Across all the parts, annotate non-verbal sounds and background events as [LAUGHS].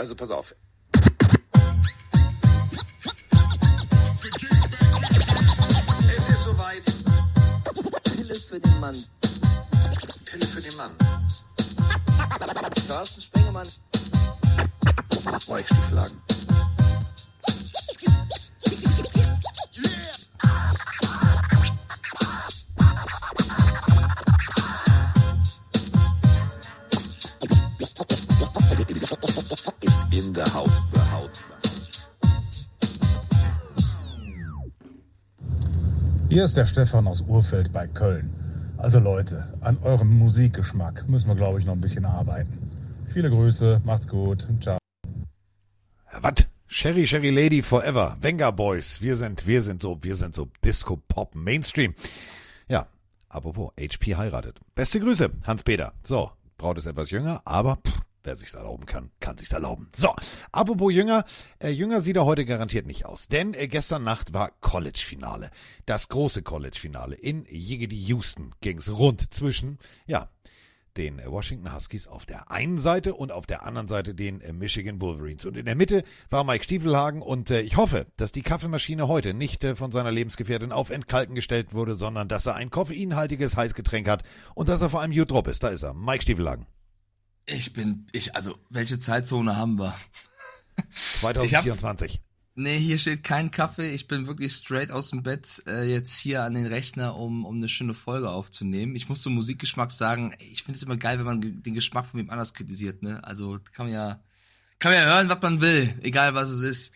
also pass auf. Es ist soweit. Pille für den Mann. Pille für den Mann. Carsten Spengemann. Mike der Haut. Der Haut. Hier ist der Stefan aus Urfeld bei Köln. Also Leute, an eurem Musikgeschmack müssen wir, glaube ich, noch ein bisschen arbeiten. Viele Grüße, macht's gut, ciao. Was? Sherry, Sherry Lady Forever, Venga Boys. Wir sind, wir sind so, wir sind so Disco Pop Mainstream. Ja, apropos, HP heiratet. Beste Grüße, Hans-Peter. So, Braut ist etwas jünger, aber pff, wer sich's erlauben kann, kann sich's erlauben. So, apropos jünger, äh, jünger sieht er heute garantiert nicht aus, denn äh, gestern Nacht war College-Finale. Das große College-Finale in Yiggity Houston ging's rund zwischen, ja, den Washington Huskies auf der einen Seite und auf der anderen Seite den äh, Michigan Wolverines. Und in der Mitte war Mike Stiefelhagen und äh, ich hoffe, dass die Kaffeemaschine heute nicht äh, von seiner Lebensgefährtin auf Entkalken gestellt wurde, sondern dass er ein koffeinhaltiges Heißgetränk hat und dass er vor allem gut drauf ist. Da ist er, Mike Stiefelhagen. Ich bin, ich, also, welche Zeitzone haben wir? [LAUGHS] 2024. Nee, hier steht kein Kaffee. Ich bin wirklich straight aus dem Bett äh, jetzt hier an den Rechner, um, um eine schöne Folge aufzunehmen. Ich muss zum Musikgeschmack sagen, ich finde es immer geil, wenn man den Geschmack von wem anders kritisiert, ne? Also kann man ja, kann man ja hören, was man will, egal was es ist.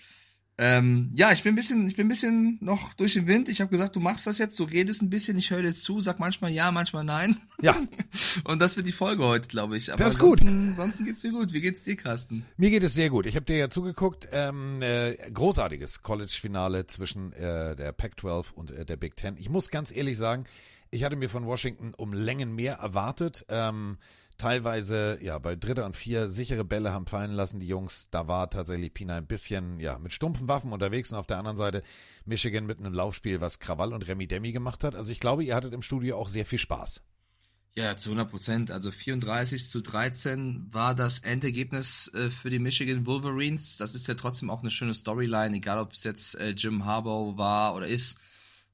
Ähm, ja, ich bin ein bisschen, ich bin ein bisschen noch durch den Wind. Ich habe gesagt, du machst das jetzt, du redest ein bisschen, ich höre dir zu, sag manchmal ja, manchmal nein. Ja, [LAUGHS] Und das wird die Folge heute, glaube ich. Aber Das ist gut. ansonsten, geht's mir gut. Wie geht's dir, Carsten? mir geht es sehr gut. Ich habe dir ja zugeguckt. Ähm, äh, großartiges College-Finale zwischen äh, der Pac-12 und äh, der Big Ten. Ich muss ganz ehrlich sagen, ich hatte mir von Washington um Längen mehr erwartet. Ähm, teilweise, ja, bei Dritter und Vier sichere Bälle haben fallen lassen, die Jungs. Da war tatsächlich Pina ein bisschen, ja, mit stumpfen Waffen unterwegs und auf der anderen Seite Michigan mit einem Laufspiel, was Krawall und Remi Demi gemacht hat. Also ich glaube, ihr hattet im Studio auch sehr viel Spaß. Ja, zu 100 Prozent. Also 34 zu 13 war das Endergebnis äh, für die Michigan Wolverines. Das ist ja trotzdem auch eine schöne Storyline, egal ob es jetzt äh, Jim Harbaugh war oder ist.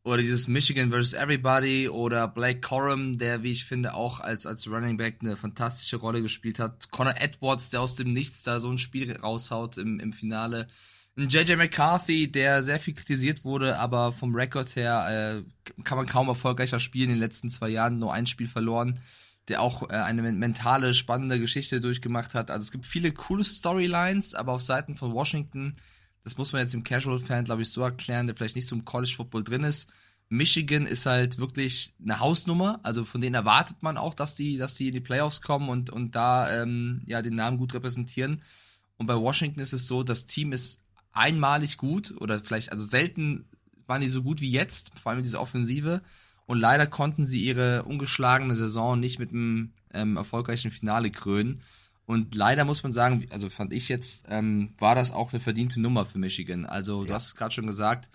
Oder dieses Michigan vs. Everybody oder Blake Corum, der, wie ich finde, auch als, als Running Back eine fantastische Rolle gespielt hat. Connor Edwards, der aus dem Nichts da so ein Spiel raushaut im, im Finale. Ein JJ McCarthy, der sehr viel kritisiert wurde, aber vom Rekord her äh, kann man kaum erfolgreicher spielen. In den letzten zwei Jahren nur ein Spiel verloren, der auch äh, eine men- mentale, spannende Geschichte durchgemacht hat. Also es gibt viele coole Storylines, aber auf Seiten von Washington, das muss man jetzt dem Casual-Fan, glaube ich, so erklären, der vielleicht nicht so im College-Football drin ist. Michigan ist halt wirklich eine Hausnummer, also von denen erwartet man auch, dass die, dass die in die Playoffs kommen und, und da ähm, ja den Namen gut repräsentieren. Und bei Washington ist es so, das Team ist einmalig gut oder vielleicht, also selten waren die so gut wie jetzt, vor allem in dieser Offensive. Und leider konnten sie ihre ungeschlagene Saison nicht mit einem ähm, erfolgreichen Finale krönen. Und leider muss man sagen, also fand ich jetzt, ähm, war das auch eine verdiente Nummer für Michigan. Also du hast es gerade schon gesagt,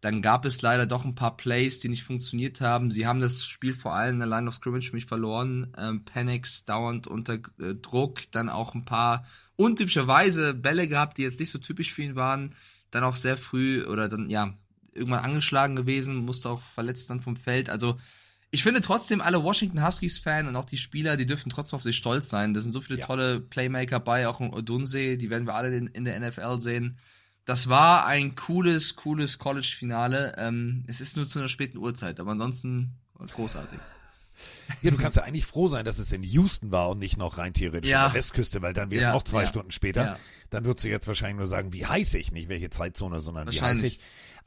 dann gab es leider doch ein paar Plays, die nicht funktioniert haben. Sie haben das Spiel vor allem in der Line of Scrimmage für mich verloren. Ähm, Panics dauernd unter äh, Druck, dann auch ein paar untypischerweise Bälle gehabt, die jetzt nicht so typisch für ihn waren. Dann auch sehr früh oder dann, ja, irgendwann angeschlagen gewesen, musste auch verletzt dann vom Feld. Also ich finde trotzdem alle Washington Huskies-Fan und auch die Spieler, die dürfen trotzdem auf sich stolz sein. Da sind so viele Ja. tolle Playmaker bei, auch ein Odunse, die werden wir alle in, in der NFL sehen. Das war ein cooles, cooles College-Finale. Ähm, es ist nur zu einer späten Uhrzeit, aber ansonsten großartig. [LAUGHS] Ja, du kannst ja eigentlich froh sein, dass es in Houston war und nicht noch rein theoretisch Ja. an der Westküste, weil dann wäre es Ja, noch zwei ja, Stunden später. Dann würdest du jetzt wahrscheinlich nur sagen, wie heiß ich, nicht welche Zeitzone, sondern wie heiß Wahrscheinlich. ich.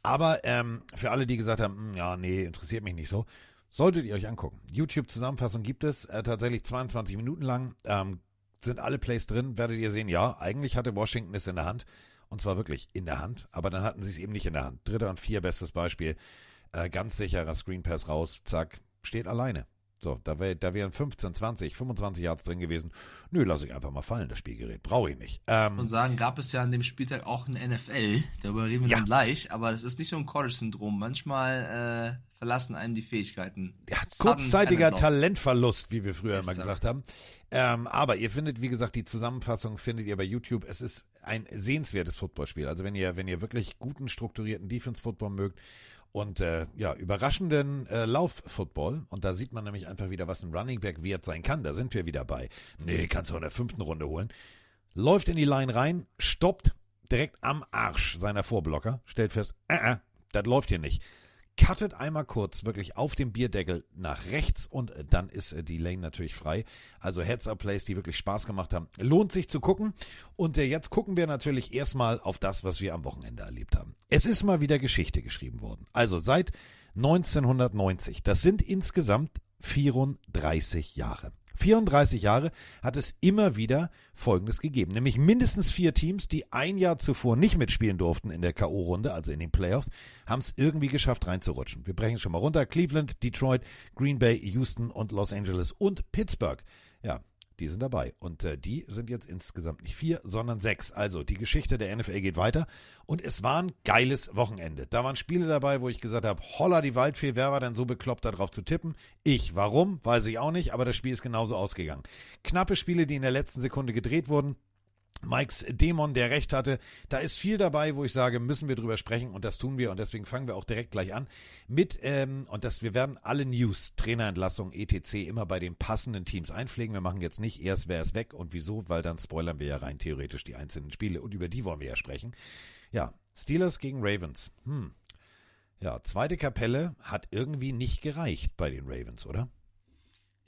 Aber ähm, für alle, die gesagt haben, "Hm, ja, nee, interessiert mich nicht so, solltet ihr euch angucken. YouTube-Zusammenfassung gibt es, äh, tatsächlich 22 Minuten lang, ähm, sind alle Plays drin, werdet ihr sehen, ja, eigentlich hatte Washington es in der Hand. Und zwar wirklich in der Hand, aber dann hatten sie es eben nicht in der Hand. Dritter und vier, bestes Beispiel. Äh, ganz sicherer Screen Pass raus, zack, steht alleine. So, da, wär, da wären 15, 20, 25 Yards drin gewesen. Nö, lasse ich einfach mal fallen, das Spielgerät. Brauche ich nicht. Ähm, Und sagen, gab es ja an dem Spieltag auch ein NFL, darüber reden wir Ja. dann gleich, aber das ist nicht so ein College-Syndrom. Manchmal äh, verlassen einem die Fähigkeiten. ja, kurzzeitiger. Talentverlust, wie wir früher immer gesagt haben. Ähm, aber ihr findet, wie gesagt, die Zusammenfassung findet ihr bei YouTube. Es ist ein sehenswertes Footballspiel. Also wenn ihr, wenn ihr wirklich guten, strukturierten Defense-Football mögt und äh, ja, überraschenden äh, Lauf-Football, und da sieht man nämlich einfach wieder, was ein Running Back wert sein kann. Da sind wir wieder bei. Nee, kannst du in der fünften Runde holen. Läuft in die Line rein, stoppt direkt am Arsch seiner Vorblocker, stellt fest, äh, äh, das läuft hier nicht. Cuttet einmal kurz wirklich auf dem Bierdeckel nach rechts und äh, dann ist äh, die Lane natürlich frei. Also Heads-Up-Plays, die wirklich Spaß gemacht haben. Lohnt sich zu gucken. Und äh, jetzt gucken wir natürlich erstmal auf das, was wir am Wochenende erlebt haben. Es ist mal wieder Geschichte geschrieben worden. Also seit 1990. Das sind insgesamt 34 Jahre. 34 Jahre hat es immer wieder Folgendes gegeben, nämlich mindestens vier Teams, die ein Jahr zuvor nicht mitspielen durften in der K.O.-Runde, also in den Playoffs, haben es irgendwie geschafft reinzurutschen. Wir brechen schon mal runter. Cleveland, Detroit, Green Bay, Houston und Los Angeles und Pittsburgh. Ja, die sind dabei. Und äh, die sind jetzt insgesamt nicht vier, sondern sechs. Also die Geschichte der NFL geht weiter. Und es war ein geiles Wochenende. Da waren Spiele dabei, wo ich gesagt habe, holla die Waldfee, wer war denn so bekloppt, da drauf zu tippen? Ich. Warum? Weiß ich auch nicht, aber das Spiel ist genauso ausgegangen. Knappe Spiele, die in der letzten Sekunde gedreht wurden. Mikes Dämon, der recht hatte. Da ist viel dabei, wo ich sage, müssen wir drüber sprechen und das tun wir und deswegen fangen wir auch direkt gleich an mit, ähm, und das, wir werden alle News, Trainerentlassung, etc. immer bei den passenden Teams einpflegen. Wir machen jetzt nicht erst, wer ist weg und wieso, weil dann spoilern wir ja rein theoretisch die einzelnen Spiele und über die wollen wir ja sprechen. Ja, Steelers gegen Ravens. Hm. Ja, zweite Kapelle hat irgendwie nicht gereicht bei den Ravens, oder?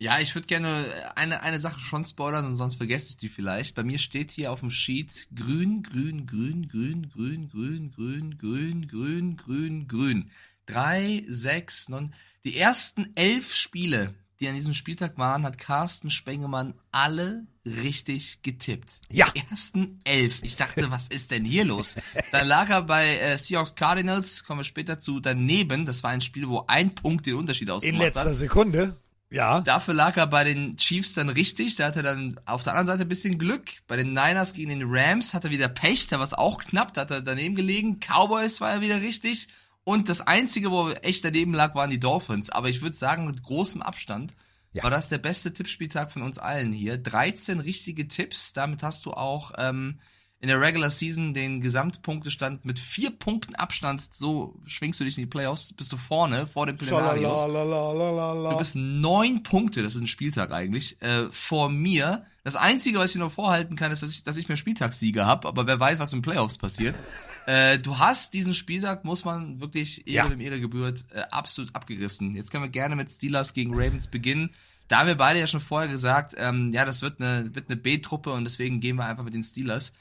Ja, ich würde gerne eine, eine Sache schon spoilern, und sonst vergesse ich die vielleicht. Bei mir steht hier auf dem Sheet grün, grün, grün, grün, grün, grün, grün, grün, grün, grün, grün. Drei, sechs, neun. Die ersten elf Spiele, die an diesem Spieltag waren, hat Carsten Spengemann alle richtig getippt. Ja. Die ersten elf. Ich dachte, was ist denn hier los? Dann lag er bei äh, Seahawks Cardinals, kommen wir später zu, daneben. Das war ein Spiel, wo ein Punkt den Unterschied In ausgemacht hat. letzter Sekunde. Ja. Dafür lag er bei den Chiefs dann richtig. Da hat er dann auf der anderen Seite ein bisschen Glück. Bei den Niners gegen den Rams hat er wieder Pech. Da war es auch knapp. Da hat er daneben gelegen. Cowboys war er wieder richtig. Und das Einzige, wo er echt daneben lag, waren die Dolphins. Aber ich würde sagen, mit großem Abstand Ja. war das der beste Tippspieltag von uns allen hier. 13 richtige Tipps. Damit hast du auch ähm, in der Regular Season den Gesamtpunktestand mit vier Punkten Abstand. So schwingst du dich in die Playoffs. Bist du vorne, vor den Plenarios. Du bist neun Punkte, das ist ein Spieltag eigentlich, äh, vor mir. Das Einzige, was ich dir noch vorhalten kann, ist, dass ich, dass ich mehr Spieltagssieger habe, aber wer weiß, was in den Playoffs passiert. [LAUGHS] äh, du hast diesen Spieltag, muss man wirklich Ehre Ja. dem Ehre gebührt, äh, absolut abgerissen. Jetzt können wir gerne mit Steelers gegen Ravens beginnen. Da haben wir beide ja schon vorher gesagt, ähm, ja, das wird eine, wird eine B-Truppe und deswegen gehen wir einfach mit den Steelers.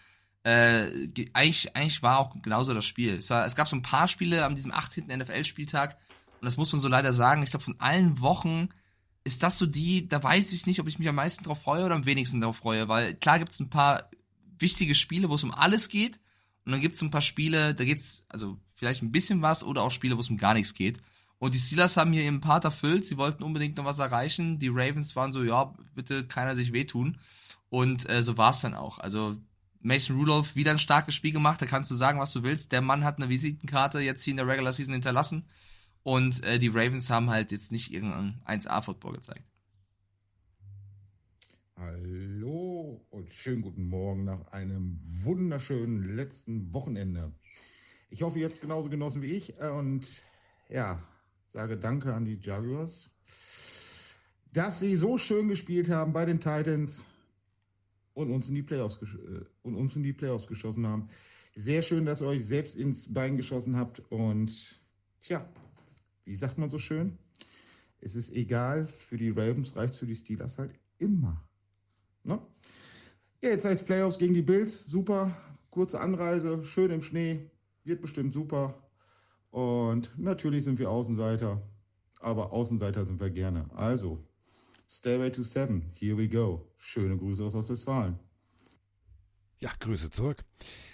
Äh, ge- eigentlich, eigentlich war auch genauso das Spiel. Es, war, es gab so ein paar Spiele an diesem 18. NFL-Spieltag und das muss man so leider sagen. Ich glaube, von allen Wochen ist das so die, da weiß ich nicht, ob ich mich am meisten drauf freue oder am wenigsten drauf freue, weil klar gibt es ein paar wichtige Spiele, wo es um alles geht und dann gibt es ein paar Spiele, da geht's also vielleicht ein bisschen was oder auch Spiele, wo es um gar nichts geht. Und die Steelers haben hier ihren Part erfüllt, sie wollten unbedingt noch was erreichen. Die Ravens waren so, ja, bitte keiner sich wehtun. Und äh, so war es dann auch. Also Mason Rudolph wieder ein starkes Spiel gemacht, da kannst du sagen, was du willst. Der Mann hat eine Visitenkarte jetzt hier in der Regular Season hinterlassen. Und äh, die Ravens haben halt jetzt nicht irgendeinen 1A-Football gezeigt. Hallo und schönen guten Morgen nach einem wunderschönen letzten Wochenende. Ich hoffe, ihr habt es genauso genossen wie ich äh, und ja, sage Danke an die Jaguars, dass sie so schön gespielt haben bei den Titans und uns in die Playoffs, äh, und uns in die Playoffs geschossen haben. Sehr schön, dass ihr euch selbst ins Bein geschossen habt und tja, wie sagt man so schön? Es ist egal, für die Ravens reicht für die Steelers halt immer. Ne? Ja, jetzt heißt Playoffs gegen die Bills. Super. Kurze Anreise, schön im Schnee. Wird bestimmt super. Und natürlich sind wir Außenseiter. Aber Außenseiter sind wir gerne. Also, Stairway to Seven. Here we go. Schöne Grüße aus Ostwestfalen. Ja, Grüße zurück.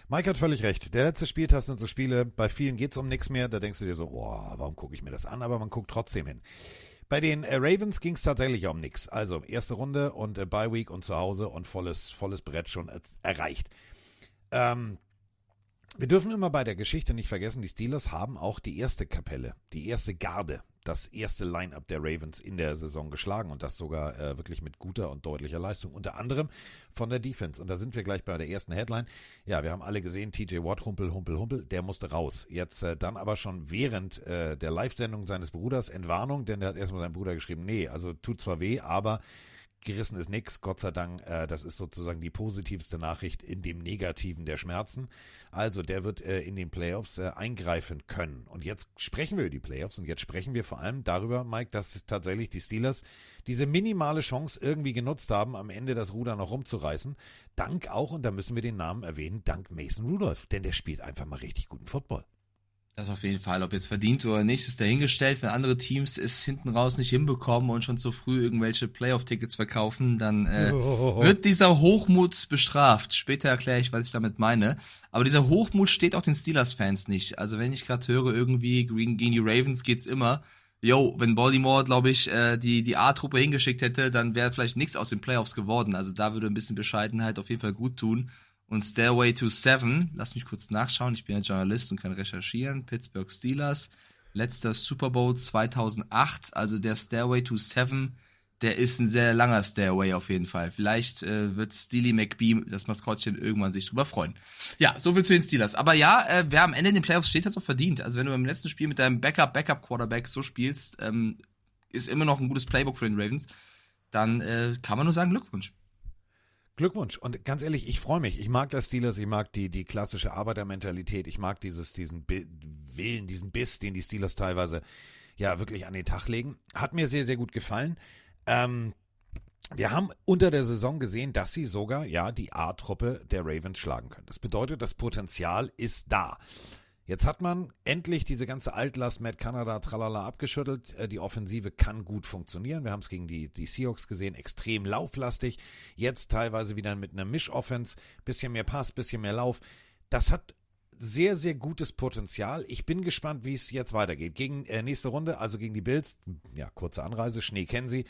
Mike hat völlig recht. Der letzte Spieltag sind so Spiele, bei vielen geht's um nichts mehr. Da denkst du dir so, oh, warum gucke ich mir das an? Aber man guckt trotzdem hin. Bei den äh, Ravens ging es tatsächlich um nichts. Also erste Runde und äh, Bye Week und zu Hause und volles, volles Brett schon erreicht. Ähm, wir dürfen immer bei der Geschichte nicht vergessen, die Steelers haben auch die erste Kapelle, die erste Garde, das erste Line-up der Ravens in der Saison geschlagen und das sogar äh, wirklich mit guter und deutlicher Leistung. Unter anderem von der Defense. Und da sind wir gleich bei der ersten Headline. Ja, wir haben alle gesehen, TJ Watt, Humpel, Humpel, Humpel, der musste raus. Jetzt äh, dann aber schon während äh, der Live-Sendung seines Bruders Entwarnung, denn der hat erstmal seinem Bruder geschrieben, nee, also tut zwar weh, aber gerissen ist nichts, Gott sei Dank. Äh, das ist sozusagen die positivste Nachricht in dem Negativen der Schmerzen. Also der wird äh, in den Playoffs äh, eingreifen können. Und jetzt sprechen wir über die Playoffs und jetzt sprechen wir vor allem darüber, Mike, dass tatsächlich die Steelers diese minimale Chance irgendwie genutzt haben, am Ende das Ruder noch rumzureißen. Dank auch, und da müssen wir den Namen erwähnen, dank Mason Rudolph, denn der spielt einfach mal richtig guten Football. Das auf jeden Fall. Ob jetzt verdient oder nicht, ist dahingestellt. Wenn andere Teams es hinten raus nicht hinbekommen und schon zu früh irgendwelche Playoff-Tickets verkaufen, dann äh, oh. wird dieser Hochmut bestraft. Später erkläre ich, was ich damit meine. Aber dieser Hochmut steht auch den Steelers-Fans nicht. Also wenn ich gerade höre, irgendwie gegen, gegen die Ravens geht's immer. Yo, wenn Baltimore, glaube ich, äh, die, die A-Truppe hingeschickt hätte, dann wäre vielleicht nichts aus den Playoffs geworden. Also da würde ein bisschen Bescheidenheit auf jeden Fall gut tun und Stairway to Seven. Lass mich kurz nachschauen. Ich bin ja Journalist und kann recherchieren. Pittsburgh Steelers. Letzter Super Bowl 2008. Also der Stairway to Seven, der ist ein sehr langer Stairway auf jeden Fall. Vielleicht äh, wird Steely McBee, das Maskottchen, irgendwann sich drüber freuen. Ja, so viel zu den Steelers. Aber ja, äh, wer am Ende in den Playoffs steht, hat es auch verdient. Also wenn du im letzten Spiel mit deinem Backup, Backup Quarterback so spielst, ähm, ist immer noch ein gutes Playbook für den Ravens. Dann äh, kann man nur sagen Glückwunsch. Glückwunsch. Und ganz ehrlich, ich freue mich. Ich mag das Steelers, ich mag die, die klassische Arbeitermentalität, ich mag dieses, diesen Willen, diesen Biss, den die Steelers teilweise ja wirklich an den Tag legen. Hat mir sehr, sehr gut gefallen. Ähm, wir haben unter der Saison gesehen, dass sie sogar ja die A-Truppe der Ravens schlagen können. Das bedeutet, das Potenzial ist da. Jetzt hat man endlich diese ganze Altlast Matt Canada tralala abgeschüttelt. Äh, die Offensive kann gut funktionieren. Wir haben es gegen die, die Seahawks gesehen, extrem lauflastig. Jetzt teilweise wieder mit einer Misch-Offense. Bisschen mehr Pass, bisschen mehr Lauf. Das hat sehr, sehr gutes Potenzial. Ich bin gespannt, wie es jetzt weitergeht. Gegen äh, nächste Runde, also gegen die Bills, ja, kurze Anreise, Schnee kennen sie.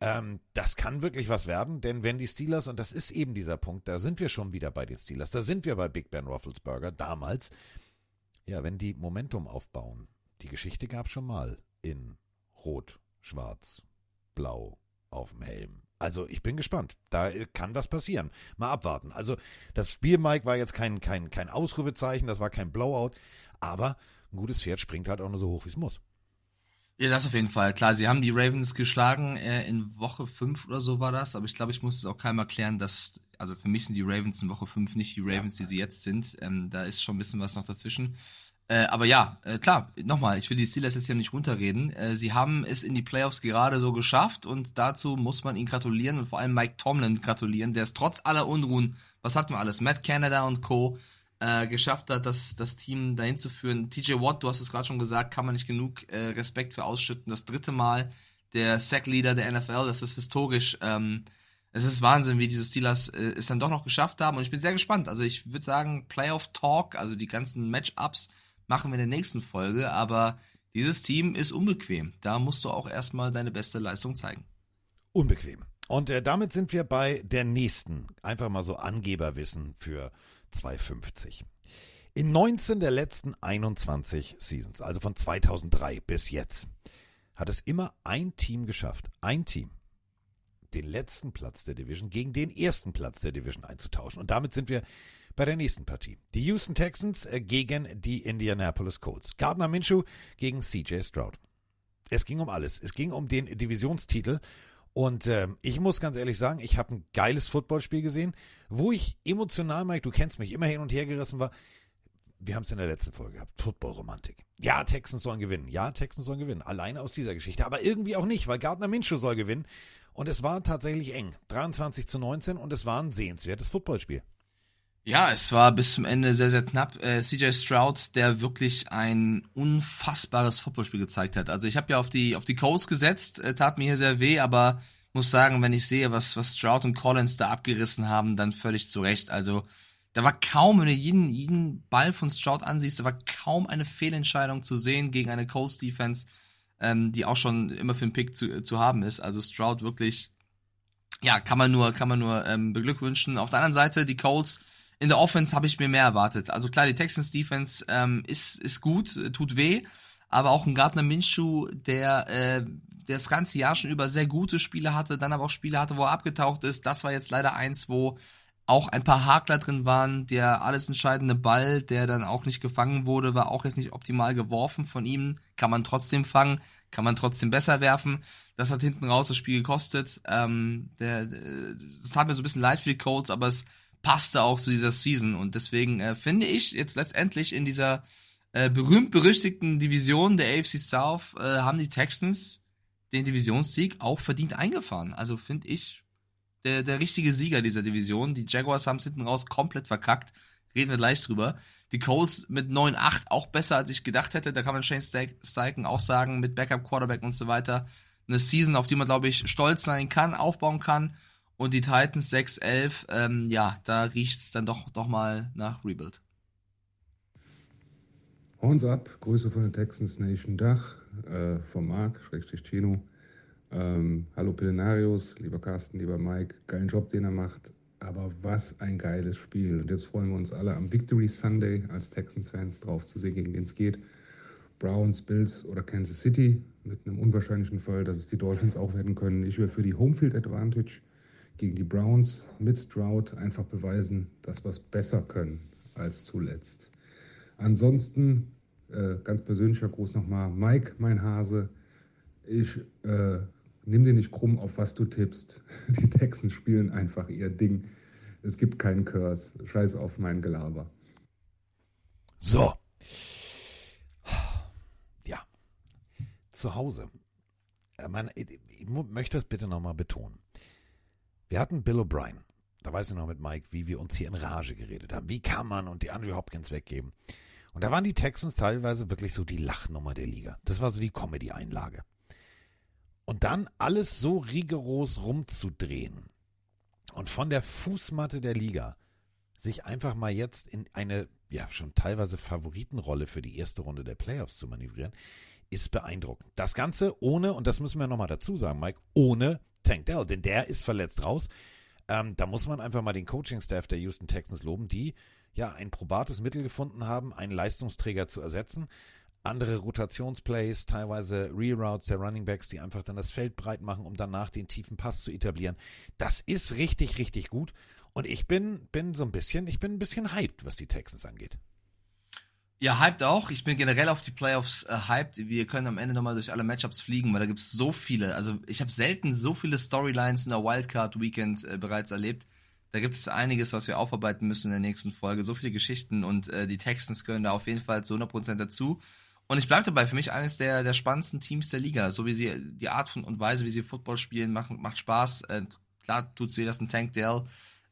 Ähm, das kann wirklich was werden, denn wenn die Steelers, und das ist eben dieser Punkt, da sind wir schon wieder bei den Steelers, da sind wir bei Big Ben Roethlisberger damals, ja, wenn die Momentum aufbauen. Die Geschichte gab schon mal in Rot, Schwarz, Blau auf dem Helm. Also ich bin gespannt. Da kann was passieren. Mal abwarten. Also das Spiel, Mike, war jetzt kein, kein, kein Ausrufezeichen, das war kein Blowout, aber ein gutes Pferd springt halt auch nur so hoch, wie es muss. Ja, das auf jeden Fall. Klar, sie haben die Ravens geschlagen äh, in Woche 5 oder so war das, aber ich glaube, ich muss es auch keinem erklären, dass, also für mich sind die Ravens in Woche 5 nicht die Ravens, die sie jetzt sind. Ähm, da ist schon ein bisschen was noch dazwischen. Äh, aber ja, äh, klar, nochmal, ich will die Steelers jetzt hier nicht runterreden. Äh, sie haben es in die Playoffs gerade so geschafft und dazu muss man ihnen gratulieren und vor allem Mike Tomlin gratulieren, der es trotz aller Unruhen, was hatten wir alles, Matt Canada und Co., äh, geschafft hat, das, das Team dahin zu führen. TJ Watt, du hast es gerade schon gesagt, kann man nicht genug äh, Respekt für ausschütten. Das dritte Mal der Sack-Leader der NFL, das ist historisch. Ähm, es ist Wahnsinn, wie diese Steelers äh, es dann doch noch geschafft haben und ich bin sehr gespannt. Also ich würde sagen, Playoff Talk, also die ganzen Matchups, machen wir in der nächsten Folge, aber dieses Team ist unbequem. Da musst du auch erstmal deine beste Leistung zeigen. Unbequem. Und äh, damit sind wir bei der nächsten. Einfach mal so Angeberwissen für 250. In 19 der letzten 21 Seasons, also von 2003 bis jetzt, hat es immer ein Team geschafft, ein Team, den letzten Platz der Division gegen den ersten Platz der Division einzutauschen. Und damit sind wir bei der nächsten Partie. Die Houston Texans äh, gegen die Indianapolis Colts. Gardner Minshew gegen CJ Stroud. Es ging um alles. Es ging um den Divisionstitel. Und äh, ich muss ganz ehrlich sagen, ich habe ein geiles Footballspiel gesehen, wo ich emotional, Mike, du kennst mich, immer hin und her gerissen war. Wir haben es in der letzten Folge gehabt. Football-Romantik. Ja, Texans sollen gewinnen. Ja, Texans sollen gewinnen. Alleine aus dieser Geschichte. Aber irgendwie auch nicht, weil Gardner Minshew soll gewinnen. Und es war tatsächlich eng. 23 zu 19 und es war ein sehenswertes Footballspiel. Ja, es war bis zum Ende sehr, sehr knapp. Äh, CJ Stroud, der wirklich ein unfassbares Footballspiel gezeigt hat. Also ich habe ja auf die, auf die Colts gesetzt, äh, tat mir hier sehr weh, aber muss sagen, wenn ich sehe, was, was Stroud und Collins da abgerissen haben, dann völlig zu Recht. Also da war kaum, wenn du jeden, jeden Ball von Stroud ansiehst, da war kaum eine Fehlentscheidung zu sehen gegen eine Colts Defense. Ähm, die auch schon immer für den Pick zu, zu haben ist. Also Stroud wirklich, ja, kann man nur, kann man nur ähm, beglückwünschen. Auf der anderen Seite, die Colts, in der Offense habe ich mir mehr erwartet. Also klar, die Texans Defense ähm, ist, ist gut, tut weh, aber auch ein Gardner Minshew, der, äh, der das ganze Jahr schon über sehr gute Spiele hatte, dann aber auch Spiele hatte, wo er abgetaucht ist. Das war jetzt leider eins, wo auch ein paar Hakler drin waren. Der alles entscheidende Ball, der dann auch nicht gefangen wurde, war auch jetzt nicht optimal geworfen von ihm. Kann man trotzdem fangen, kann man trotzdem besser werfen. Das hat hinten raus das Spiel gekostet. Ähm, der, das tat mir so ein bisschen leid für die Colts, aber es passte auch zu dieser Season. Und deswegen äh, finde ich jetzt letztendlich in dieser äh, berühmt-berüchtigten Division der AFC South äh, haben die Texans den Divisionssieg auch verdient eingefahren. Also finde ich der, der richtige Sieger dieser Division. Die Jaguars haben es hinten raus komplett verkackt. Reden wir gleich drüber. Die Colts mit 9-8 auch besser, als ich gedacht hätte. Da kann man Shane Steichen auch sagen, mit Backup Quarterback und so weiter. Eine Season, auf die man, glaube ich, stolz sein kann, aufbauen kann. Und die Titans 6-11, ähm, ja, da riecht es dann doch, doch mal nach Rebuild. Horns ab, Grüße von der Texans Nation Dach, äh, vom Marc, Schrägstrich Chino. Ähm, hallo Pillenarius, lieber Carsten, lieber Mike, geilen Job, den er macht. Aber was ein geiles Spiel. Und jetzt freuen wir uns alle am Victory Sunday als Texans-Fans drauf zu sehen, gegen wen es geht. Browns, Bills oder Kansas City. Mit einem unwahrscheinlichen Fall, dass es die Dolphins auch werden können. Ich wäre für die Homefield Advantage gegen die Browns mit Stroud einfach beweisen, dass wir es besser können als zuletzt. Ansonsten, äh, ganz persönlicher Gruß nochmal, Mike, mein Hase, ich äh, nimm dir nicht krumm, auf was du tippst. [LAUGHS] Die Texans spielen einfach ihr Ding. Es gibt keinen Curse. Scheiß auf mein Gelaber. So. Ja. Zu Hause. Äh, ich, ich möchte das bitte nochmal betonen. Wir hatten Bill O'Brien. Da weiß ich noch mit Mike, wie wir uns hier in Rage geredet haben. Wie kann man und die Andrew Hopkins weggeben? Und da waren die Texans teilweise wirklich so die Lachnummer der Liga. Das war so die Comedy-Einlage. Und dann alles so rigoros rumzudrehen und von der Fußmatte der Liga sich einfach mal jetzt in eine, ja, schon teilweise Favoritenrolle für die erste Runde der Playoffs zu manövrieren, ist beeindruckend. Das Ganze ohne, und das müssen wir nochmal dazu sagen, Mike, ohne Tank Dell, denn der ist verletzt raus. Ähm, da muss man einfach mal den Coaching-Staff der Houston Texans loben, die ja ein probates Mittel gefunden haben, einen Leistungsträger zu ersetzen. Andere Rotationsplays, teilweise Reroutes der Running Backs, die einfach dann das Feld breit machen, um danach den tiefen Pass zu etablieren. Das ist richtig, richtig gut. Und ich bin, bin so ein bisschen, ich bin ein bisschen hyped, was die Texans angeht. Ja, hyped auch. Ich bin generell auf die Playoffs äh, hyped. Wir können am Ende nochmal durch alle Matchups fliegen, weil da gibt es so viele. Also ich habe selten so viele Storylines in der Wildcard Weekend äh, bereits erlebt. Da gibt es einiges, was wir aufarbeiten müssen in der nächsten Folge. So viele Geschichten und äh, die Texans gehören da auf jeden Fall zu 100% dazu. Und ich bleibe dabei, für mich eines der, der spannendsten Teams der Liga. So wie sie, die Art von und Weise, wie sie Football spielen, macht, macht Spaß. Äh, klar tut weh, dass ein Tank Dell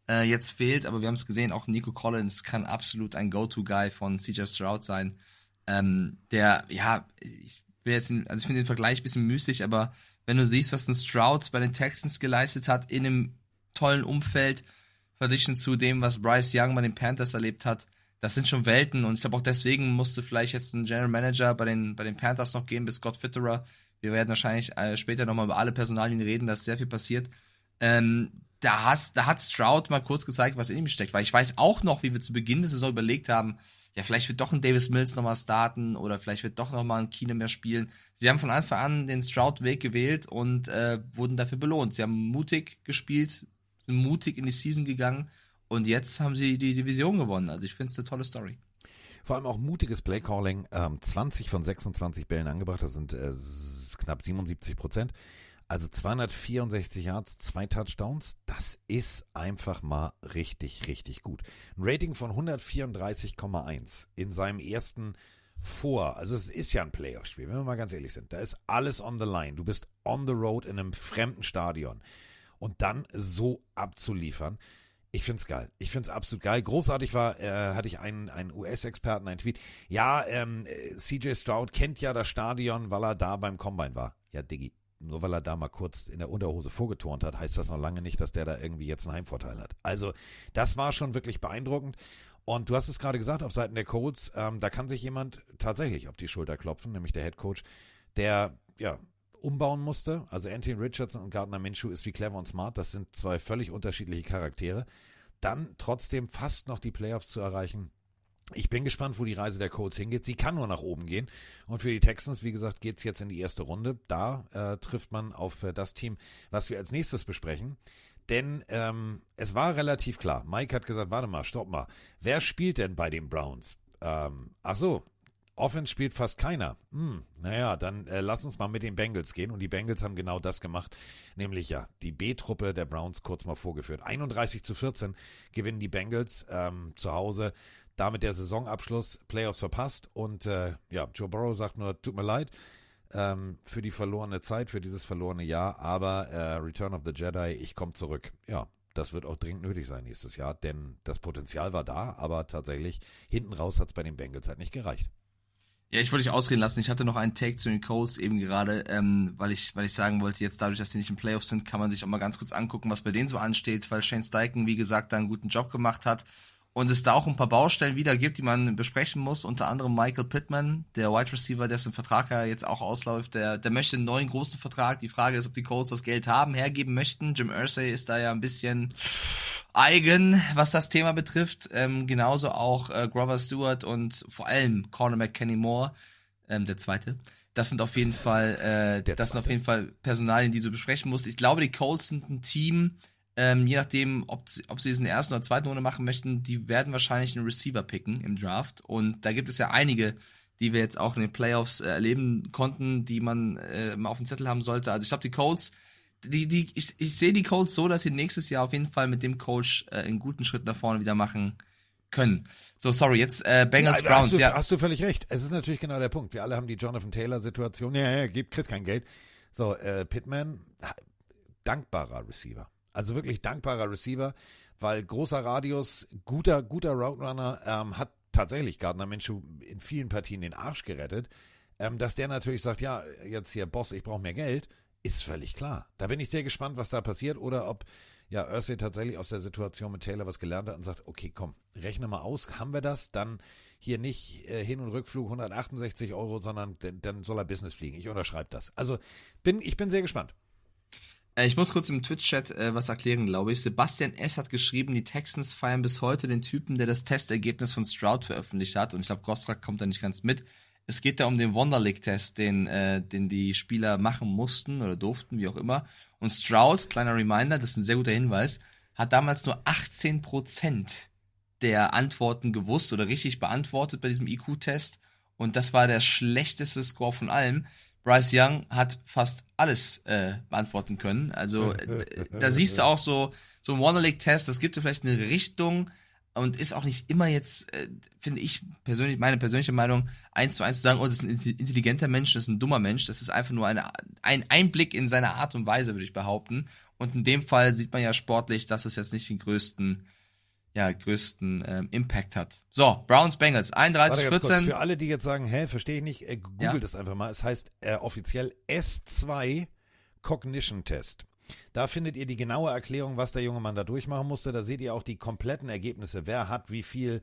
äh, jetzt fehlt, aber wir haben es gesehen, auch Nico Collins kann absolut ein Go-To-Guy von CJ Stroud sein. Ähm, der, ja, ich will jetzt, also ich finde den Vergleich ein bisschen müßig, aber wenn du siehst, was ein Stroud bei den Texans geleistet hat, in einem tollen Umfeld, verglichen zu dem, was Bryce Young bei den Panthers erlebt hat. Das sind schon Welten und ich glaube auch deswegen musste vielleicht jetzt ein General Manager bei den, bei den Panthers noch gehen bis Scott Fitterer. Wir werden wahrscheinlich äh, später nochmal über alle Personalien reden, da ist sehr viel passiert. Ähm, da, hast, da hat Stroud mal kurz gezeigt, was in ihm steckt, weil ich weiß auch noch, wie wir zu Beginn der Saison überlegt haben, ja, vielleicht wird doch ein Davis Mills nochmal starten oder vielleicht wird doch nochmal ein Keenum mehr spielen. Sie haben von Anfang an den Stroud-Weg gewählt und äh, wurden dafür belohnt. Sie haben mutig gespielt, sind mutig in die Season gegangen und jetzt haben sie die Division gewonnen. Also ich finde es eine tolle Story. Vor allem auch mutiges Playcalling. Ähm, 20 von 26 Bällen angebracht, das sind äh, knapp 77 Prozent. Also 264 Yards, zwei Touchdowns, das ist einfach mal richtig, richtig gut. Ein Rating von 134,1 in seinem ersten Vor. Also es ist ja ein Playoff-Spiel, wenn wir mal ganz ehrlich sind. Da ist alles on the line. Du bist on the road in einem fremden Stadion und dann so abzuliefern. Ich find's geil. Ich find's absolut geil. Großartig war, äh, hatte ich einen, einen US-Experten, einen Tweet. Ja, ähm, CJ Stroud kennt ja das Stadion, weil er da beim Combine war. Ja, Diggi, nur weil er da mal kurz in der Unterhose vorgeturnt hat, heißt das noch lange nicht, dass der da irgendwie jetzt einen Heimvorteil hat. Also, das war schon wirklich beeindruckend. Und du hast es gerade gesagt, auf Seiten der Colts, ähm, da kann sich jemand tatsächlich auf die Schulter klopfen, nämlich der Head Coach, der ja, umbauen musste. Also Anthony Richardson und Gardner Minshew ist wie clever und smart. Das sind zwei völlig unterschiedliche Charaktere. Dann trotzdem fast noch die Playoffs zu erreichen. Ich bin gespannt, wo die Reise der Colts hingeht. Sie kann nur nach oben gehen. Und für die Texans, wie gesagt, geht's jetzt in die erste Runde. Da äh, trifft man auf äh, das Team, was wir als nächstes besprechen. Denn ähm, es war relativ klar. Mike hat gesagt, warte mal, stopp mal. Wer spielt denn bei den Browns? Ähm, ach so, Offense spielt fast keiner. Hm, naja, dann äh, lass uns mal mit den Bengals gehen. Und die Bengals haben genau das gemacht, nämlich ja, die B-Truppe der Browns kurz mal vorgeführt. 31 zu 14 gewinnen die Bengals ähm, zu Hause. Damit der Saisonabschluss, Playoffs verpasst. Und äh, ja, Joe Burrow sagt nur, tut mir leid ähm, für die verlorene Zeit, für dieses verlorene Jahr. Aber äh, Return of the Jedi, ich komme zurück. Ja, das wird auch dringend nötig sein nächstes Jahr, denn das Potenzial war da, aber tatsächlich hinten raus hat es bei den Bengals halt nicht gereicht. Ja, ich wollte dich ausreden lassen. Ich hatte noch einen Take zu den Colts eben gerade, ähm, weil ich, weil ich sagen wollte, jetzt dadurch, dass die nicht im Playoffs sind, kann man sich auch mal ganz kurz angucken, was bei denen so ansteht, weil Shane Steichen, wie gesagt, da einen guten Job gemacht hat und es da auch ein paar Baustellen wieder gibt, die man besprechen muss. Unter anderem Michael Pittman, der Wide Receiver, dessen Vertrag ja jetzt auch ausläuft, der, der möchte einen neuen großen Vertrag. Die Frage ist, ob die Colts das Geld haben, hergeben möchten. Jim Irsay ist da ja ein bisschen eigen, was das Thema betrifft. Ähm, genauso auch äh, Grover Stewart und vor allem Cornerback Kenny Moore, ähm, der zweite. Das sind auf jeden Fall, äh, das sind auf jeden Fall Personalien, die du besprechen musst. Ich glaube, die Colts sind ein Team, ähm, je nachdem, ob sie, ob sie es in der ersten oder zweiten Runde machen möchten, die werden wahrscheinlich einen Receiver picken im Draft. Und da gibt es ja einige, die wir jetzt auch in den Playoffs äh, erleben konnten, die man äh, mal auf dem Zettel haben sollte. Also ich glaube, die Colts, die, die, ich, ich sehe die Colts so, dass sie nächstes Jahr auf jeden Fall mit dem Coach äh, einen guten Schritt nach vorne wieder machen können. So, sorry, jetzt äh, Bengals ja, Browns. Hast du, ja. hast du völlig recht. Es ist natürlich genau der Punkt. Wir alle haben die Jonathan Taylor-Situation. Ja, ja, gib, kriegst kein Geld. So, äh, Pittman, dankbarer Receiver. Also wirklich dankbarer Receiver, weil großer Radius, guter, guter Route Runner, ähm, hat tatsächlich Gardner Minshew in vielen Partien den Arsch gerettet. Ähm, dass der natürlich sagt, ja, jetzt hier, Boss, ich brauche mehr Geld, ist völlig klar. Da bin ich sehr gespannt, was da passiert oder ob ja Ursay tatsächlich aus der Situation mit Taylor was gelernt hat und sagt, okay, komm, rechne mal aus, haben wir das, dann hier nicht äh, Hin- und Rückflug 168 Euro, sondern dann soll er Business fliegen. Ich unterschreibe das. Also bin, ich bin sehr gespannt. Äh, ich muss kurz im Twitch-Chat äh, was erklären, glaube ich. Sebastian S. hat geschrieben, die Texans feiern bis heute den Typen, der das Testergebnis von Stroud veröffentlicht hat. Und ich glaube, Gostrak kommt da nicht ganz mit. Es geht da um den Wonderlick-Test, den, äh, den die Spieler machen mussten oder durften, wie auch immer. Und Stroud, kleiner Reminder, das ist ein sehr guter Hinweis, hat damals nur 18% der Antworten gewusst oder richtig beantwortet bei diesem IQ-Test. Und das war der schlechteste Score von allem. Bryce Young hat fast alles äh, beantworten können. Also äh, da siehst du auch so, so ein League-Test, das gibt dir vielleicht eine Richtung und ist auch nicht immer jetzt, äh, finde ich persönlich, meine persönliche Meinung, eins zu eins zu sagen, oh, das ist ein intelligenter Mensch, das ist ein dummer Mensch. Das ist einfach nur eine, ein Einblick in seine Art und Weise, würde ich behaupten. Und in dem Fall sieht man ja sportlich, dass es jetzt nicht den größten ja, größten ähm, Impact hat. So, Browns Bengals, 31, 14. Für alle, die jetzt sagen, hä, verstehe ich nicht, äh, googelt ja. das einfach mal. Es heißt äh, offiziell S2 Cognition Test. Da findet ihr die genaue Erklärung, was der junge Mann da durchmachen musste. Da seht ihr auch die kompletten Ergebnisse. Wer hat wie viel.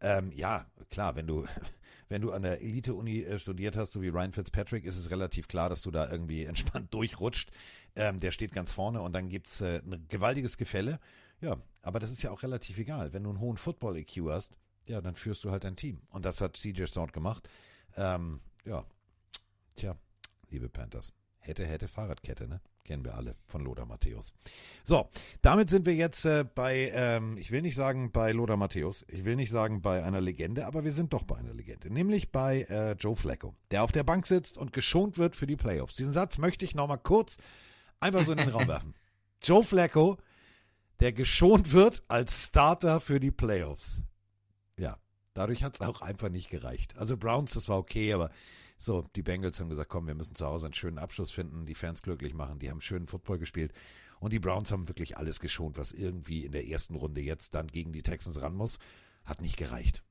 Ähm, ja, klar, wenn du, [LAUGHS] wenn du an der Elite-Uni äh, studiert hast, so wie Ryan Fitzpatrick, ist es relativ klar, dass du da irgendwie [LAUGHS] entspannt durchrutscht. Ähm, der steht ganz vorne und dann gibt's äh, ein gewaltiges Gefälle. Ja, aber das ist ja auch relativ egal. Wenn du einen hohen Football-EQ hast, ja, dann führst du halt ein Team. Und das hat CJ Stroud gemacht. Ähm, ja, tja, liebe Panthers. Hätte, hätte Fahrradkette, ne? Kennen wir alle von Lothar Matthäus. So, damit sind wir jetzt äh, bei, ähm, ich will nicht sagen bei Lothar Matthäus, ich will nicht sagen bei einer Legende, aber wir sind doch bei einer Legende, nämlich bei äh, Joe Flacco, der auf der Bank sitzt und geschont wird für die Playoffs. Diesen Satz möchte ich nochmal kurz einfach so in den Raum werfen. [LAUGHS] Joe Flacco der geschont wird als Starter für die Playoffs. Ja, dadurch hat es auch einfach nicht gereicht. Also Browns, das war okay, aber so, die Bengals haben gesagt, komm, wir müssen zu Hause einen schönen Abschluss finden, die Fans glücklich machen, die haben schönen Football gespielt. Und die Browns haben wirklich alles geschont, was irgendwie in der ersten Runde jetzt dann gegen die Texans ran muss. Hat nicht gereicht.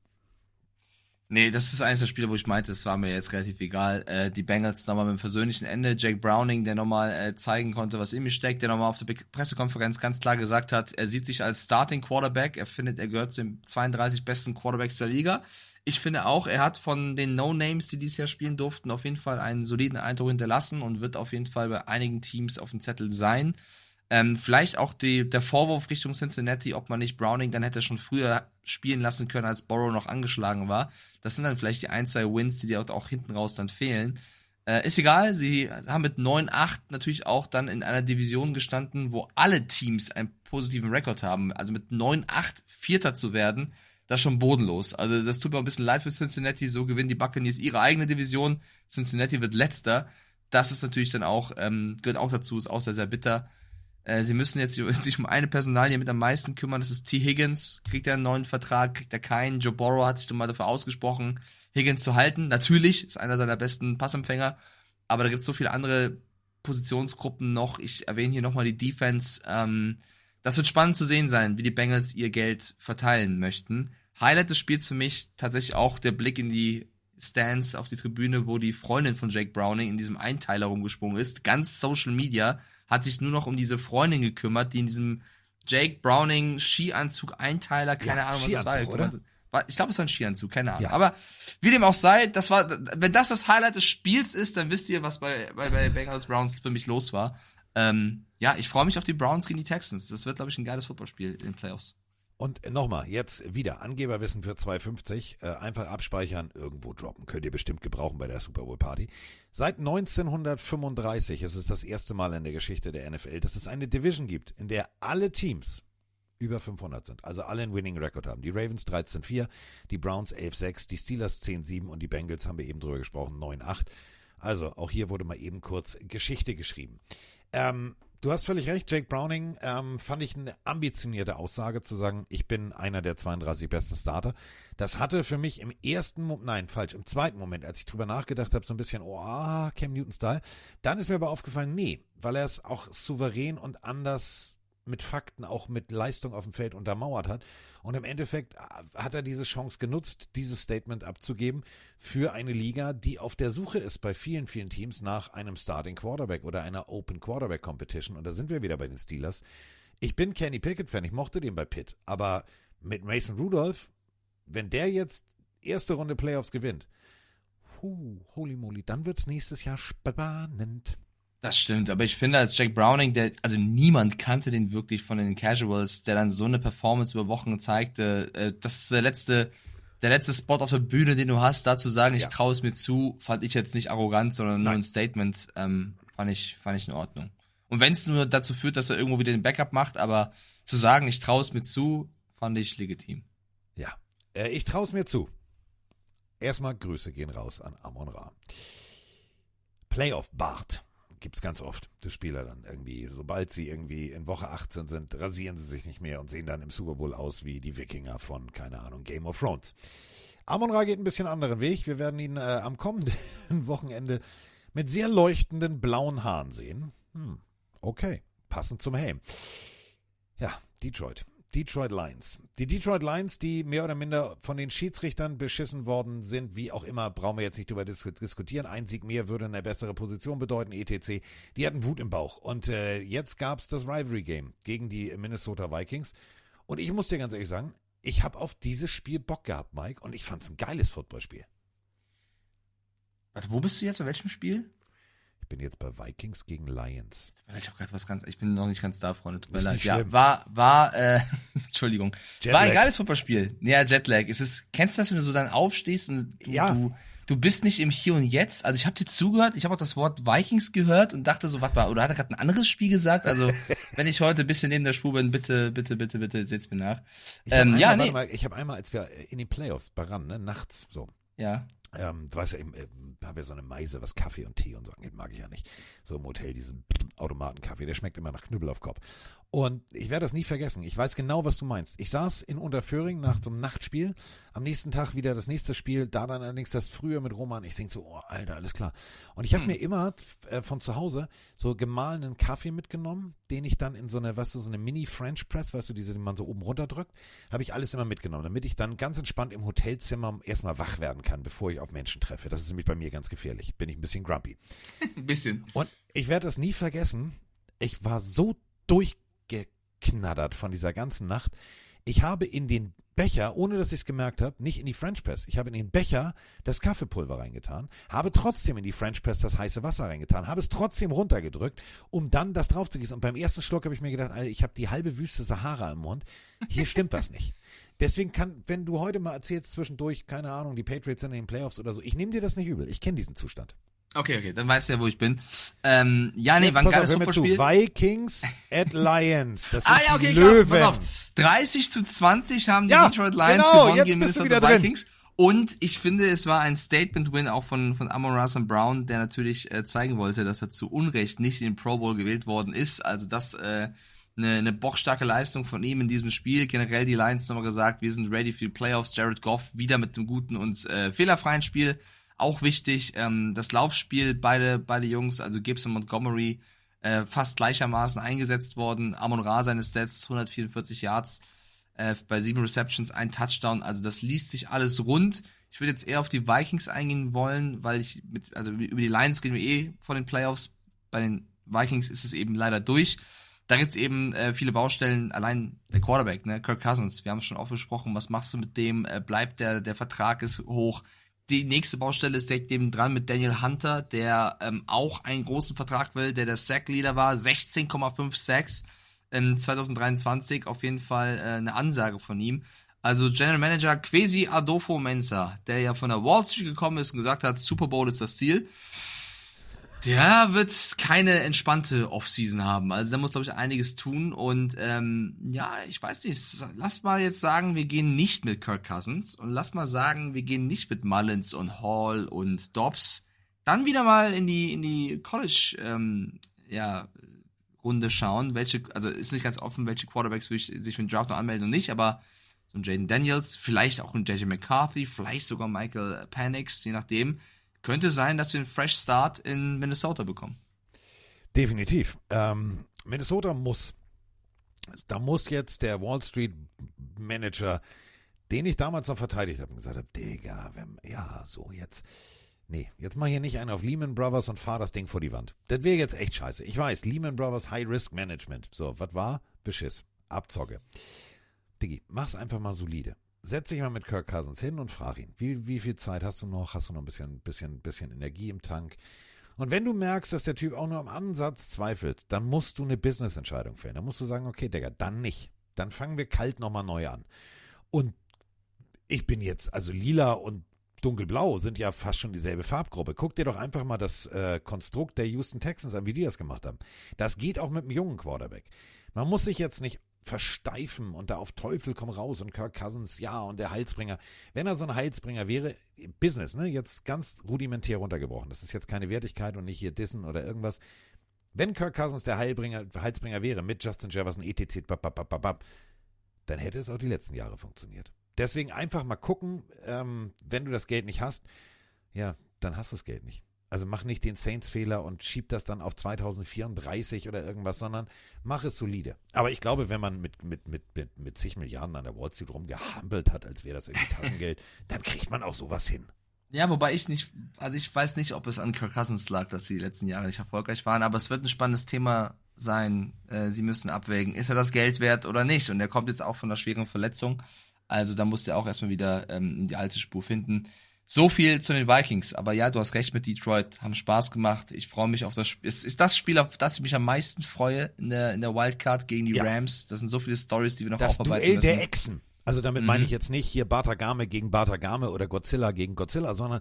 Nee, das ist eines der Spiele, wo ich meinte, es war mir jetzt relativ egal. Äh, die Bengals nochmal mit dem versöhnlichen Ende. Jake Browning, der nochmal äh, zeigen konnte, was in mir steckt, der nochmal auf der Pressekonferenz ganz klar gesagt hat, er sieht sich als Starting Quarterback. Er findet, er gehört zu den 32 besten Quarterbacks der Liga. Ich finde auch, er hat von den No-Names, die dieses Jahr spielen durften, auf jeden Fall einen soliden Eindruck hinterlassen und wird auf jeden Fall bei einigen Teams auf dem Zettel sein. Ähm, vielleicht auch die, der Vorwurf Richtung Cincinnati, ob man nicht Browning dann hätte schon früher spielen lassen können, als Borrow noch angeschlagen war. Das sind dann vielleicht die ein, zwei Wins, die dir auch, hinten raus dann fehlen. Äh, ist egal, sie haben mit 9-8 natürlich auch dann in einer Division gestanden, wo alle Teams einen positiven Rekord haben. Also mit 9-8 Vierter zu werden, das ist schon bodenlos. Also das tut mir ein bisschen leid für Cincinnati. So gewinnen die Buccaneers ihre eigene Division. Cincinnati wird letzter. Das ist natürlich dann auch, ähm, gehört auch dazu, ist auch sehr, sehr bitter. Äh, sie müssen jetzt [LAUGHS] sich um eine Personalie mit am meisten kümmern. Das ist T. Higgins. Kriegt er einen neuen Vertrag? Kriegt er keinen? Joe Burrow hat sich doch mal dafür ausgesprochen, Higgins zu halten. Natürlich ist einer seiner besten Passempfänger. Aber da gibt es so viele andere Positionsgruppen noch. Ich erwähne hier nochmal die Defense. Ähm, das wird spannend zu sehen sein, wie die Bengals ihr Geld verteilen möchten. Highlight des Spiels für mich tatsächlich auch der Blick in die Stands auf die Tribüne, wo die Freundin von Jake Browning in diesem Einteiler rumgesprungen ist. Ganz Social Media hat sich nur noch um diese Freundin gekümmert, die in diesem Jake Browning Skianzug Einteiler, keine Ja, Ahnung, was das war. Oder? Ich glaube, es war ein Skianzug, keine Ahnung. Ja. Aber wie dem auch sei, das war, wenn das das Highlight des Spiels ist, dann wisst ihr, was bei, bei, bei Bengals Browns für mich los war. Ähm, ja, ich freue mich auf die Browns gegen die Texans. Das wird, glaube ich, ein geiles Footballspiel in den Playoffs. Und nochmal, jetzt wieder Angeberwissen für 2,50. Äh, einfach abspeichern, irgendwo droppen. Könnt ihr bestimmt gebrauchen bei der Super Bowl Party. Seit 1935 ist es das erste Mal in der Geschichte der NFL, dass es eine Division gibt, in der alle Teams über 500 sind. Also alle einen Winning Record haben. Die Ravens 13-4, die Browns 11-6, die Steelers 10-7 und die Bengals haben wir eben drüber gesprochen, 9-8. Also auch hier wurde mal eben kurz Geschichte geschrieben. Ähm, du hast völlig recht, Jake Browning ähm, fand ich eine ambitionierte Aussage zu sagen, ich bin einer der 32 besten Starter. Das hatte für mich im ersten Moment, nein, falsch, im zweiten Moment, als ich drüber nachgedacht habe, so ein bisschen, oh, Cam Newton-Style. Dann ist mir aber aufgefallen, nee, weil er es auch souverän und anders mit Fakten, auch mit Leistung auf dem Feld untermauert hat. Und im Endeffekt äh, hat er diese Chance genutzt, dieses Statement abzugeben für eine Liga, die auf der Suche ist bei vielen, vielen Teams nach einem Starting Quarterback oder einer Open Quarterback Competition. Und da sind wir wieder bei den Steelers. Ich bin Kenny Pickett-Fan, ich mochte den bei Pitt. Aber mit Mason Rudolph, wenn der jetzt erste Runde Playoffs gewinnt, hu, holy moly, dann wird's nächstes Jahr spannend. Das stimmt, aber ich finde, als Jack Browning, der, also niemand kannte den wirklich von den Casuals, der dann so eine Performance über Wochen zeigte. Äh, das ist der letzte, der letzte Spot auf der Bühne, den du hast, da zu sagen, ich Ja. traue es mir zu, fand ich jetzt nicht arrogant, sondern nur Nein. ein Statement, ähm, fand ich, fand ich in Ordnung. Und wenn es nur dazu führt, dass er irgendwo wieder den Backup macht, aber zu sagen, ich traue es mir zu, fand ich legitim. Ja, äh, ich traue es mir zu. Erstmal Grüße gehen raus an Amon Ra. Playoff Bart gibt's ganz oft. Das Spieler dann irgendwie, sobald sie irgendwie in Woche 18 sind, rasieren sie sich nicht mehr und sehen dann im Super Bowl aus wie die Wikinger von, keine Ahnung, Game of Thrones. Amon Ra geht ein bisschen anderen Weg. Wir werden ihn äh, am kommenden [LAUGHS] Wochenende mit sehr leuchtenden blauen Haaren sehen. Hm, okay, passend zum Helm. Ja, Detroit. Detroit Lions. Die Detroit Lions, die mehr oder minder von den Schiedsrichtern beschissen worden sind, wie auch immer, brauchen wir jetzt nicht drüber dis diskutieren. Ein Sieg mehr würde eine bessere Position bedeuten, etc. Die hatten Wut im Bauch. Und äh, jetzt gab's das Rivalry Game gegen die Minnesota Vikings. Und ich muss dir ganz ehrlich sagen, ich habe auf dieses Spiel Bock gehabt, Mike, und ich fand's ein geiles Footballspiel. Warte, wo bist du jetzt? Bei welchem Spiel? Ich bin jetzt bei Vikings gegen Lions. Ich habe gerade was ganz, ich bin noch nicht ganz da, Freunde. Tut mir leid. Ja, war, war, äh, [LAUGHS] Entschuldigung. War ein Jetlag. geiles Fußballspiel. Ja, Jetlag. Es ist, kennst du das, wenn du so dann aufstehst und du, Ja. du, du bist nicht im Hier und Jetzt? Also ich habe dir zugehört, ich habe auch das Wort Vikings gehört und dachte so, warte mal, oder hat er gerade ein anderes Spiel gesagt? Also, [LAUGHS] wenn ich heute ein bisschen neben der Spur bin, bitte, bitte, bitte, bitte, seht's mir nach. Ich Ähm, einmal, ja, nee. mal, ich habe einmal, als wir in den Playoffs waren, ne, nachts, so, Ja. Ähm, du weißt ja, ich äh, habe ja so eine Meise, was Kaffee und Tee und so angeht, mag ich ja nicht. So im Hotel, diesen Automatenkaffee, der schmeckt immer nach Knüppel auf Kopf. Und ich werde das nie vergessen. Ich weiß genau, was du meinst. Ich saß in Unterföhring nach so einem Nachtspiel. Am nächsten Tag wieder das nächste Spiel. Da dann allerdings das früher mit Roman. Ich denke so, oh, Alter, alles klar. Und ich habe Hm. mir immer äh, von zu Hause so gemahlenen Kaffee mitgenommen, den ich dann in so eine, weißt du, so eine Mini-French Press, weißt du, diese, die man so oben runterdrückt, habe ich alles immer mitgenommen, damit ich dann ganz entspannt im Hotelzimmer erstmal wach werden kann, bevor ich auf Menschen treffe. Das ist nämlich bei mir ganz gefährlich. Bin ich ein bisschen grumpy. [LAUGHS] Ein bisschen. Und ich werde das nie vergessen. Ich war so durchgeknattert von dieser ganzen Nacht. Ich habe in den Becher, ohne dass ich es gemerkt habe, nicht in die French Press. Ich habe in den Becher das Kaffeepulver reingetan, habe trotzdem in die French Press das heiße Wasser reingetan, habe es trotzdem runtergedrückt, um dann das drauf zu gießen. Und beim ersten Schluck habe ich mir gedacht, Alter, ich habe die halbe Wüste Sahara im Mund. Hier stimmt was nicht. Deswegen kann, wenn du heute mal erzählst zwischendurch, keine Ahnung, die Patriots sind in den Playoffs oder so, ich nehme dir das nicht übel. Ich kenne diesen Zustand. Okay, okay, dann weißt du ja, wo ich bin. Ähm, ja, nee, Jetzt war ein geiles. Footballspiel. Vikings at [LAUGHS] Lions. Das sind Ah ja, okay, die krass, Löwen. pass auf. 30 zu 20 haben die Ja, Detroit Lions genau, gewonnen gegen Minnesota wieder drin. Vikings. Und ich finde, es war ein Statement-Win auch von, von Amon Russell Brown, der natürlich äh, zeigen wollte, dass er zu Unrecht nicht in den Pro Bowl gewählt worden ist. Also das äh, eine, eine bockstarke Leistung von ihm in diesem Spiel. Generell die Lions nochmal gesagt, wir sind ready für die Playoffs. Jared Goff wieder mit einem guten und äh, fehlerfreien Spiel. Auch wichtig, ähm, das Laufspiel, beide, beide Jungs, also Gibbs und Montgomery, äh, fast gleichermaßen eingesetzt worden. Amon Ra seine Stats, 144 Yards äh, bei sieben Receptions, ein Touchdown. Also das liest sich alles rund. Ich würde jetzt eher auf die Vikings eingehen wollen, weil ich mit, also über die Lions reden wir eh vor den Playoffs. Bei den Vikings ist es eben leider durch. Da gibt's eben äh, viele Baustellen, allein der Quarterback, ne, Kirk Cousins, wir haben es schon oft besprochen, was machst du mit dem, äh, bleibt der, der Vertrag ist hoch. Die nächste Baustelle ist direkt eben dran mit Daniel Hunter, der ähm, auch einen großen Vertrag will, der der Sack-Leader war, 16,5 Sacks in 2023, auf jeden Fall äh, eine Ansage von ihm. Also General Manager Quesi Adolfo Mensa, der ja von der Wall Street gekommen ist und gesagt hat, Super Bowl ist das Ziel. Der wird keine entspannte Offseason haben. Also da muss, glaube ich, einiges tun. Und ähm, ja, ich weiß nicht, lass mal jetzt sagen, wir gehen nicht mit Kirk Cousins und lass mal sagen, wir gehen nicht mit Mullins und Hall und Dobbs. Dann wieder mal in die, in die College ähm, ja, Runde schauen, welche, also ist nicht ganz offen, welche Quarterbacks sich für den Draft noch anmelden und nicht, aber so ein Jaden Daniels, vielleicht auch ein JJ McCarthy, vielleicht sogar Michael Panix, je nachdem. Könnte sein, dass wir einen Fresh Start in Minnesota bekommen. Definitiv. Ähm, Minnesota muss. Da muss jetzt der Wall Street Manager, den ich damals noch verteidigt habe gesagt habe, Digga, wenn, ja, so jetzt. Nee, jetzt mach hier nicht einen auf Lehman Brothers und fahr das Ding vor die Wand. Das wäre jetzt echt scheiße. Ich weiß, Lehman Brothers High Risk Management. So, was war? Beschiss. Abzocke. Diggi, mach's einfach mal solide. Setz dich mal mit Kirk Cousins hin und frag ihn, wie, wie viel Zeit hast du noch? Hast du noch ein bisschen, bisschen, bisschen Energie im Tank? Und wenn du merkst, dass der Typ auch nur am Ansatz zweifelt, dann musst du eine Business-Entscheidung fällen. Dann musst du sagen, okay, Digga, dann nicht. Dann fangen wir kalt nochmal neu an. Und ich bin jetzt, also lila und dunkelblau sind ja fast schon dieselbe Farbgruppe. Guck dir doch einfach mal das äh, Konstrukt der Houston Texans an, wie die das gemacht haben. Das geht auch mit einem jungen Quarterback. Man muss sich jetzt nicht versteifen und da auf Teufel komm raus und Kirk Cousins, ja, und der Heilsbringer. Wenn er so ein Heilsbringer wäre, Business, ne, jetzt ganz rudimentär runtergebrochen. Das ist jetzt keine Wertigkeit und nicht hier Dissen oder irgendwas. Wenn Kirk Cousins der Heilbringer, Heilsbringer wäre mit Justin Jefferson, etc., dann hätte es auch die letzten Jahre funktioniert. Deswegen einfach mal gucken, ähm, wenn du das Geld nicht hast, ja, dann hast du das Geld nicht. Also mach nicht den Saints-Fehler und schieb das dann auf 2034 oder irgendwas, sondern mach es solide. Aber ich glaube, wenn man mit, mit, mit, mit, mit zig Milliarden an der Wall Street rumgehampelt hat, als wäre das irgendwie Taschengeld, [LAUGHS] dann kriegt man auch sowas hin. Ja, wobei ich nicht, also ich weiß nicht, ob es an Kirk Cousins lag, dass sie die letzten Jahre nicht erfolgreich waren, aber es wird ein spannendes Thema sein. Äh, sie müssen abwägen, ist er das Geld wert oder nicht? Und er kommt jetzt auch von einer schweren Verletzung. Also da muss er auch erstmal wieder ähm, in die alte Spur finden. So viel zu den Vikings. Aber ja, du hast recht mit Detroit. Haben Spaß gemacht. Ich freue mich auf das Spiel. Es ist das Spiel, auf das ich mich am meisten freue in der, in der Wildcard gegen die Ja. Rams. Das sind so viele Stories, die wir noch Das aufarbeiten Duell müssen. der Echsen. Also damit Mhm. meine ich jetzt nicht hier Batagame gegen Batagame oder Godzilla gegen Godzilla, sondern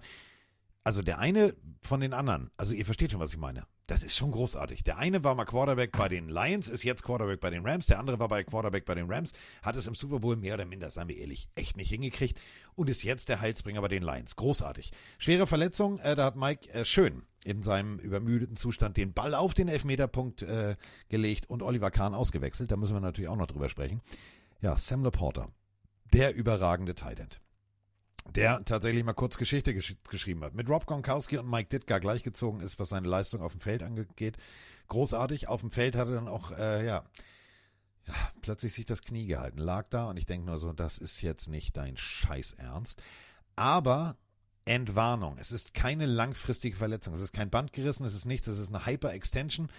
also der eine von den anderen. Also ihr versteht schon, was ich meine. Das ist schon großartig. Der eine war mal Quarterback bei den Lions, ist jetzt Quarterback bei den Rams. Der andere war bei Quarterback bei den Rams, hat es im Super Bowl mehr oder minder, seien wir ehrlich, echt nicht hingekriegt und ist jetzt der Heilsbringer bei den Lions. Großartig. Schwere Verletzung, äh, da hat Mike äh, schön in seinem übermüdeten Zustand den Ball auf den Elfmeterpunkt äh, gelegt und Oliver Kahn ausgewechselt. Da müssen wir natürlich auch noch drüber sprechen. Ja, Sam Laporta, der überragende Tight der tatsächlich mal kurz Geschichte gesch geschrieben hat. Mit Rob Gronkowski und Mike Ditka gleichgezogen ist, was seine Leistung auf dem Feld angeht. Großartig. Auf dem Feld hat er dann auch, äh, ja, ja, plötzlich sich das Knie gehalten, lag da und ich denke nur so, das ist jetzt nicht dein Scheiß Ernst. Aber Entwarnung. Es ist keine langfristige Verletzung. Es ist kein Band gerissen, es ist nichts, es ist eine Hyper-Extension.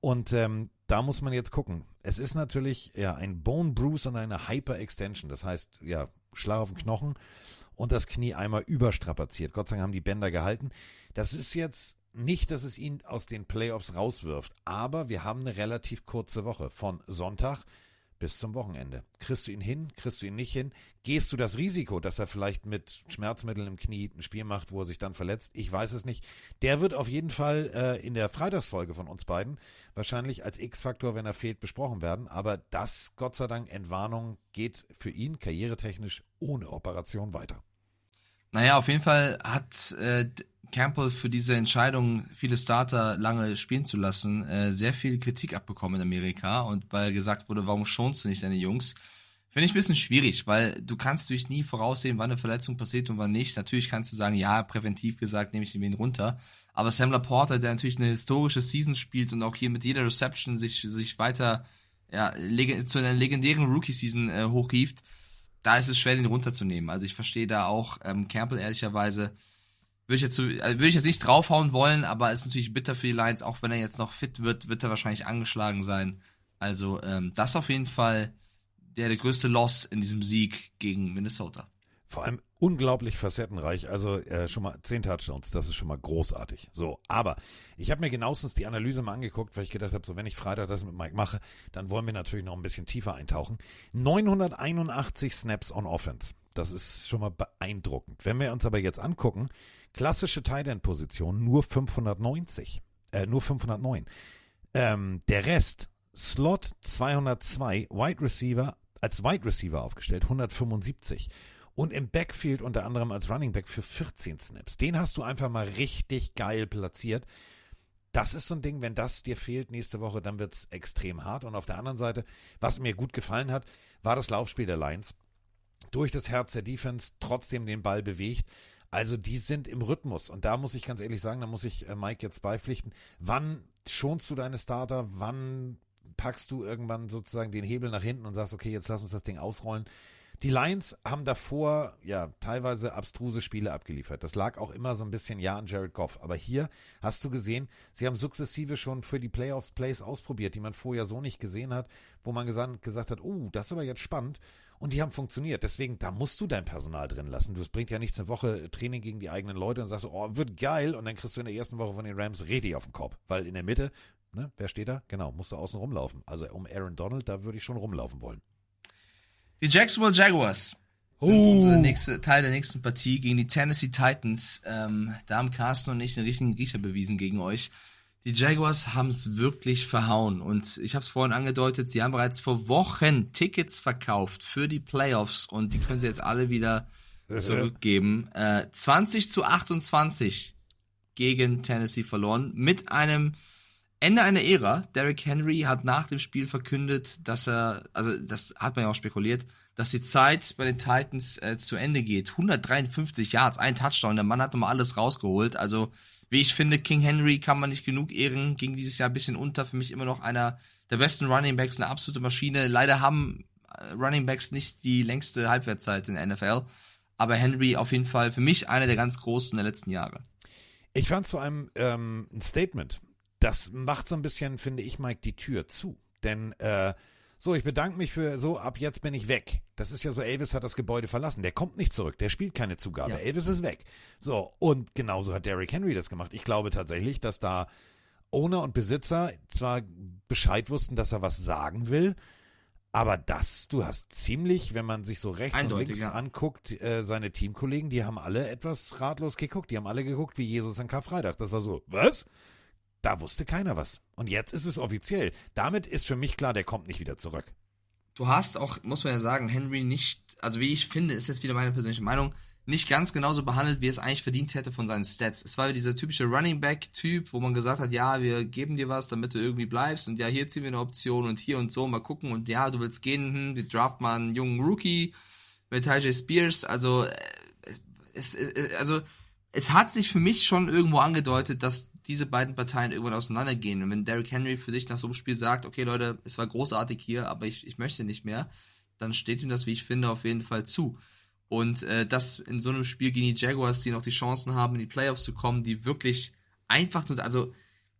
Und ähm, da muss man jetzt gucken. Es ist natürlich ja ein Bone Bruise und eine Hyper-Extension. Das heißt, ja, Schlag auf den Knochen und das Knie einmal überstrapaziert. Gott sei Dank haben die Bänder gehalten. Das ist jetzt nicht, dass es ihn aus den Playoffs rauswirft, aber wir haben eine relativ kurze Woche von Sonntag bis zum Wochenende. Kriegst du ihn hin, kriegst du ihn nicht hin? Gehst du das Risiko, dass er vielleicht mit Schmerzmitteln im Knie ein Spiel macht, wo er sich dann verletzt? Ich weiß es nicht. Der wird auf jeden Fall äh, in der Freitagsfolge von uns beiden wahrscheinlich als X-Faktor, wenn er fehlt, besprochen werden. Aber das, Gott sei Dank, Entwarnung geht für ihn karrieretechnisch ohne Operation weiter. Naja, auf jeden Fall hat äh, Campbell für diese Entscheidung, viele Starter lange spielen zu lassen, äh, sehr viel Kritik abbekommen in Amerika und weil gesagt wurde, warum schonst du nicht deine Jungs? Finde ich ein bisschen schwierig, weil du kannst durch nie voraussehen, wann eine Verletzung passiert und wann nicht. Natürlich kannst du sagen, ja, präventiv gesagt, nehme ich ihn runter. Aber Sam Laporta, der natürlich eine historische Season spielt und auch hier mit jeder Reception sich, sich weiter ja, zu einer legendären Rookie-Season äh, hochrieft, da ist es schwer, den runterzunehmen. Also ich verstehe da auch ähm, Campbell ehrlicherweise würde ich jetzt, also würde ich jetzt nicht draufhauen wollen, aber ist natürlich bitter für die Lions. Auch wenn er jetzt noch fit wird, wird er wahrscheinlich angeschlagen sein. Also ähm, das auf jeden Fall der, der größte Loss in diesem Sieg gegen Minnesota. Vor allem unglaublich facettenreich. Also äh, schon mal zehn Touchdowns, das ist schon mal großartig. So, aber ich habe mir genauestens die Analyse mal angeguckt, weil ich gedacht habe, so wenn ich Freitag das mit Mike mache, dann wollen wir natürlich noch ein bisschen tiefer eintauchen. 981 Snaps on Offense. Das ist schon mal beeindruckend. Wenn wir uns aber jetzt angucken, Klassische Tight End Position nur 590, äh, nur 509. Ähm, der Rest Slot 202, Wide Receiver als Wide Receiver aufgestellt 175 und im Backfield unter anderem als Running Back für 14 Snaps. Den hast du einfach mal richtig geil platziert. Das ist so ein Ding, wenn das dir fehlt nächste Woche, dann wird es extrem hart. Und auf der anderen Seite, was mir gut gefallen hat, war das Laufspiel der Lions. Durch das Herz der Defense trotzdem den Ball bewegt. Also die sind im Rhythmus. Und da muss ich ganz ehrlich sagen, da muss ich äh, Mike jetzt beipflichten. Wann schonst du deine Starter? Wann packst du irgendwann sozusagen den Hebel nach hinten und sagst, okay, jetzt lass uns das Ding ausrollen? Die Lions haben davor ja teilweise abstruse Spiele abgeliefert. Das lag auch immer so ein bisschen ja an Jared Goff. Aber hier hast du gesehen, sie haben sukzessive schon für die Playoffs Plays ausprobiert, die man vorher so nicht gesehen hat, wo man gesagt, gesagt hat, oh, das ist aber jetzt spannend. Und die haben funktioniert. Deswegen, da musst du dein Personal drin lassen. Du bringt ja nichts eine Woche Training gegen die eigenen Leute und sagst, oh, wird geil. Und dann kriegst du in der ersten Woche von den Rams richtig auf den Kopf. Weil in der Mitte, ne, wer steht da? Genau, musst du außen rumlaufen. Also um Aaron Donald, da würde ich schon rumlaufen wollen. Die Jacksonville Jaguars sind uh. unser nächste, Teil der nächsten Partie gegen die Tennessee Titans. Ähm, da haben Carsten und ich einen richtigen Riecher bewiesen gegen euch. Die Jaguars haben es wirklich verhauen und ich habe es vorhin angedeutet, sie haben bereits vor Wochen Tickets verkauft für die Playoffs und die können sie jetzt alle wieder [LAUGHS] zurückgeben. Äh, 20 zu 28 gegen Tennessee verloren mit einem Ende einer Ära. Derrick Henry hat nach dem Spiel verkündet, dass er, also das hat man ja auch spekuliert, dass die Zeit bei den Titans äh, zu Ende geht. 153 Yards, ein Touchdown, der Mann hat nochmal alles rausgeholt. Also wie ich finde, King Henry kann man nicht genug ehren, ging dieses Jahr ein bisschen unter. Für mich immer noch einer der besten Running Backs, eine absolute Maschine. Leider haben äh, Running Backs nicht die längste Halbwertszeit in der NFL. Aber Henry auf jeden Fall für mich einer der ganz großen der letzten Jahre. Ich fand zu einem ähm, ein Statement. Das macht so ein bisschen, finde ich, Mike, die Tür zu. Denn äh, so, ich bedanke mich für so, ab jetzt bin ich weg. Das ist ja so, Elvis hat das Gebäude verlassen. Der kommt nicht zurück, der spielt keine Zugabe. Ja. Elvis ist weg. So, und genauso hat Derrick Henry das gemacht. Ich glaube tatsächlich, dass da Owner und Besitzer zwar Bescheid wussten, dass er was sagen will, aber das, du hast ziemlich, wenn man sich so rechts Eindeutig, und links ja. anguckt, äh, seine Teamkollegen, die haben alle etwas ratlos geguckt. Die haben alle geguckt wie Jesus an Karfreitag. Das war so, was? Da wusste keiner was. Und jetzt ist es offiziell. Damit ist für mich klar, der kommt nicht wieder zurück. Du hast auch, muss man ja sagen, Henry nicht, also wie ich finde, ist jetzt wieder meine persönliche Meinung, nicht ganz genauso behandelt, wie es eigentlich verdient hätte von seinen Stats. Es war dieser typische Running Back-Typ, wo man gesagt hat, ja, wir geben dir was, damit du irgendwie bleibst und ja, hier ziehen wir eine Option und hier und so, mal gucken und ja, du willst gehen, hm, wir draften mal einen jungen Rookie mit Tajay Spears, also äh, es, äh, also es hat sich für mich schon irgendwo angedeutet, dass diese beiden Parteien irgendwann auseinandergehen. Und wenn Derrick Henry für sich nach so einem Spiel sagt, okay Leute, es war großartig hier, aber ich, ich möchte nicht mehr, dann steht ihm das, wie ich finde, auf jeden Fall zu. Und äh, das in so einem Spiel gegen die Jaguars, die noch die Chancen haben, in die Playoffs zu kommen, die wirklich einfach nur, also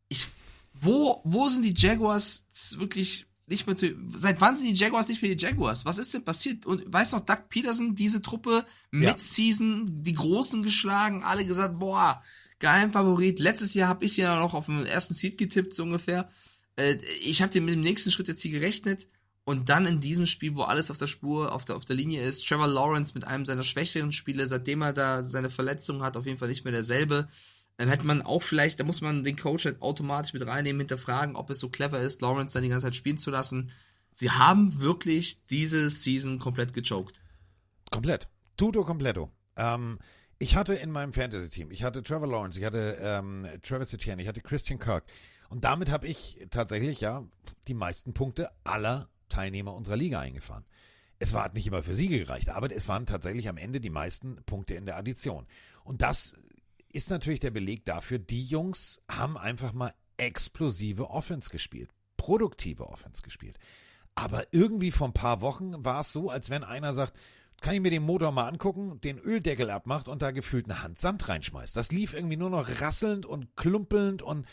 ich, wo, wo sind die Jaguars wirklich nicht mehr zu, seit wann sind die Jaguars nicht mehr die Jaguars? Was ist denn passiert? Und weißt du noch, Doug Peterson, diese Truppe, Ja. Mid-Season, die Großen geschlagen, alle gesagt, boah, Geheimfavorit. Letztes Jahr habe ich ja noch auf den ersten Seed getippt, so ungefähr. Äh, ich habe mit dem nächsten Schritt jetzt hier gerechnet. Und dann in diesem Spiel, wo alles auf der Spur, auf der, auf der Linie ist, Trevor Lawrence mit einem seiner schwächeren Spiele, seitdem er da seine Verletzung hat, auf jeden Fall nicht mehr derselbe. Dann hätte man auch vielleicht, da muss man den Coach halt automatisch mit reinnehmen, hinterfragen, ob es so clever ist, Lawrence dann die ganze Zeit spielen zu lassen. Sie haben wirklich diese Season komplett gechoked. Komplett. Tudo completo. Ähm, ich hatte in meinem Fantasy-Team, ich hatte Trevor Lawrence, ich hatte ähm, Travis Etienne, ich hatte Christian Kirk. Und damit habe ich tatsächlich ja die meisten Punkte aller Teilnehmer unserer Liga eingefahren. Es war hat nicht immer für Siege gereicht, aber es waren tatsächlich am Ende die meisten Punkte in der Addition. Und das ist natürlich der Beleg dafür, die Jungs haben einfach mal explosive Offense gespielt, produktive Offense gespielt. Aber irgendwie vor ein paar Wochen war es so, als wenn einer sagt, kann ich mir den Motor mal angucken, den Öldeckel abmacht und da gefühlt eine Hand Sand reinschmeißt. Das lief irgendwie nur noch rasselnd und klumpelnd und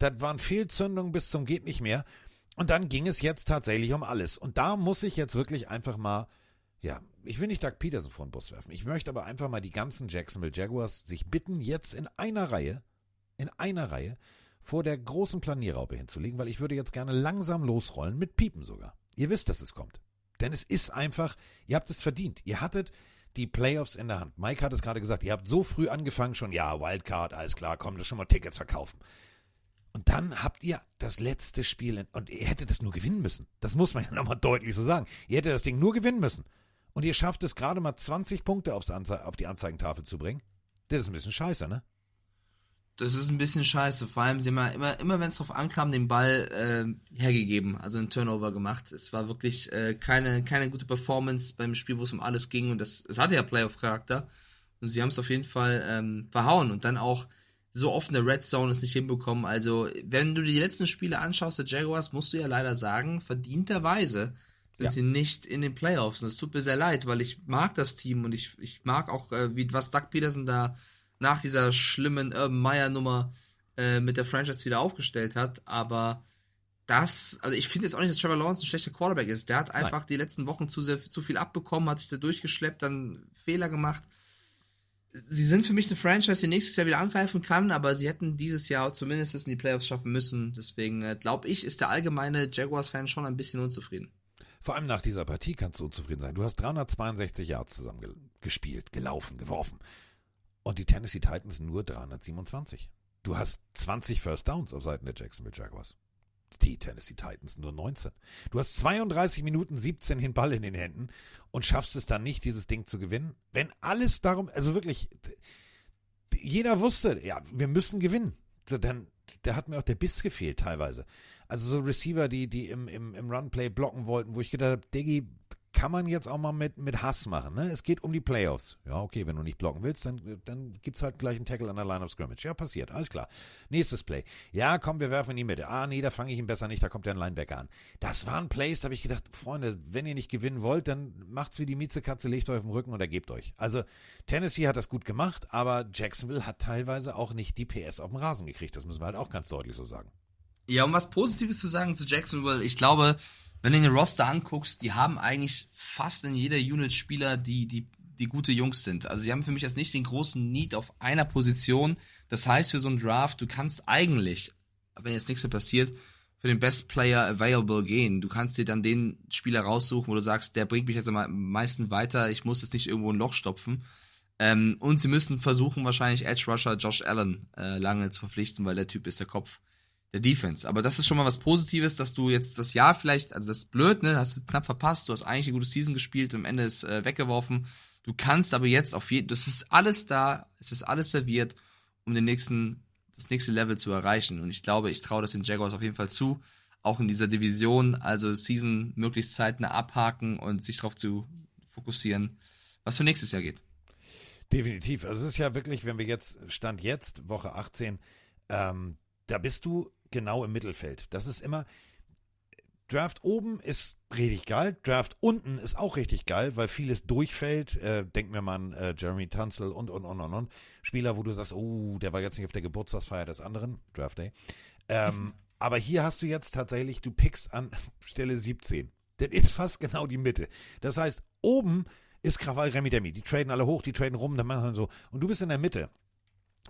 das waren Fehlzündungen bis zum geht nicht mehr. Und dann ging es jetzt tatsächlich um alles. Und da muss ich jetzt wirklich einfach mal, ja, ich will nicht Doug Peterson vor den Bus werfen. Ich möchte aber einfach mal die ganzen Jacksonville Jaguars sich bitten, jetzt in einer Reihe, in einer Reihe vor der großen Planierraupe hinzulegen, weil ich würde jetzt gerne langsam losrollen, mit Piepen sogar. Ihr wisst, dass es kommt. Denn es ist einfach, ihr habt es verdient. Ihr hattet die Playoffs in der Hand. Mike hat es gerade gesagt, ihr habt so früh angefangen schon, ja, Wildcard, alles klar, komm, das schon mal Tickets verkaufen. Und dann habt ihr das letzte Spiel, in, und ihr hättet es nur gewinnen müssen. Das muss man [LAUGHS] ja nochmal deutlich so sagen. Ihr hättet das Ding nur gewinnen müssen. Und ihr schafft es gerade mal 20 Punkte auf die Anzeigentafel zu bringen. Das ist ein bisschen scheiße, ne? Das ist ein bisschen scheiße. Vor allem, sie haben ja immer, immer wenn es drauf ankam, den Ball äh, hergegeben, also einen Turnover gemacht. Es war wirklich äh, keine, keine gute Performance beim Spiel, wo es um alles ging. Und das, es hatte ja Playoff-Charakter. Und sie haben es auf jeden Fall ähm, verhauen. Und dann auch so oft in der Red Zone es nicht hinbekommen. Also, wenn du die letzten Spiele anschaust der Jaguars, musst du ja leider sagen, verdienterweise sind Ja. sie nicht in den Playoffs. Und es tut mir sehr leid, weil ich mag das Team und ich, ich mag auch, äh, wie was Doug Peterson da nach dieser schlimmen Urban Meyer Nummer äh, mit der Franchise wieder aufgestellt hat. Aber das, also ich finde jetzt auch nicht, dass Trevor Lawrence ein schlechter Quarterback ist. Der hat einfach die letzten Wochen zu, sehr, zu viel abbekommen, hat sich da durchgeschleppt, dann Fehler gemacht. Sie sind für mich eine Franchise, die nächstes Jahr wieder angreifen kann, aber sie hätten dieses Jahr zumindest in die Playoffs schaffen müssen. Deswegen äh, glaube ich, ist der allgemeine Jaguars-Fan schon ein bisschen unzufrieden. Vor allem nach dieser Partie kannst du unzufrieden sein. Du hast 362 Yards zusammen ge gespielt, gelaufen, geworfen. Und die Tennessee Titans nur 327. Du hast 20 First Downs auf Seiten der Jacksonville Jaguars. Die Tennessee Titans nur 19. Du hast 32 Minuten 17 den Ball in den Händen und schaffst es dann nicht, dieses Ding zu gewinnen. Wenn alles darum, also wirklich, jeder wusste, ja, wir müssen gewinnen. So, dann, da hat mir auch der Biss gefehlt teilweise. Also so Receiver, die, die im, im, im Runplay blocken wollten, wo ich gedacht habe, Diggi, kann man jetzt auch mal mit, mit Hass machen. Ne? Es geht um die Playoffs. Ja, okay, wenn du nicht blocken willst, dann, dann gibt's halt gleich einen Tackle an der Line of Scrimmage. Ja, passiert, alles klar. Nächstes Play. Ja, komm, wir werfen in die Mitte. Ah, nee, da fange ich ihn besser nicht, da kommt der Linebacker an. Das waren Plays, da habe ich gedacht, Freunde, wenn ihr nicht gewinnen wollt, dann macht's wie die Miezekatze, legt euch auf den Rücken und ergebt euch. Also, Tennessee hat das gut gemacht, aber Jacksonville hat teilweise auch nicht die PS auf den Rasen gekriegt. Das müssen wir halt auch ganz deutlich so sagen. Ja, um was Positives zu sagen zu Jacksonville, ich glaube, wenn du den Roster anguckst, die haben eigentlich fast in jeder Unit Spieler, die, die, die gute Jungs sind. Also sie haben für mich jetzt nicht den großen Need auf einer Position. Das heißt, für so einen Draft, du kannst eigentlich, wenn jetzt nichts mehr passiert, für den Best Player Available gehen. Du kannst dir dann den Spieler raussuchen, wo du sagst, der bringt mich jetzt am meisten weiter, ich muss jetzt nicht irgendwo ein Loch stopfen. Ähm, und sie müssen versuchen, wahrscheinlich Edge Rusher Josh Allen äh, lange zu verpflichten, weil der Typ ist der Kopf der Defense. Aber das ist schon mal was Positives, dass du jetzt das Jahr vielleicht, also das ist blöd, ne, hast du knapp verpasst, du hast eigentlich eine gute Season gespielt, am Ende ist äh, weggeworfen. Du kannst aber jetzt auf jeden, das ist alles da, es ist alles serviert, um den nächsten, das nächste Level zu erreichen. Und ich glaube, ich traue das den Jaguars auf jeden Fall zu, auch in dieser Division, also Season möglichst zeitnah abhaken und sich darauf zu fokussieren, was für nächstes Jahr geht. Definitiv. Also es ist ja wirklich, wenn wir jetzt, Stand jetzt, Woche 18, ähm, da bist du genau im Mittelfeld. Das ist immer, Draft oben ist richtig geil, Draft unten ist auch richtig geil, weil vieles durchfällt. Äh, denk mir mal an äh, Jeremy Tunzel und, und, und, und, und. Spieler, wo du sagst, oh, der war jetzt nicht auf der Geburtstagsfeier des anderen, Draft Day. Ähm, [LAUGHS] aber hier hast du jetzt tatsächlich, du pickst an [LAUGHS] Stelle 17. Das ist fast genau die Mitte. Das heißt, oben ist Krawall Remi Demi. Die traden alle hoch, die traden rum, dann machen sie so. Und du bist in der Mitte.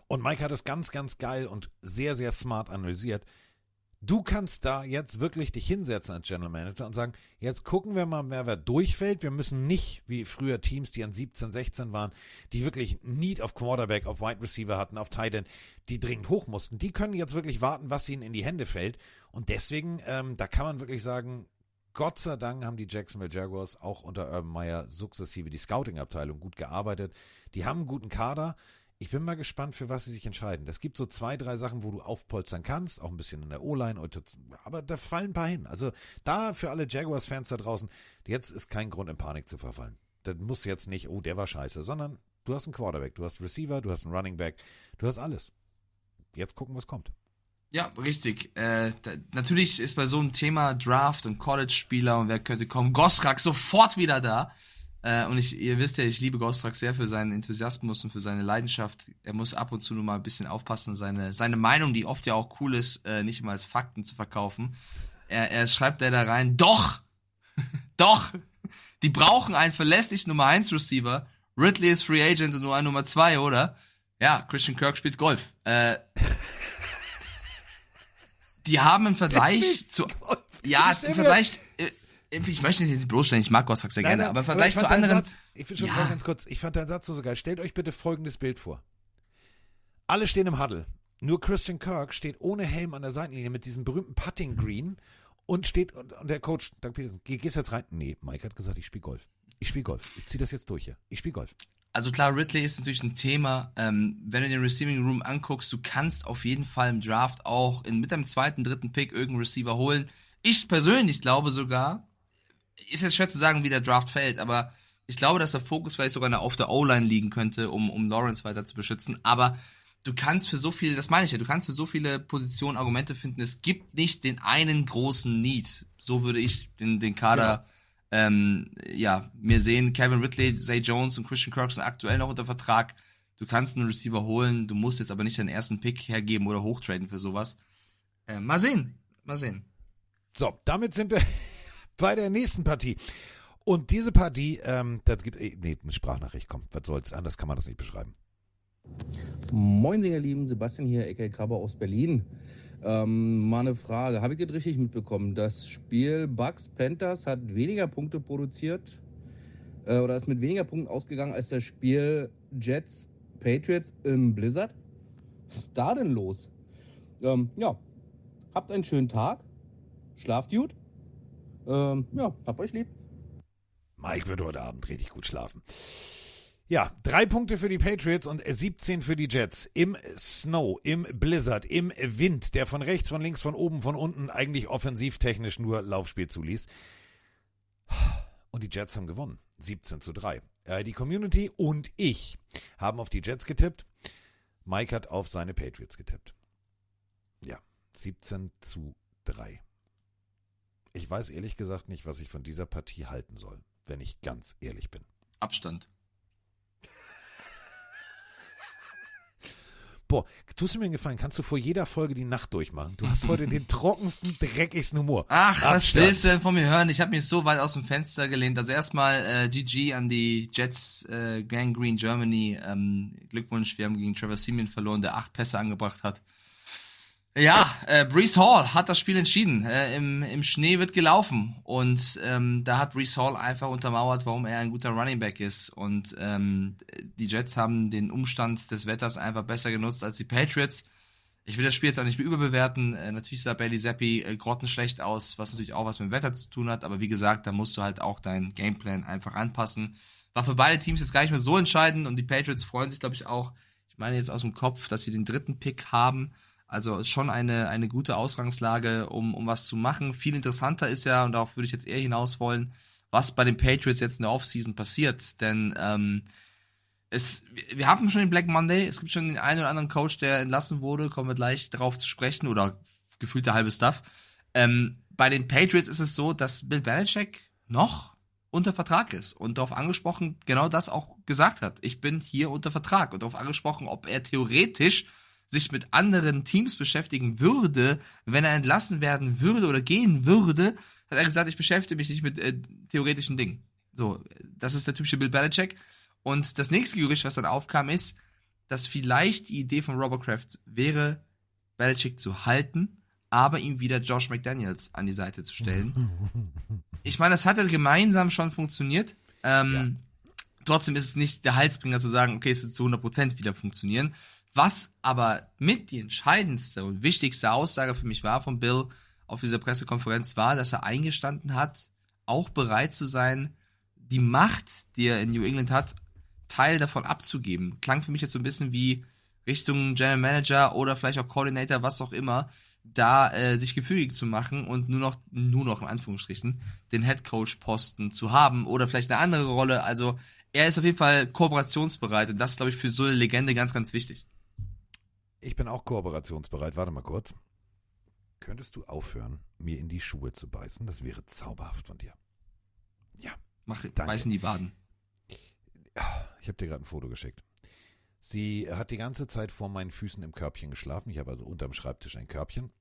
Und Mike hat es ganz, ganz geil und sehr, sehr smart analysiert. Du kannst da jetzt wirklich dich hinsetzen als General Manager und sagen, jetzt gucken wir mal, wer, wer durchfällt. Wir müssen nicht, wie früher Teams, die an 17, 16 waren, die wirklich Need auf Quarterback, auf Wide Receiver hatten, auf Tight End, die dringend hoch mussten. Die können jetzt wirklich warten, was ihnen in die Hände fällt. Und deswegen, ähm, da kann man wirklich sagen, Gott sei Dank haben die Jacksonville Jaguars auch unter Urban Meyer sukzessive die Scouting-Abteilung gut gearbeitet. Die haben einen guten Kader. Ich bin mal gespannt, für was sie sich entscheiden. Es gibt so zwei, drei Sachen, wo du aufpolstern kannst, auch ein bisschen in der O-Line, aber da fallen ein paar hin. Also da für alle Jaguars-Fans da draußen, jetzt ist kein Grund in Panik zu verfallen. Das muss jetzt nicht, oh, der war scheiße, sondern du hast einen Quarterback, du hast einen Receiver, du hast einen Running Back, du hast alles. Jetzt gucken, was kommt. Ja, richtig. Äh, da, natürlich ist bei so einem Thema Draft und College-Spieler und wer könnte kommen, Gosrak sofort wieder da. Äh, und ich, ihr wisst ja, ich liebe Gostrak sehr für seinen Enthusiasmus und für seine Leidenschaft. Er muss ab und zu nur mal ein bisschen aufpassen, seine, seine Meinung, die oft ja auch cool ist, äh, nicht immer als Fakten zu verkaufen. Er, er schreibt da rein, doch, [LAUGHS] doch, die brauchen einen verlässlichen Nummer 1 Receiver. Ridley ist Free Agent und nur ein Nummer 2, oder? Ja, Christian Kirk spielt Golf. Äh, [LAUGHS] die haben im Vergleich zu, ja, im Vergleich, ich möchte nicht bloßstellen, ich mag Gossack sehr Nein, gerne, nein, aber im Vergleich ich fand zu anderen. Satz, ich schon Ja. ganz kurz, ich fand deinen Satz so geil. Stellt euch bitte folgendes Bild vor. Alle stehen im Huddle. Nur Christian Kirk steht ohne Helm an der Seitenlinie mit diesem berühmten Putting Green und steht, und, und der Coach, Doug Peterson, geh, gehst jetzt rein? Nee, Mike hat gesagt, ich spiele Golf. Ich spiele Golf. Ich ziehe das jetzt durch hier. Ich spiele Golf. Also klar, Ridley ist natürlich ein Thema. Ähm, wenn du den Receiving Room anguckst, du kannst auf jeden Fall im Draft auch in, mit deinem zweiten, dritten Pick irgendeinen Receiver holen. Ich persönlich glaube sogar, ist jetzt schwer zu sagen, wie der Draft fällt, aber ich glaube, dass der Fokus vielleicht sogar auf der O-Line liegen könnte, um, um Lawrence weiter zu beschützen. Aber du kannst für so viele, das meine ich ja, du kannst für so viele Positionen Argumente finden. Es gibt nicht den einen großen Need. So würde ich den, den Kader ähm, ja, mir sehen, Kevin Ridley, Zay Jones und Christian Kirk sind aktuell noch unter Vertrag. Du kannst einen Receiver holen, du musst jetzt aber nicht deinen ersten Pick hergeben oder hochtraden für sowas. Äh, mal sehen, mal sehen. So, damit sind wir bei der nächsten Partie. Und diese Partie, ähm, das gibt, eh, nee, eine Sprachnachricht, komm, was soll's, anders kann man das nicht beschreiben. Moin, ihr Lieben, Sebastian hier, Ecke Krabber aus Berlin. Ähm, mal eine Frage, habe ich das richtig mitbekommen? Das Spiel Bucks Panthers hat weniger Punkte produziert äh, oder ist mit weniger Punkten ausgegangen als das Spiel Jets Patriots im Blizzard? Was ist da denn los? Ähm, ja, habt einen schönen Tag, schlaft gut. Ähm, ja, habt euch lieb. Mike wird heute Abend richtig gut schlafen. Ja, drei Punkte für die Patriots und 17 für die Jets. Im Snow, im Blizzard, im Wind, der von rechts, von links, von oben, von unten eigentlich offensivtechnisch nur Laufspiel zuließ. Und die Jets haben gewonnen. 17 zu 3. Äh, die Community und ich haben auf die Jets getippt. Mike hat auf seine Patriots getippt. Ja, 17 zu 3. Ich weiß ehrlich gesagt nicht, was ich von dieser Partie halten soll, wenn ich ganz ehrlich bin. Abstand. [LAUGHS] Boah, tust du mir einen Gefallen, kannst du vor jeder Folge die Nacht durchmachen? Du hast heute den [LAUGHS] trockensten, dreckigsten Humor. Ach, was Abstand. willst du denn von mir hören? Ich habe mich so weit aus dem Fenster gelehnt. Also erstmal äh, GG an die Jets äh, Gang Green Germany. Ähm, Glückwunsch, wir haben gegen Trevor Simeon verloren, der acht Pässe angebracht hat. Ja, äh, Brees Hall hat das Spiel entschieden. Äh, im, Im Schnee wird gelaufen und ähm, da hat Brees Hall einfach untermauert, warum er ein guter Running Back ist. Und ähm, die Jets haben den Umstand des Wetters einfach besser genutzt als die Patriots. Ich will das Spiel jetzt auch nicht mehr überbewerten. Äh, natürlich sah Bailey Zappi äh, grottenschlecht aus, was natürlich auch was mit dem Wetter zu tun hat. Aber wie gesagt, da musst du halt auch deinen Gameplan einfach anpassen. War für beide Teams jetzt gar nicht mehr so entscheidend und die Patriots freuen sich, glaube ich, auch. Ich meine jetzt aus dem Kopf, dass sie den dritten Pick haben. Also schon eine, eine gute Ausgangslage, um, um was zu machen. Viel interessanter ist ja, und darauf würde ich jetzt eher hinaus wollen, was bei den Patriots jetzt in der Offseason passiert. Denn ähm, es, wir haben schon den Black Monday, es gibt schon den einen oder anderen Coach, der entlassen wurde, kommen wir gleich darauf zu sprechen, oder gefühlt der halbe Stuff. Ähm, bei den Patriots ist es so, dass Bill Belichick noch unter Vertrag ist und darauf angesprochen, genau das auch gesagt hat. Ich bin hier unter Vertrag und darauf angesprochen, ob er theoretisch sich mit anderen Teams beschäftigen würde, wenn er entlassen werden würde oder gehen würde, hat er gesagt, ich beschäftige mich nicht mit äh, theoretischen Dingen. So, das ist der typische Bill Belichick. Und das nächste Gerücht, was dann aufkam, ist, dass vielleicht die Idee von Robert Kraft wäre, Belichick zu halten, aber ihm wieder Josh McDaniels an die Seite zu stellen. [LAUGHS] Ich meine, das hat ja gemeinsam schon funktioniert. Ähm, ja. Trotzdem ist es nicht der Halsbringer zu sagen, okay, es wird zu 100% wieder funktionieren. Was aber mit die entscheidendste und wichtigste Aussage für mich war von Bill auf dieser Pressekonferenz war, dass er eingestanden hat, auch bereit zu sein, die Macht, die er in New England hat, Teil davon abzugeben. Klang für mich jetzt so ein bisschen wie Richtung General Manager oder vielleicht auch Coordinator, was auch immer, da äh, sich gefügig zu machen und nur noch, nur noch in Anführungsstrichen, den Head Coach Posten zu haben oder vielleicht eine andere Rolle. Also er ist auf jeden Fall kooperationsbereit und das ist, glaube ich, für so eine Legende ganz, ganz wichtig. Ich bin auch kooperationsbereit. Warte mal kurz. Könntest du aufhören, mir in die Schuhe zu beißen? Das wäre zauberhaft von dir. Ja. Mach, danke. beißen die Waden. Ich habe dir gerade ein Foto geschickt. Sie hat die ganze Zeit vor meinen Füßen im Körbchen geschlafen. Ich habe also unterm Schreibtisch ein Körbchen.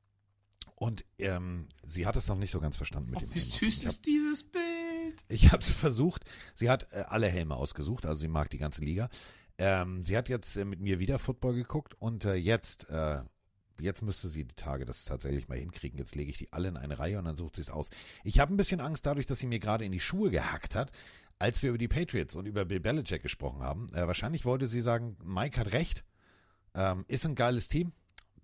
Und ähm, sie hat es noch nicht so ganz verstanden mit oh, dem. Wie süß hab, ist dieses Bild? Ich habe es versucht. Sie hat äh, alle Helme ausgesucht, also sie mag die ganze Liga. Ähm, sie hat jetzt äh, mit mir wieder Football geguckt und äh, jetzt, äh, jetzt müsste sie die Tage das tatsächlich mal hinkriegen. Jetzt lege ich die alle in eine Reihe und dann sucht sie es aus. Ich habe ein bisschen Angst dadurch, dass sie mir gerade in die Schuhe gehackt hat, als wir über die Patriots und über Bill Belichick gesprochen haben. Äh, wahrscheinlich wollte sie sagen, Mike hat recht, ähm, ist ein geiles Team.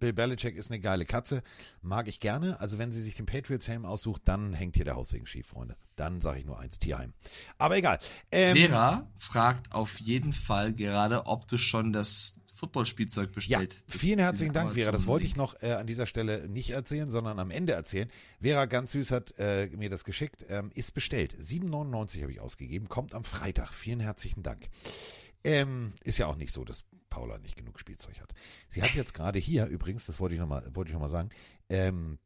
Bill Belichick ist eine geile Katze, mag ich gerne. Also wenn sie sich den Patriots-Helm aussucht, dann hängt hier der Haussegen schief, Freunde. Dann sage ich nur eins, Tierheim. Aber egal. Ähm, Vera fragt auf jeden Fall gerade, ob du schon das Footballspielzeug bestellt. Ja, vielen herzlichen Dank, Vera. Das wollte ich noch äh, an dieser Stelle nicht erzählen, sondern am Ende erzählen. Vera ganz süß hat äh, mir das geschickt. Ähm, ist bestellt. 7,99 habe ich ausgegeben. Kommt am Freitag. Vielen herzlichen Dank. Ähm, ist ja auch nicht so, dass Paula nicht genug Spielzeug hat. Sie hat jetzt gerade hier, übrigens, das wollte ich nochmal noch sagen, ähm,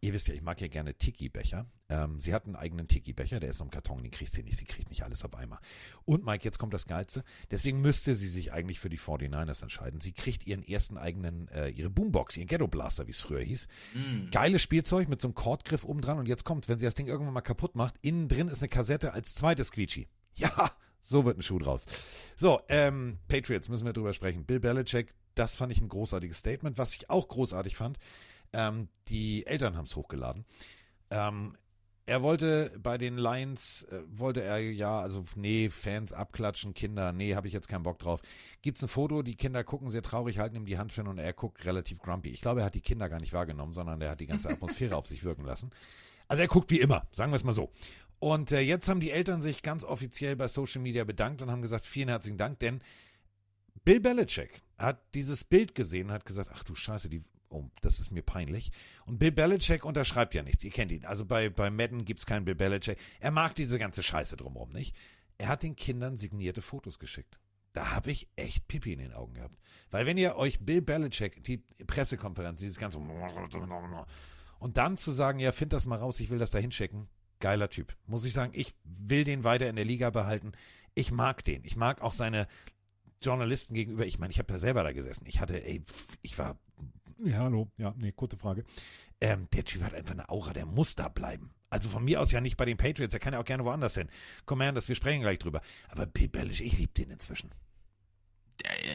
Ihr wisst ja, ich mag ja gerne Tiki-Becher. Ähm, sie hat einen eigenen Tiki-Becher, der ist noch im Karton, den kriegt sie nicht. Sie kriegt nicht alles auf einmal. Und Mike, jetzt kommt das Geilste. Deswegen müsste sie sich eigentlich für die 49ers entscheiden. Sie kriegt ihren ersten eigenen, äh, ihre Boombox, ihren Ghetto Blaster, wie es früher hieß. Mm. Geiles Spielzeug mit so einem Kordgriff oben dran. Und jetzt kommt, wenn sie das Ding irgendwann mal kaputt macht, innen drin ist eine Kassette als zweites Quietschi. Ja, so wird ein Schuh draus. So, ähm, Patriots müssen wir drüber sprechen. Bill Belichick, das fand ich ein großartiges Statement. Was ich auch großartig fand, ähm, die Eltern haben es hochgeladen. Ähm, er wollte bei den Lions, äh, wollte er ja, also nee, Fans abklatschen, Kinder, nee, habe ich jetzt keinen Bock drauf. Gibt's ein Foto, die Kinder gucken sehr traurig, halten ihm die Hand hin und er guckt relativ grumpy. Ich glaube, er hat die Kinder gar nicht wahrgenommen, sondern er hat die ganze Atmosphäre [LAUGHS] auf sich wirken lassen. Also er guckt wie immer, sagen wir es mal so. Und äh, jetzt haben die Eltern sich ganz offiziell bei Social Media bedankt und haben gesagt, vielen herzlichen Dank, denn Bill Belichick hat dieses Bild gesehen und hat gesagt, ach du Scheiße, die oh, das ist mir peinlich. Und Bill Belichick unterschreibt ja nichts. Ihr kennt ihn. Also bei, bei Madden gibt es keinen Bill Belichick. Er mag diese ganze Scheiße drumherum nicht. Er hat den Kindern signierte Fotos geschickt. Da habe ich echt Pipi in den Augen gehabt. Weil wenn ihr euch Bill Belichick, die Pressekonferenz, dieses ganze und dann zu sagen, ja, find das mal raus, ich will das da hinschicken, geiler Typ. Muss ich sagen, ich will den weiter in der Liga behalten. Ich mag den. Ich mag auch seine Journalisten gegenüber. Ich meine, ich habe ja selber da gesessen. Ich hatte, ey, ich war ja, hallo. Ja, nee, kurze Frage. Ähm, der Typ hat einfach eine Aura, der muss da bleiben. Also von mir aus ja nicht bei den Patriots, er kann ja auch gerne woanders hin. Commanders, wir sprechen gleich drüber. Aber Bill Bellish, ich liebe den inzwischen.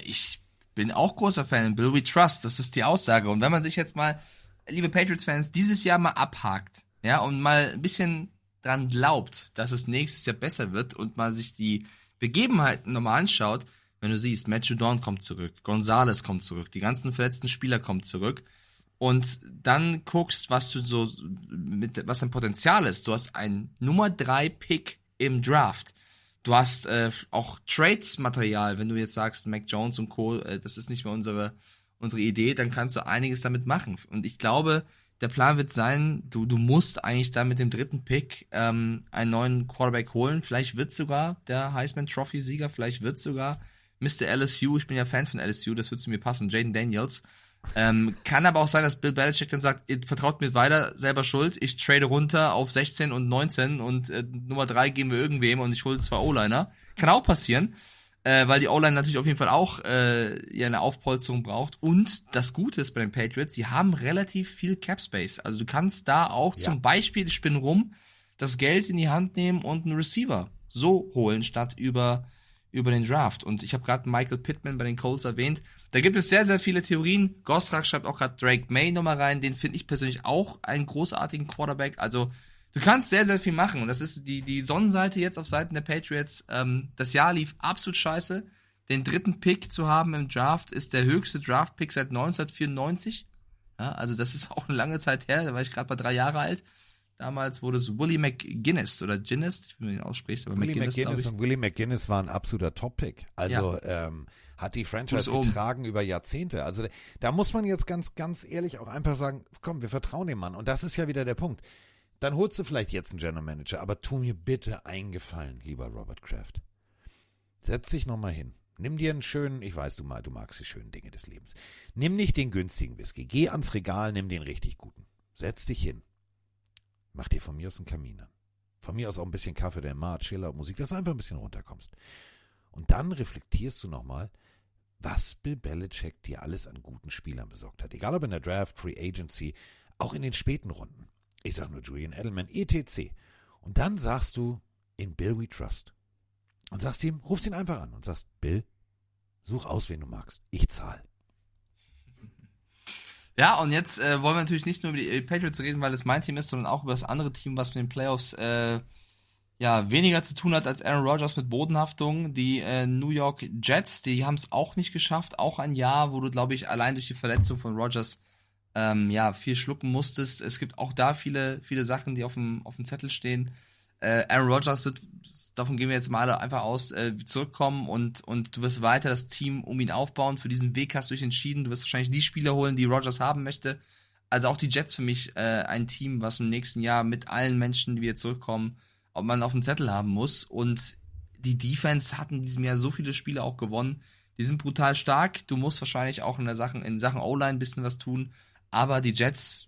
Ich bin auch großer Fan. Bill We Trust, das ist die Aussage. Und wenn man sich jetzt mal, liebe Patriots-Fans, dieses Jahr mal abhakt, ja, und mal ein bisschen dran glaubt, dass es nächstes Jahr besser wird und mal sich die Begebenheiten nochmal anschaut, Wenn du siehst, Matthew Dawn kommt zurück, Gonzalez kommt zurück, die ganzen verletzten Spieler kommen zurück und dann guckst, was du so mit was dein Potenzial ist. Du hast ein Nummer 3 Pick im Draft. Du hast äh, auch Trades-Material, wenn du jetzt sagst, Mac Jones und Co., äh, das ist nicht mehr unsere, unsere Idee, dann kannst du einiges damit machen. Und ich glaube, der Plan wird sein, du, du musst eigentlich da mit dem dritten Pick ähm, einen neuen Quarterback holen. Vielleicht wird sogar der Heisman Trophy-Sieger, vielleicht wird sogar Mr. LSU, ich bin ja Fan von LSU, das wird zu mir passen, Jaden Daniels. Ähm, kann aber auch sein, dass Bill Belichick dann sagt, ihr vertraut mir weiter, selber schuld, ich trade runter auf 16 und 19 und äh, Nummer 3 geben wir irgendwem und ich hole zwei O-Liner. Kann auch passieren äh, weil die O-Line natürlich auf jeden Fall auch äh, ja eine Aufpolsterung braucht. Und das Gute ist bei den Patriots, sie haben relativ viel Cap Space. Also du kannst da auch ja. zum Beispiel, ich spinne rum, das Geld in die Hand nehmen und einen Receiver so holen, statt über, über den Draft. Und ich habe gerade Michael Pittman bei den Colts erwähnt. Da gibt es sehr, sehr viele Theorien. Gostrak schreibt auch gerade Drake May nochmal rein. Den finde ich persönlich auch einen großartigen Quarterback. Also du kannst sehr, sehr viel machen. Und das ist die, die Sonnenseite jetzt auf Seiten der Patriots. Ähm, das Jahr lief absolut scheiße. Den dritten Pick zu haben im Draft ist der höchste Draft-Pick seit 1994. Ja, also das ist [LAUGHS] auch eine lange Zeit her. Da war ich gerade bei drei Jahre alt. Damals wurde es Willie McGuinness oder Guinness, ich will nicht ausspricht, aber Willie McGuinness, McGuinness und Willie McGuinness war ein absoluter Top-Pick. Also ja. ähm, hat die Franchise getragen über Jahrzehnte. Also da muss man jetzt ganz, ganz ehrlich auch einfach sagen, komm, wir vertrauen dem Mann. Und das ist ja wieder der Punkt. Dann holst du vielleicht jetzt einen General Manager, aber tu mir bitte einen Gefallen, lieber Robert Kraft. Setz dich nochmal hin. Nimm dir einen schönen, ich weiß, du, mal, du magst die schönen Dinge des Lebens. Nimm nicht den günstigen Whisky. Geh ans Regal, nimm den richtig guten. Setz dich hin. Mach dir von mir aus einen Kamin an. Von mir aus auch ein bisschen Kaffee, der Mar, Chiller, Musik, dass du einfach ein bisschen runterkommst. Und dann reflektierst du nochmal, was Bill Belichick dir alles an guten Spielern besorgt hat. Egal ob in der Draft, Free Agency, auch in den späten Runden. Ich sag nur Julian Edelman, etc. Und dann sagst du, in Bill we trust. Und sagst ihm, rufst ihn einfach an und sagst, Bill, such aus, wen du magst. Ich zahl. Ja, und jetzt äh, wollen wir natürlich nicht nur über die Patriots reden, weil es mein Team ist, sondern auch über das andere Team, was mit den Playoffs äh, ja weniger zu tun hat als Aaron Rodgers mit Bodenhaftung. Die äh, New York Jets, die haben es auch nicht geschafft. Auch ein Jahr, wo du, glaube ich, allein durch die Verletzung von Rodgers ähm, ja, viel schlucken musstest. Es gibt auch da viele, viele Sachen, die auf dem, auf dem Zettel stehen. Äh, Aaron Rodgers wird, davon gehen wir jetzt mal einfach aus, äh, zurückkommen und, und du wirst weiter das Team um ihn aufbauen. Für diesen Weg hast du dich entschieden. Du wirst wahrscheinlich die Spieler holen, die Rodgers haben möchte. Also auch die Jets für mich äh, ein Team, was im nächsten Jahr mit allen Menschen, die wieder zurückkommen, ob man auf dem Zettel haben muss. Und die Defense hatten in diesem Jahr so viele Spiele auch gewonnen. Die sind brutal stark. Du musst wahrscheinlich auch in der Sachen, in Sachen O-Line ein bisschen was tun. Aber die Jets,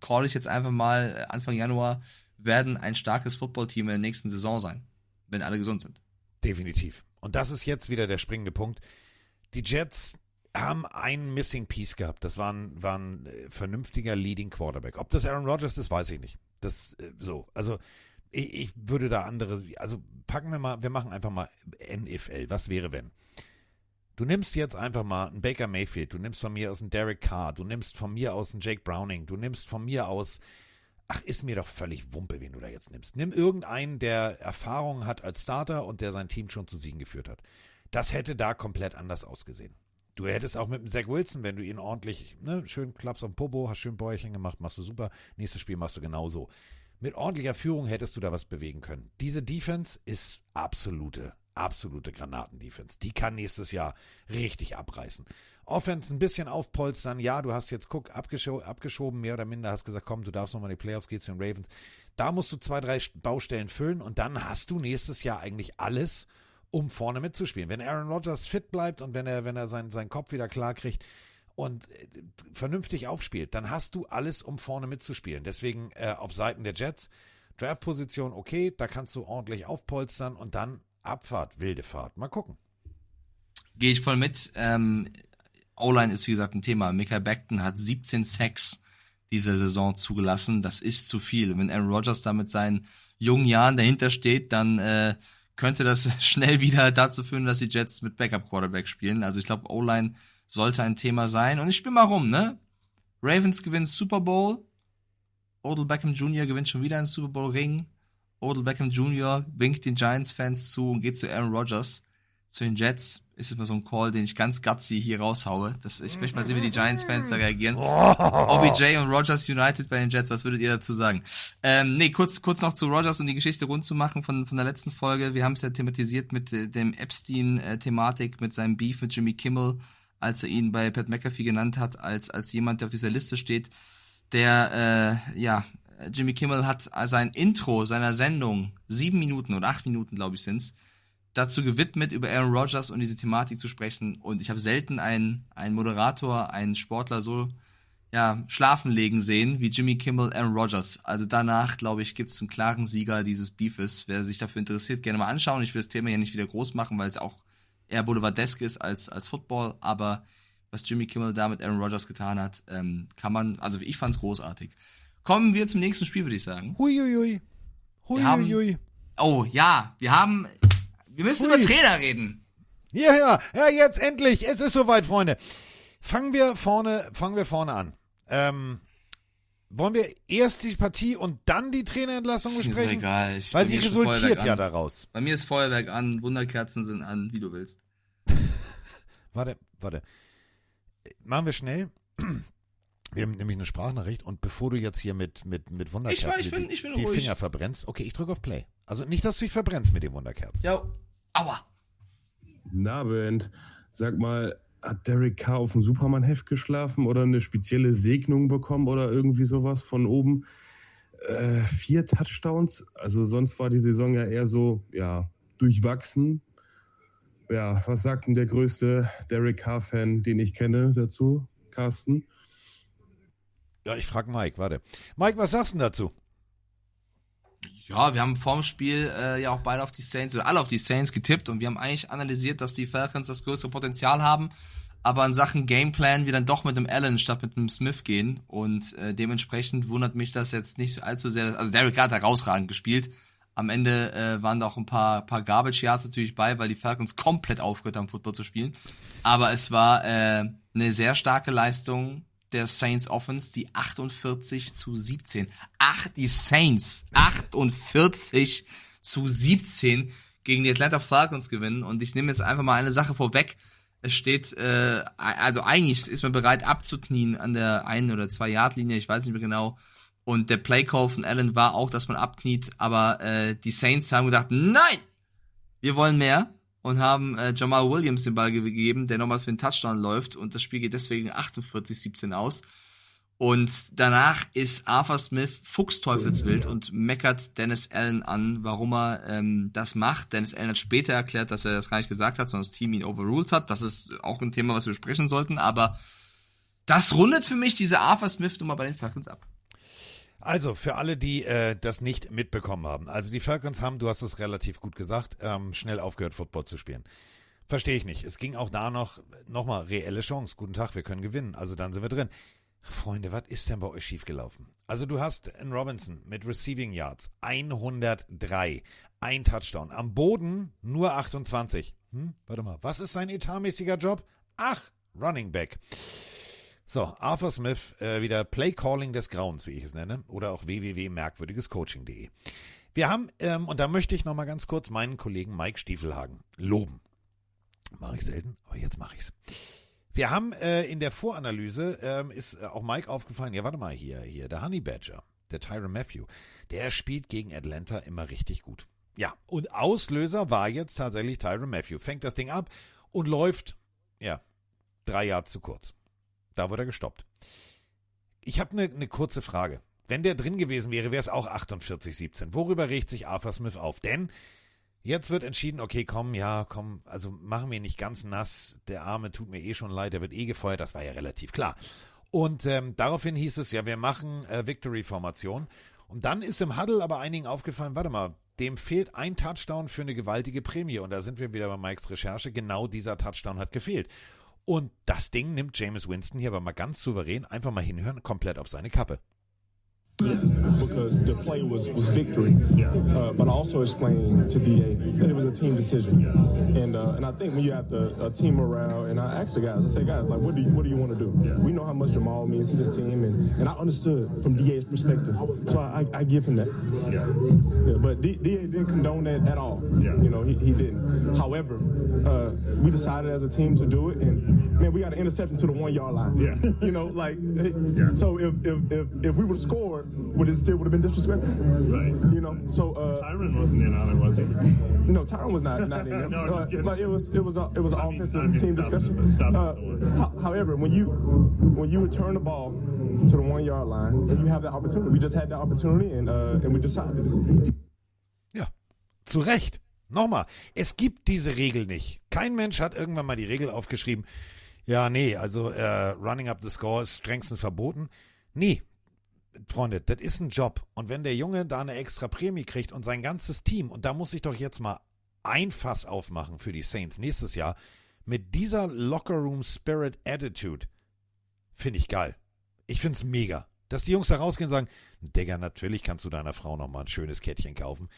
call ich jetzt einfach mal äh, Anfang Januar, werden ein starkes Footballteam in der nächsten Saison sein, wenn alle gesund sind. Definitiv. Und das ist jetzt wieder der springende Punkt. Die Jets haben einen Missing Piece gehabt. Das war ein, war ein äh, vernünftiger Leading Quarterback. Ob das Aaron Rodgers ist, weiß ich nicht. Das äh, so. Also ich, ich würde da andere. Also packen wir mal. Wir machen einfach mal NFL. Was wäre wenn? Du nimmst jetzt einfach mal einen Baker Mayfield, du nimmst von mir aus einen Derek Carr, du nimmst von mir aus einen Jake Browning, du nimmst von mir aus, ach, ist mir doch völlig Wumpe, wen du da jetzt nimmst. Nimm irgendeinen, der Erfahrung hat als Starter und der sein Team schon zu Siegen geführt hat. Das hätte da komplett anders ausgesehen. Du hättest auch mit dem Zach Wilson, wenn du ihn ordentlich, ne, schön klappst am Popo, hast schön Bäuerchen gemacht, machst du super. Nächstes Spiel machst du genauso. Mit ordentlicher Führung hättest du da was bewegen können. Diese Defense ist absolute absolute Granatendefense. Die kann nächstes Jahr richtig abreißen. Offense ein bisschen aufpolstern. Ja, du hast jetzt, guck, abgescho abgeschoben, mehr oder minder, hast gesagt, komm, du darfst nochmal in die Playoffs, gehen zu den Ravens. Da musst du zwei, drei Baustellen füllen und dann hast du nächstes Jahr eigentlich alles, um vorne mitzuspielen. Wenn Aaron Rodgers fit bleibt und wenn er, wenn er seinen, seinen Kopf wieder klar kriegt und äh, vernünftig aufspielt, dann hast du alles, um vorne mitzuspielen. Deswegen äh, auf Seiten der Jets, Draftposition okay, da kannst du ordentlich aufpolstern und dann Abfahrt, wilde Fahrt. Mal gucken. Gehe ich voll mit. Ähm, O-Line ist wie gesagt ein Thema. Michael Beckton hat 17 Sacks diese Saison zugelassen. Das ist zu viel. Wenn Aaron Rodgers da mit seinen jungen Jahren dahinter steht, dann äh, könnte das [LAUGHS] schnell wieder dazu führen, dass die Jets mit Backup Quarterback spielen. Also ich glaube, O-Line sollte ein Thema sein. Und ich spiele mal rum, ne? Ravens gewinnt Super Bowl. Odell Beckham Jr. gewinnt schon wieder einen Super Bowl Ring. Odell Beckham Jr. winkt den Giants-Fans zu und geht zu Aaron Rodgers. zu den Jets ist immer so ein Call, den ich ganz gutsy hier raushaue. Das, ich möchte mal sehen, wie die Giants-Fans da reagieren. [LAUGHS] OBJ und Rogers United bei den Jets, was würdet ihr dazu sagen? Ähm, nee, kurz, kurz noch zu Rogers und um die Geschichte rund zu machen von, von der letzten Folge. Wir haben es ja thematisiert mit äh, dem Epstein-Thematik, mit seinem Beef mit Jimmy Kimmel, als er ihn bei Pat McAfee genannt hat, als, als jemand, der auf dieser Liste steht, der, äh, ja, Jimmy Kimmel hat sein Intro seiner Sendung, sieben Minuten oder acht Minuten, glaube ich, sind's, dazu gewidmet, über Aaron Rodgers und diese Thematik zu sprechen. Und ich habe selten einen, einen Moderator, einen Sportler so ja, schlafen legen sehen wie Jimmy Kimmel, Aaron Rodgers. Also danach, glaube ich, gibt es einen klaren Sieger dieses Beefes. Wer sich dafür interessiert, gerne mal anschauen. Ich will das Thema ja nicht wieder groß machen, weil es auch eher boulevardesk ist als, als Football. Aber was Jimmy Kimmel da mit Aaron Rodgers getan hat, ähm, kann man, also ich fand es großartig. Kommen wir zum nächsten Spiel, würde ich sagen. Huiuiui. Huiuiui. Oh ja, wir haben wir müssen Hui. über Trainer reden. Ja, ja, ja, jetzt endlich. Es ist soweit, Freunde. Fangen wir vorne, fangen wir vorne an. Ähm, wollen wir erst die Partie und dann die Trainerentlassung Ist mir so besprechen? egal. Ich Weil sie resultiert ja an. daraus. Bei mir ist Feuerwerk an, Wunderkerzen sind an, wie du willst. [LAUGHS] Warte, warte. Machen wir schnell. Wir haben nämlich eine Sprachnachricht und bevor du jetzt hier mit, mit, mit Wunderkerzen Ich war- ich bin- die, ich bin die ruhig. Finger verbrennst, okay, ich drücke auf Play. Also nicht, dass du dich verbrennst mit dem Wunderkerzen. Ja, aua. Na, Band, sag mal, hat Derek Carr auf dem Superman-Heft geschlafen oder eine spezielle Segnung bekommen oder irgendwie sowas von oben? Äh, vier Touchdowns, also sonst war die Saison ja eher so, ja, durchwachsen. Ja, was sagt denn der größte Derek Carr-Fan, den ich kenne dazu, Carsten? Ja, ich frage Mike, warte. Mike, was sagst du dazu? Ja, wir haben vorm Spiel äh, ja auch beide auf die Saints, oder alle auf die Saints getippt und wir haben eigentlich analysiert, dass die Falcons das größere Potenzial haben, aber in Sachen Gameplan wir dann doch mit dem Allen statt mit dem Smith gehen und äh, dementsprechend wundert mich das jetzt nicht allzu sehr. Also Derek hat herausragend gespielt. Am Ende äh, waren da auch ein paar, paar Garbage Yards natürlich bei, weil die Falcons komplett aufgehört haben, Football zu spielen. Aber es war äh, eine sehr starke Leistung der Saints Offense, die 48 zu 17. Ach, die Saints 48 zu 17 gegen die Atlanta Falcons gewinnen. Und ich nehme jetzt einfach mal eine Sache vorweg. Es steht, äh, also eigentlich ist man bereit abzuknien an der ein oder zwei Yard Linie, ich weiß nicht mehr genau. Und der Playcall von Allen war auch, dass man abkniet, aber äh, die Saints haben gedacht, nein, wir wollen mehr und haben äh, Jamal Williams den Ball gegeben, der nochmal für den Touchdown läuft und das Spiel geht deswegen 48-17 aus. Und danach ist Arthur Smith fuchsteufelswild und meckert Dennis Allen an, warum er ähm, das macht. Dennis Allen hat später erklärt, dass er das gar nicht gesagt hat, sondern das Team ihn overruled hat. Das ist auch ein Thema, was wir besprechen sollten, aber das rundet für mich diese Arthur Smith-Nummer bei den Falcons ab. Also, für alle, die äh, das nicht mitbekommen haben. Also, die Falcons haben, du hast es relativ gut gesagt, ähm, schnell aufgehört, Football zu spielen. Verstehe ich nicht. Es ging auch da noch, nochmal, reelle Chance. Guten Tag, wir können gewinnen. Also, dann sind wir drin. Freunde, was ist denn bei euch schiefgelaufen? Also, du hast einen Robinson mit Receiving Yards 103, ein Touchdown. Am Boden nur 28. Hm? Warte mal, was ist sein etatmäßiger Job? Ach, Running Back. So, Arthur Smith, äh, wieder Play Calling des Grauens, wie ich es nenne, oder auch www.merkwürdigescoaching.de. Wir haben, ähm, und da möchte ich nochmal ganz kurz meinen Kollegen Mike Stiefelhagen loben. Mache ich selten, aber jetzt mache ich's. Wir haben äh, in der Voranalyse, ähm, ist äh, auch Mike aufgefallen, ja warte mal hier, hier, der Honey Badger, der Tyron Matthew, der spielt gegen Atlanta immer richtig gut. Ja, und Auslöser war jetzt tatsächlich Tyron Matthew. Fängt das Ding ab und läuft, ja, drei Jahre zu kurz. Da wurde er gestoppt. Ich habe eine ne kurze Frage. Wenn der drin gewesen wäre, wäre es auch 48-17. Worüber regt sich Arthur Smith auf? Denn jetzt wird entschieden, okay, komm, ja, komm, also machen wir nicht ganz nass. Der Arme tut mir eh schon leid, der wird eh gefeuert. Das war ja relativ klar. Und ähm, daraufhin hieß es ja, wir machen äh, Victory-Formation. Und dann ist im Huddle aber einigen aufgefallen, warte mal, dem fehlt ein Touchdown für eine gewaltige Prämie. Und da sind wir wieder bei Mikes Recherche. Genau dieser Touchdown hat gefehlt. Und das Ding nimmt James Winston hier aber mal ganz souverän einfach mal hinhören, komplett auf seine Kappe. Yeah, because the play was, was victory. Yeah. Uh, but I also explained to DA that it was a team decision. Yeah. And uh, and I think when you have the a team morale, and I asked the guys, I said, guys, like, what do you what do you want to do? Yeah. We know how much Jamal means to this team, and, and I understood from DA's perspective, so I, I, I give him that. Yeah. yeah but D, DA didn't condone that at all. Yeah. You know, he, he didn't. However, uh, we decided as a team to do it, and man, we got an interception to the one yard line. Yeah. You know, like, yeah. so if if if, if we would have scored would it still would have been disrespectful? Right. You know, so uh, Tyron wasn't in on it, was he? No, Tyron was not not in it. [LAUGHS] no, uh, but it was it was a, it was an I offensive mean, team stop, discussion. Stop uh, ho- however, when you when you return the ball to the one yard line and you have that opportunity, we just had that opportunity and uh, and we decided. Ja, zu Recht. Nochmal, es gibt diese Regel nicht. Kein Mensch hat irgendwann mal die Regel aufgeschrieben. Ja, nee, also äh, Running up the score ist strengstens verboten. Nee, Freunde, das ist ein Job. Und wenn der Junge da eine extra Prämie kriegt und sein ganzes Team, und da muss ich doch jetzt mal ein Fass aufmachen für die Saints nächstes Jahr, mit dieser Lockerroom Spirit Attitude, finde ich geil. Ich finde es mega. Dass die Jungs da rausgehen und sagen, Digga, natürlich kannst du deiner Frau nochmal ein schönes Kettchen kaufen.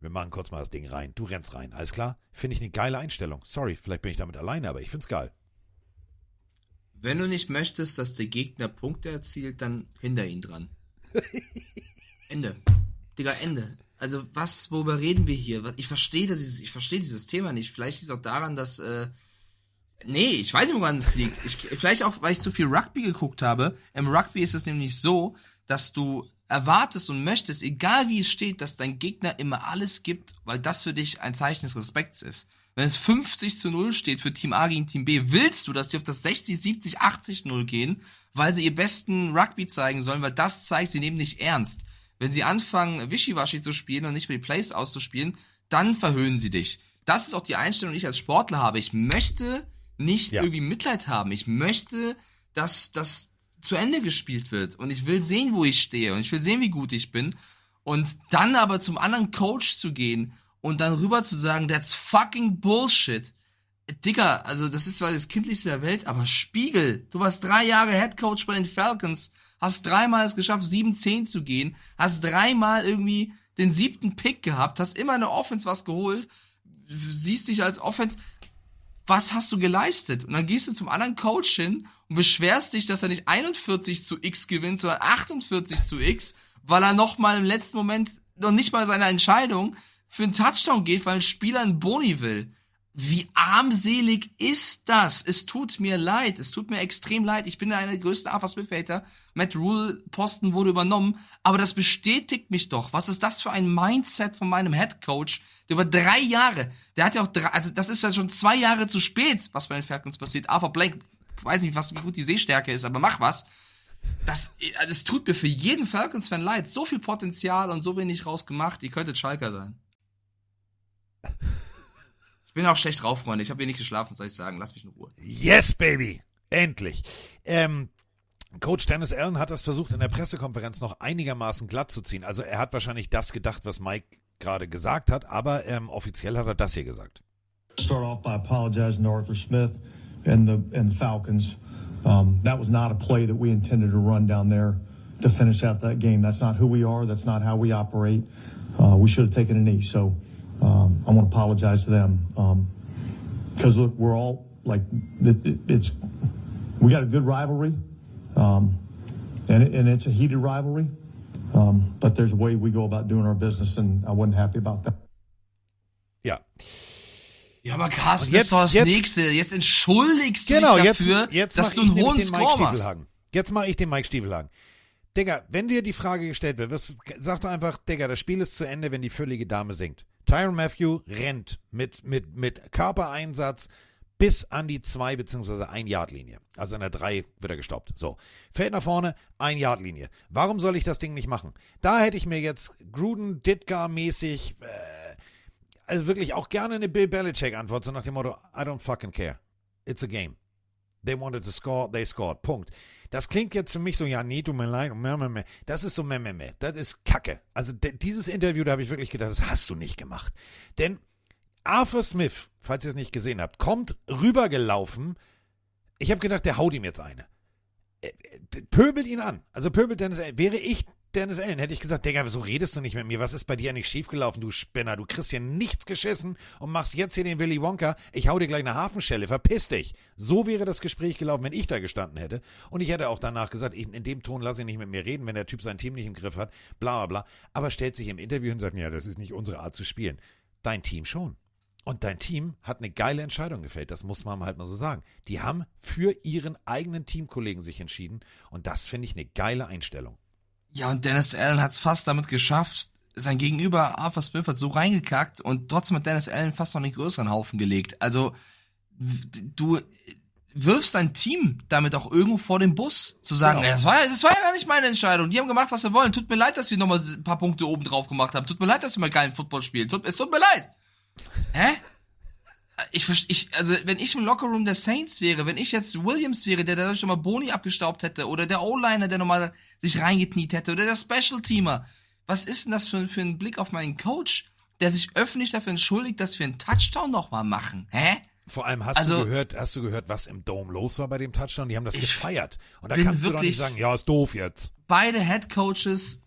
Wir machen kurz mal das Ding rein. Du rennst rein. Alles klar? Finde ich eine geile Einstellung. Sorry, vielleicht bin ich damit alleine, aber ich finde es geil. Wenn du nicht möchtest, dass der Gegner Punkte erzielt, dann hinter ihn dran. [LAUGHS] Ende. Digga, Ende. Also was, worüber reden wir hier? Ich verstehe das, ich verstehe dieses Thema nicht. Vielleicht liegt es auch daran, dass, äh, nee, ich weiß nicht, woran es liegt. Ich, vielleicht auch, weil ich zu viel Rugby geguckt habe. Im Rugby ist es nämlich so, dass du erwartest und möchtest, egal wie es steht, dass dein Gegner immer alles gibt, weil das für dich ein Zeichen des Respekts ist. Wenn es 50 zu 0 steht für Team A gegen Team B, willst du, dass sie auf das 60, 70, 80 0 gehen, weil sie ihr besten Rugby zeigen sollen, weil das zeigt, sie nehmen dich ernst. Wenn sie anfangen, Wischiwaschi zu spielen und nicht mehr die Plays auszuspielen, dann verhöhnen sie dich. Das ist auch die Einstellung, die ich als Sportler habe. Ich möchte nicht ja. irgendwie Mitleid haben. Ich möchte, dass das zu Ende gespielt wird. Und ich will sehen, wo ich stehe. Und ich will sehen, wie gut ich bin. Und dann aber zum anderen Coach zu gehen und dann rüber zu sagen, that's fucking Bullshit. Digga, also das ist zwar das kindlichste der Welt, aber Spiegel, du warst drei Jahre Headcoach bei den Falcons, hast dreimal es geschafft, 7-10 zu gehen, hast dreimal irgendwie den siebten Pick gehabt, hast immer eine Offense was geholt, siehst dich als Offense, was hast du geleistet? Und dann gehst du zum anderen Coach hin und beschwerst dich, dass er nicht 41 zu X gewinnt, sondern 48 zu X, weil er noch mal im letzten Moment noch nicht mal seine Entscheidung für einen Touchdown geht, weil ein Spieler einen Boni will. Wie armselig ist das? Es tut mir leid. Es tut mir extrem leid. Ich bin einer der größten Arthur Smith-Hater. Matt Rule Posten wurde übernommen. Aber das bestätigt mich doch. Was ist das für ein Mindset von meinem Head Coach? Der über drei Jahre, der hat ja auch drei, also das ist ja schon zwei Jahre zu spät, was bei den Falcons passiert. Arthur Blank, weiß nicht, was, wie gut die Sehstärke ist, aber mach was. Das, das tut mir für jeden Falcons-Fan leid. So viel Potenzial und so wenig rausgemacht. Ihr könntet Schalker sein. [LAUGHS] Ich bin auch schlecht drauf, Freunde. Ich habe hier nicht geschlafen, soll ich sagen. Lass mich in Ruhe. Yes, baby. Endlich. Ähm, Coach Dennis Allen hat das versucht, in der Pressekonferenz noch einigermaßen glatt zu ziehen. Also er hat wahrscheinlich das gedacht, was Mike gerade gesagt hat, aber ähm, offiziell hat er das hier gesagt. Start off by apologizing to Arthur Smith and the and the Falcons. Um, that was not a play that we intended to run down there to finish out that game. That's not who we are. That's not how we operate. Uh, we should have taken a knee. So um, I want to apologize to them because um, look, we're all like it, it's we got a good rivalry, um, and it, and it's a heated rivalry. Um, but there's a way we go about doing our business, and I wasn't happy about that. Ja. Ja, aber Carsten, jetzt, ist doch das jetzt, Nächste. Jetzt entschuldigst du genau, dich dafür, jetzt, jetzt dass du einen hohen Score machst. Jetzt mache ich den Mike Stiefelhagen. Digga, wenn dir die Frage gestellt wird, sag doch einfach, Digga, das Spiel ist zu Ende, wenn die füllige Dame singt. Tyron Matthew rennt mit, mit, mit Körpereinsatz bis an die 2 bzw. 1 Yard Linie. Also an der 3 wird er gestoppt. So. Fällt nach vorne, 1 Yard Linie. Warum soll ich das Ding nicht machen? Da hätte ich mir jetzt Gruden, Ditka mäßig, äh, also wirklich auch gerne eine Bill Belichick Antwort, so nach dem Motto, I don't fucking care. It's a game. They wanted to score, they scored. Punkt. Das klingt jetzt für mich so, ja, nee, tut mir leid, das ist so, meh, das ist Kacke. Also dieses Interview, da habe ich wirklich gedacht, das hast du nicht gemacht. Denn Arthur Smith, falls ihr es nicht gesehen habt, kommt rübergelaufen. Ich habe gedacht, der haut ihm jetzt eine. äh, äh, pöbelt ihn an. Also pöbelt Dennis Allen. Wäre ich Dennis Allen, hätte ich gesagt, Digga, wieso redest du nicht mit mir? Was ist bei dir eigentlich schiefgelaufen, du Spinner? Du kriegst hier nichts geschissen und machst jetzt hier den Willy Wonka. Ich hau dir gleich eine Hafenschelle, verpiss dich. So wäre das Gespräch gelaufen, wenn ich da gestanden hätte. Und ich hätte auch danach gesagt, ich, in dem Ton lass ich nicht mit mir reden, wenn der Typ sein Team nicht im Griff hat, bla bla bla. Aber stellt sich im Interview und sagt, ja, das ist nicht unsere Art zu spielen. Dein Team schon. Und dein Team hat eine geile Entscheidung gefällt, das muss man halt mal so sagen. Die haben für ihren eigenen Teamkollegen sich entschieden und das finde ich eine geile Einstellung. Ja, und Dennis Allen hat es fast damit geschafft, sein Gegenüber Arthur Smith hat so reingekackt und trotzdem hat Dennis Allen fast noch einen größeren Haufen gelegt. Also du wirfst dein Team damit auch irgendwo vor den Bus, zu sagen, Genau. das, war, ja- das war ja gar nicht meine Entscheidung. Die haben gemacht, was sie wollen. Tut mir leid, dass wir nochmal ein paar Punkte oben drauf gemacht haben. Tut mir leid, dass wir mal geilen Football spielen. Tut, es tut mir leid. Hä? Ich verstehe, ich, also wenn ich im Lockerroom der Saints wäre, wenn ich jetzt Williams wäre, der dadurch nochmal Boni abgestaubt hätte, oder der O-Liner, der nochmal sich reingekniet hätte, oder der Special-Teamer, was ist denn das für, für ein Blick auf meinen Coach, der sich öffentlich dafür entschuldigt, dass wir einen Touchdown nochmal machen? Hä? Vor allem hast Also- du gehört, hast du gehört, was im Dome los war bei dem Touchdown? Die haben das gefeiert. Und da kannst du doch nicht sagen, ja, ist doof jetzt. Beide Head Coaches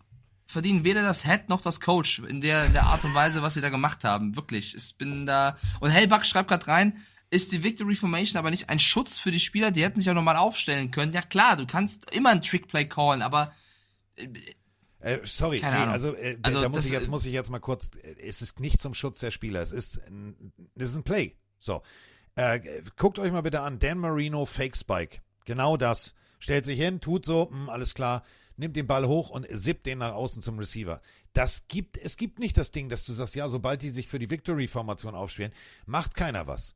verdienen weder das Head noch das Coach in der, in der Art und Weise, was sie da gemacht haben. Wirklich. Ich bin da. Und Hellbach schreibt gerade rein, ist die Victory Formation aber nicht ein Schutz für die Spieler? Die hätten sich auch nochmal aufstellen können. Ja klar, du kannst immer einen Trickplay callen, aber Äh, sorry, Keine nee, Ahnung. also, äh, Also da muss ich jetzt muss ich jetzt mal kurz. äh, Es ist nicht zum Schutz der Spieler. Es ist ein, es ist ein Play. So, äh, guckt euch mal bitte an. Dan Marino Fake Spike. Genau das. Stellt sich hin, tut so, mh, alles klar, nimmt den Ball hoch und sippt den nach außen zum Receiver. Das gibt, es gibt nicht das Ding, dass du sagst, ja, sobald die sich für die Victory-Formation aufspielen, macht keiner was.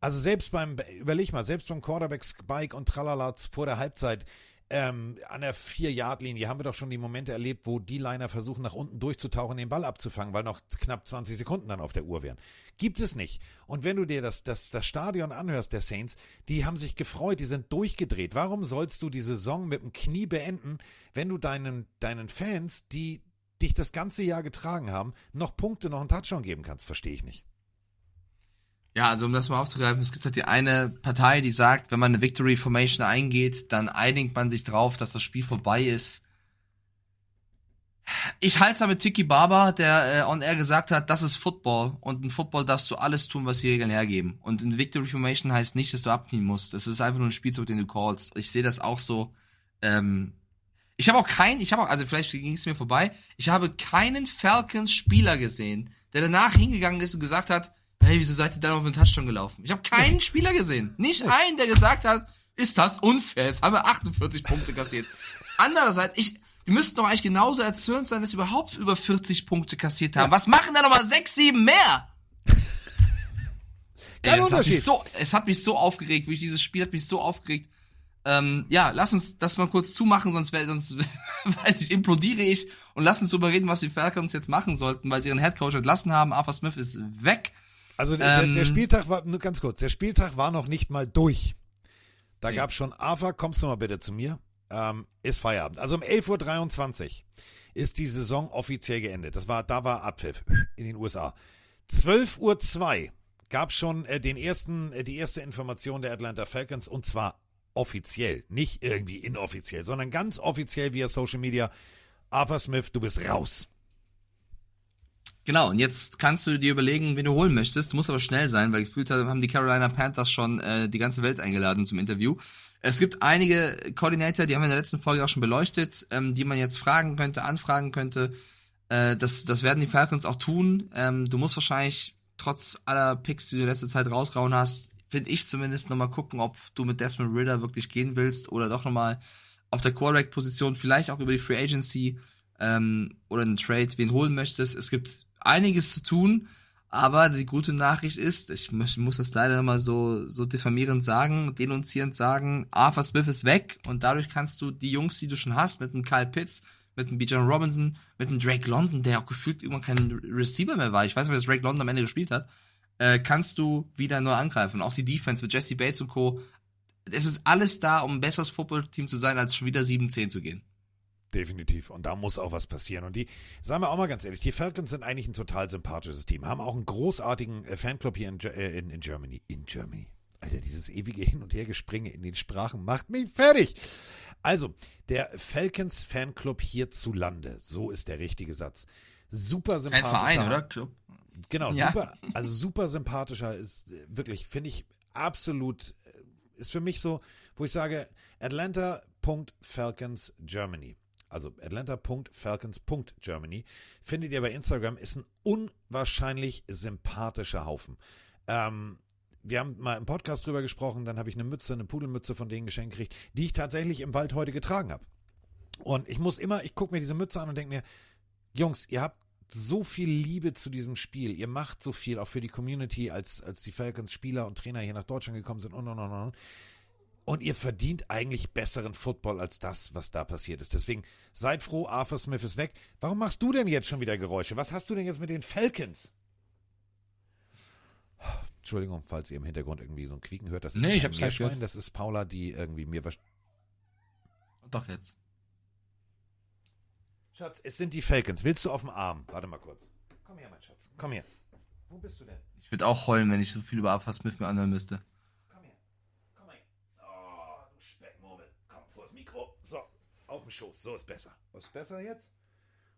Also selbst beim, überleg mal, selbst beim Quarterback Spike und Tralala vor der Halbzeit ähm, an der Vier-Yard-Linie haben wir doch schon die Momente erlebt, wo die Liner versuchen, nach unten durchzutauchen, den Ball abzufangen, weil noch knapp 20 Sekunden dann auf der Uhr wären. Gibt es nicht. Und wenn du dir das, das, das Stadion anhörst, der Saints, die haben sich gefreut, die sind durchgedreht. Warum sollst du die Saison mit dem Knie beenden, wenn du deinen, deinen Fans, die dich das ganze Jahr getragen haben, noch Punkte, noch einen Touchdown geben kannst? Verstehe ich nicht. Ja, also um das mal aufzugreifen, es gibt halt die eine Partei, die sagt, wenn man eine Victory Formation eingeht, dann einigt man sich drauf, dass das Spiel vorbei ist. Ich halte es da mit Tiki Barber, der äh, on air gesagt hat, das ist Football und in Football darfst du alles tun, was die Regeln hergeben. Und in Victory Formation heißt nicht, dass du abknien musst. Es ist einfach nur ein Spielzug, den du callst. Ich sehe das auch so. Ähm, ich habe auch keinen, ich habe auch, also vielleicht ging es mir vorbei, ich habe keinen Falcons-Spieler gesehen, der danach hingegangen ist und gesagt hat, hey, wieso seid ihr dann auf den Touchdown gelaufen? Ich habe keinen Spieler gesehen. Nicht einen, der gesagt hat, ist das unfair? Jetzt haben wir 48 Punkte kassiert. Andererseits, ich, wir müssten doch eigentlich genauso erzürnt sein, dass wir überhaupt über 40 Punkte kassiert haben. Was machen da nochmal 6, 7 mehr? [LAUGHS] Kein Ey, es, hat mich so, es hat mich so aufgeregt, wie dieses Spiel hat mich so aufgeregt. Ähm, ja, lass uns das mal kurz zumachen, sonst, wär- sonst [LAUGHS] weiß ich, implodiere ich und lass uns darüber reden, was die Falcons jetzt machen sollten, weil sie ihren Headcoach entlassen haben. Arthur Smith ist weg. Also der, Ähm, der Spieltag war, nur ganz kurz, der Spieltag war noch nicht mal durch. Da Nee. gab schon, Ava, kommst du mal bitte zu mir, ähm, ist Feierabend. Also um 11.23 Uhr ist die Saison offiziell geendet. Das war, da war Abpfiff in den USA. 12.02 Uhr gab schon äh, den ersten, äh, die erste Information der Atlanta Falcons und zwar offiziell, nicht irgendwie inoffiziell, sondern ganz offiziell via Social Media. Arthur Smith, du bist raus. Genau, und jetzt kannst du dir überlegen, wen du holen möchtest. Du musst aber schnell sein, weil gefühlt haben die Carolina Panthers schon äh, die ganze Welt eingeladen zum Interview. Es gibt einige Koordinator, die haben wir in der letzten Folge auch schon beleuchtet, ähm, die man jetzt fragen könnte, anfragen könnte. Äh, das, das werden die Falcons auch tun. Ähm, du musst wahrscheinlich trotz aller Picks, die du in letzter Zeit rausgehauen hast, finde ich zumindest nochmal gucken, ob du mit Desmond Ritter wirklich gehen willst oder doch nochmal auf der Quarterback-Position, vielleicht auch über die Free Agency ähm, oder einen Trade, wen holen möchtest. Es gibt einiges zu tun, aber die gute Nachricht ist, ich muss, das leider mal so, so diffamierend sagen, denunzierend sagen, Arthur Smith ist weg und dadurch kannst du die Jungs, die du schon hast, mit einem Kyle Pitts, mit einem Bijan Robinson, mit einem Drake London, der auch gefühlt irgendwann kein Receiver mehr war, ich weiß nicht, was Drake London am Ende gespielt hat, äh, kannst du wieder neu angreifen. Auch die Defense mit Jesse Bates und Co. Es ist alles da, um ein besseres Footballteam zu sein, als schon wieder 7-10 zu gehen. Definitiv. Und da muss auch was passieren. Und die, sagen wir auch mal ganz ehrlich, die Falcons sind eigentlich ein total sympathisches Team. Haben auch einen großartigen äh, Fanclub hier in, äh, in, in Germany. In Germany. Alter, dieses ewige Hin- und Hergespringe in den Sprachen macht mich fertig. Also, der Falcons Fanclub hierzulande, so ist der richtige Satz. Super Ein sympathischer. Verein, oder? Club. Genau, Ja. super, also super sympathischer ist äh, wirklich, finde ich absolut, ist für mich so, wo ich sage, Atlanta.Falcons Germany. Also Atlanta.Falcons.Germany. Findet ihr bei Instagram, ist ein unwahrscheinlich sympathischer Haufen. Ähm, wir haben mal im Podcast drüber gesprochen, dann habe ich eine Mütze, eine Pudelmütze von denen geschenkt gekriegt, die ich tatsächlich im Wald heute getragen habe. Und ich muss immer, ich gucke mir diese Mütze an und denke mir, Jungs, ihr habt so viel Liebe zu diesem Spiel. Ihr macht so viel auch für die Community, als, als die Falcons Spieler und Trainer hier nach Deutschland gekommen sind und und und und. Und ihr verdient eigentlich besseren Football als das, was da passiert ist. Deswegen seid froh, Arthur Smith ist weg. Warum machst du denn jetzt schon wieder Geräusche? Was hast du denn jetzt mit den Falcons? Entschuldigung, falls ihr im Hintergrund irgendwie so ein Quieken hört. Das ist Nee, ich hab's gleich gehört. Das ist Paula, die irgendwie mir was. Doch jetzt. Schatz, es sind die Falcons. Willst du auf dem Arm? Warte mal kurz. Komm her, mein Schatz. Komm her. Wo bist du denn? Ich würde auch heulen, wenn ich so viel über Arthur Smith mir anhören müsste. Komm her. Komm mal her. Oh, du Speckmurmel. Komm vor das Mikro. So, auf dem Schoß. So ist besser. Ist besser jetzt?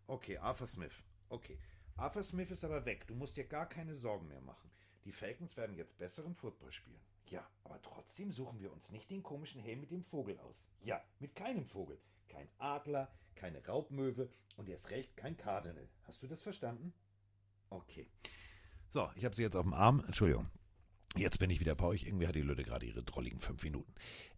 Okay, Arthur Smith. Okay. Arthur Smith ist aber weg. Du musst dir gar keine Sorgen mehr machen. Die Falcons werden jetzt besseren Football spielen. Ja, aber trotzdem suchen wir uns nicht den komischen Helm mit dem Vogel aus. Ja, mit keinem Vogel. Kein Adler, keine Raubmöwe und erst recht kein Cardinal. Hast du das verstanden? Okay. So, ich habe sie jetzt auf dem Arm. Entschuldigung. Jetzt bin ich wieder bei euch. Irgendwie hat die Lütte gerade ihre drolligen fünf Minuten.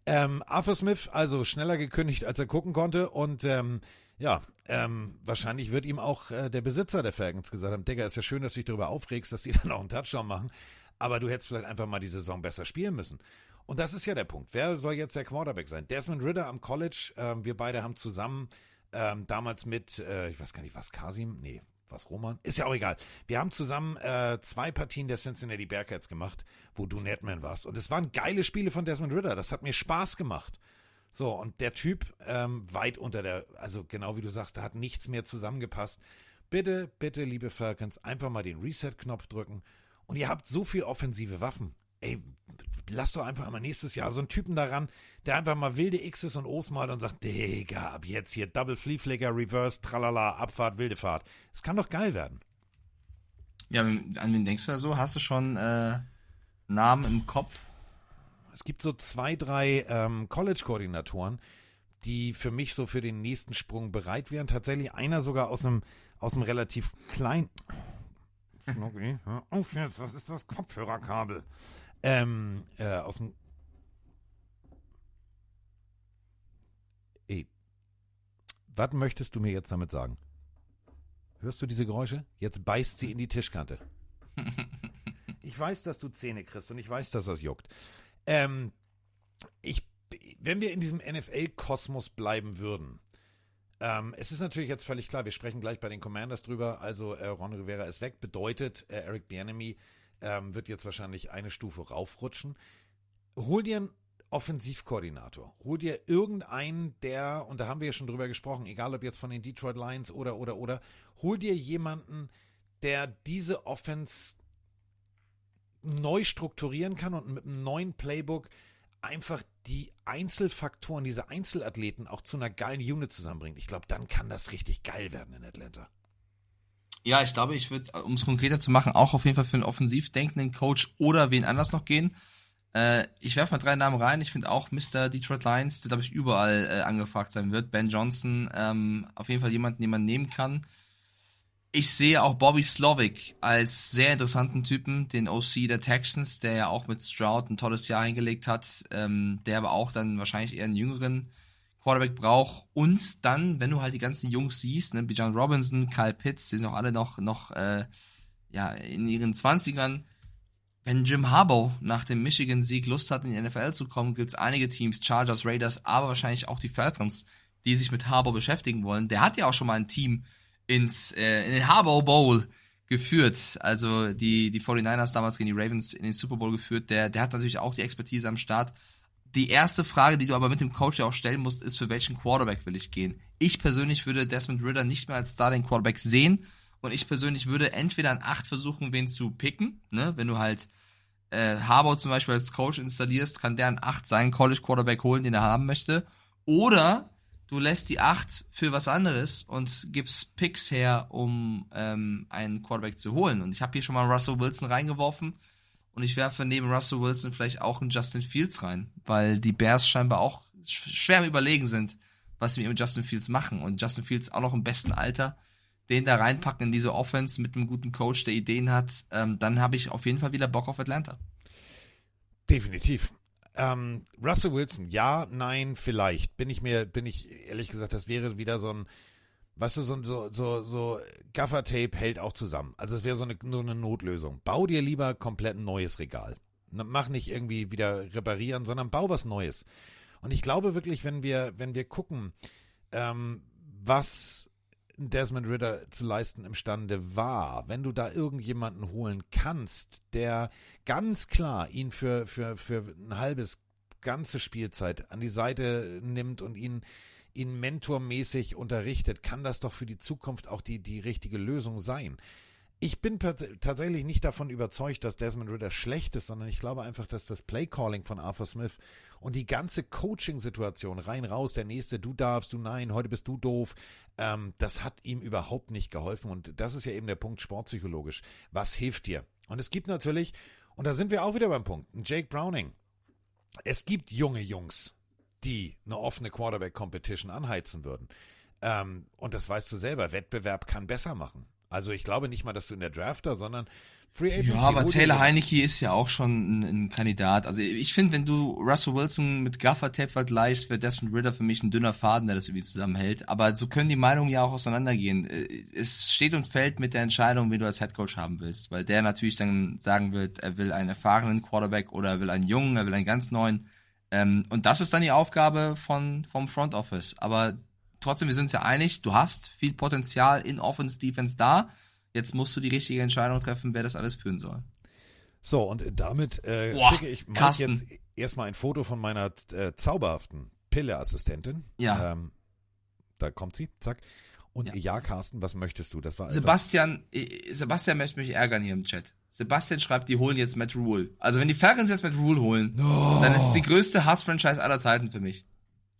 Ähm, Arthur Smith, also schneller gekündigt, als er gucken konnte. Und ähm, ja, ähm, wahrscheinlich wird ihm auch äh, der Besitzer der Falcons gesagt haben, Digga, ist ja schön, dass du dich darüber aufregst, dass sie [LAUGHS] dann auch einen Touchdown machen. Aber du hättest vielleicht einfach mal die Saison besser spielen müssen. Und das ist ja der Punkt. Wer soll jetzt der Quarterback sein? Desmond Ritter am College. Ähm, wir beide haben zusammen ähm, damals mit, äh, ich weiß gar nicht, was Kasim? Nee, was Roman? Ist ja auch egal. Wir haben zusammen äh, zwei Partien der Cincinnati Bearcats gemacht, wo du Netman warst. Und es waren geile Spiele von Desmond Ritter. Das hat mir Spaß gemacht. So, und der Typ ähm, weit unter der, also genau wie du sagst, da hat nichts mehr zusammengepasst. Bitte, bitte, liebe Falcons, einfach mal den Reset-Knopf drücken. Und ihr habt so viel offensive Waffen. Ey, lasst doch einfach mal nächstes Jahr so einen Typen daran, der einfach mal wilde X's und O's malt und sagt, Digga, ab jetzt hier Double Flea Flicker, Reverse, Tralala, Abfahrt, wilde Fahrt. Es kann doch geil werden. Ja, an wen denkst du da so? Hast du schon äh, Namen im Kopf? Es gibt so zwei, drei ähm, College-Koordinatoren, die für mich so für den nächsten Sprung bereit wären. Tatsächlich einer sogar aus einem, aus einem relativ kleinen. [LAUGHS] Okay, hör auf jetzt, das ist das Kopfhörerkabel. Ähm, äh, aus dem. Ey, was möchtest du mir jetzt damit sagen? Hörst du diese Geräusche? Jetzt beißt sie in die Tischkante. [LAUGHS] Ich weiß, dass du Zähne kriegst und ich weiß, dass das juckt. Ähm, ich, wenn wir in diesem NFL-Kosmos bleiben würden, ähm, es ist natürlich jetzt völlig klar, wir sprechen gleich bei den Commanders drüber, also äh, Ron Rivera ist weg, bedeutet, äh, Eric Bieniemy ähm, wird jetzt wahrscheinlich eine Stufe raufrutschen. Hol dir einen Offensivkoordinator, hol dir irgendeinen, der, und da haben wir ja schon drüber gesprochen, egal ob jetzt von den Detroit Lions oder, oder, oder, hol dir jemanden, der diese Offense neu strukturieren kann und mit einem neuen Playbook einfach die Einzelfaktoren, diese Einzelathleten auch zu einer geilen Unit zusammenbringt. Ich glaube, dann kann das richtig geil werden in Atlanta. Ja, ich glaube, ich würde, um es konkreter zu machen, auch auf jeden Fall für einen offensiv denkenden Coach oder wen anders noch gehen. Äh, ich werfe mal drei Namen rein. Ich finde auch Mr. Detroit Lions, der, glaube ich, überall äh, angefragt sein wird. Ben Johnson, ähm, auf jeden Fall jemanden, den man nehmen kann. Ich sehe auch Bobby Slovic als sehr interessanten Typen, den OC der Texans, der ja auch mit Stroud ein tolles Jahr hingelegt hat, ähm, der aber auch dann wahrscheinlich eher einen jüngeren Quarterback braucht. Und dann, wenn du halt die ganzen Jungs siehst, ne, Bijan Robinson, Kyle Pitts, die sind auch alle noch, noch äh, ja, in ihren Zwanzigern. Wenn Jim Harbaugh nach dem Michigan-Sieg Lust hat, in die NFL zu kommen, gibt es einige Teams, Chargers, Raiders, aber wahrscheinlich auch die Falcons, die sich mit Harbaugh beschäftigen wollen. Der hat ja auch schon mal ein Team ins äh, in den Harbaugh Bowl geführt. Also die, die 49ers damals gegen die Ravens in den Super Bowl geführt. Der, der hat natürlich auch die Expertise am Start. Die erste Frage, die du aber mit dem Coach ja auch stellen musst, ist, für welchen Quarterback will ich gehen? Ich persönlich würde Desmond Ritter nicht mehr als Starting Quarterback sehen. Und ich persönlich würde entweder an 8 versuchen, wen zu picken, ne, wenn du halt äh, Harbaugh zum Beispiel als Coach installierst, kann der an 8 seinen College Quarterback holen, den er haben möchte. Oder du lässt die 8 für was anderes und gibst Picks her, um ähm, einen Quarterback zu holen. Und ich habe hier schon mal Russell Wilson reingeworfen und ich werfe neben Russell Wilson vielleicht auch einen Justin Fields rein, weil die Bears scheinbar auch sch- schwer am Überlegen sind, was sie mit Justin Fields machen. Und Justin Fields auch noch im besten Alter, den da reinpacken in diese Offense mit einem guten Coach, der Ideen hat, ähm, dann habe ich auf jeden Fall wieder Bock auf Atlanta. Definitiv. Ähm, Russell Wilson, ja, nein, vielleicht. Bin ich mir, bin ich ehrlich gesagt, das wäre wieder so ein, weißt du, so, so, so, so Gaffer-Tape hält auch zusammen. Also es wäre so eine, nur eine Notlösung. Bau dir lieber komplett ein neues Regal. Na, Mach nicht irgendwie wieder reparieren, sondern bau was Neues. Und ich glaube wirklich, wenn wir, wenn wir gucken, ähm, was Desmond Ritter zu leisten imstande war, wenn du da irgendjemanden holen kannst, der ganz klar ihn für, für, für ein halbes, ganze Spielzeit an die Seite nimmt und ihn, ihn mentormäßig unterrichtet, kann das doch für die Zukunft auch die, die richtige Lösung sein. Ich bin tatsächlich nicht davon überzeugt, dass Desmond Ritter schlecht ist, sondern ich glaube einfach, dass das Playcalling von Arthur Smith und die ganze Coaching-Situation rein raus, der nächste, du darfst, du nein, heute bist du doof, ähm, das hat ihm überhaupt nicht geholfen. Und das ist ja eben der Punkt sportpsychologisch. Was hilft dir? Und es gibt natürlich, und da sind wir auch wieder beim Punkt, Jake Browning. Es gibt junge Jungs, die eine offene Quarterback-Competition anheizen würden. Ähm, und das weißt du selber, Wettbewerb kann besser machen. Also ich glaube nicht mal, dass du in der Drafter, sondern Free Agency. Ja, aber Taylor. Heineke ist ja auch schon ein, ein Kandidat. Also ich finde, wenn du Russell Wilson mit Gaffer Tape vergleichst, wäre Desmond Ritter für mich ein dünner Faden, der das irgendwie zusammenhält. Aber so können die Meinungen ja auch auseinandergehen. Äh, Es steht und fällt mit der Entscheidung, wen du als Headcoach haben willst. Weil der natürlich dann sagen wird, er will einen erfahrenen Quarterback oder er will einen jungen, er will einen ganz neuen. Ähm, und das ist dann die Aufgabe von, vom Front Office. Aber trotzdem, wir sind uns ja einig, du hast viel Potenzial in Offense, Defense da. Jetzt musst du die richtige Entscheidung treffen, wer das alles führen soll. So, und damit äh, Boah, schicke ich Mike Carsten. jetzt erstmal ein Foto von meiner äh, zauberhaften Pille-Assistentin. Ja. Ähm, da kommt sie, zack. Und ja. Carsten, was möchtest du? Das war Sebastian, äh, Sebastian möchte mich ärgern hier im Chat. Sebastian schreibt, die holen jetzt Matt Rule. Also wenn die Falcons jetzt Matt Rule holen, dann ist es die größte Hass-Franchise aller Zeiten für mich.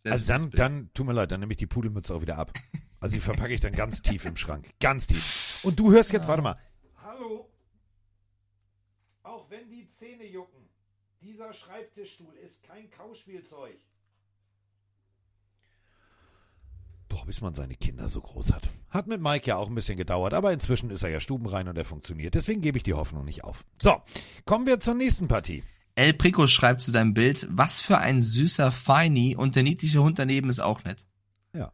Sehr Also dann, dann, tut mir leid, dann nehme ich die Pudelmütze auch wieder ab. [LAUGHS] Also die verpacke ich dann ganz tief im Schrank. Ganz tief. Und du hörst jetzt, warte mal. Hallo. Auch wenn die Zähne jucken, dieser Schreibtischstuhl ist kein Kauspielzeug. Boah, bis man seine Kinder so groß hat. Hat mit Mike ja auch ein bisschen gedauert, aber inzwischen ist er ja stubenrein und er funktioniert. Deswegen gebe ich die Hoffnung nicht auf. So, kommen wir zur nächsten Partie. El Prico schreibt zu deinem Bild, was für ein süßer Feini und der niedliche Hund daneben ist auch nett. Ja,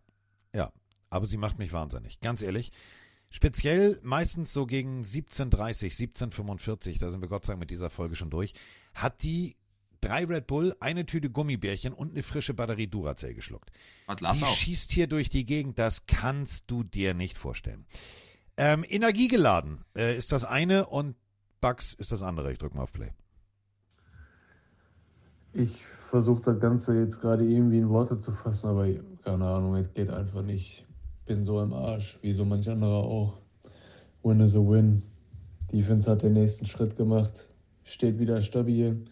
ja. Aber sie macht mich wahnsinnig. Ganz ehrlich. Speziell meistens so gegen 17.30, 17.45, da sind wir Gott sei Dank mit dieser Folge schon durch, hat die drei Red Bull, eine Tüte Gummibärchen und eine frische Batterie Duracell geschluckt. Hat Lars die auch. schießt hier durch die Gegend, das kannst du dir nicht vorstellen. Ähm, energiegeladen äh, ist das eine und Bugs ist das andere. Ich drücke mal auf Play. Ich versuche das Ganze jetzt gerade irgendwie in Worte zu fassen, aber keine Ahnung, es geht einfach nicht. Bin so im Arsch, wie so manch anderer auch. Win is a win. Defense hat den nächsten Schritt gemacht, steht wieder stabil.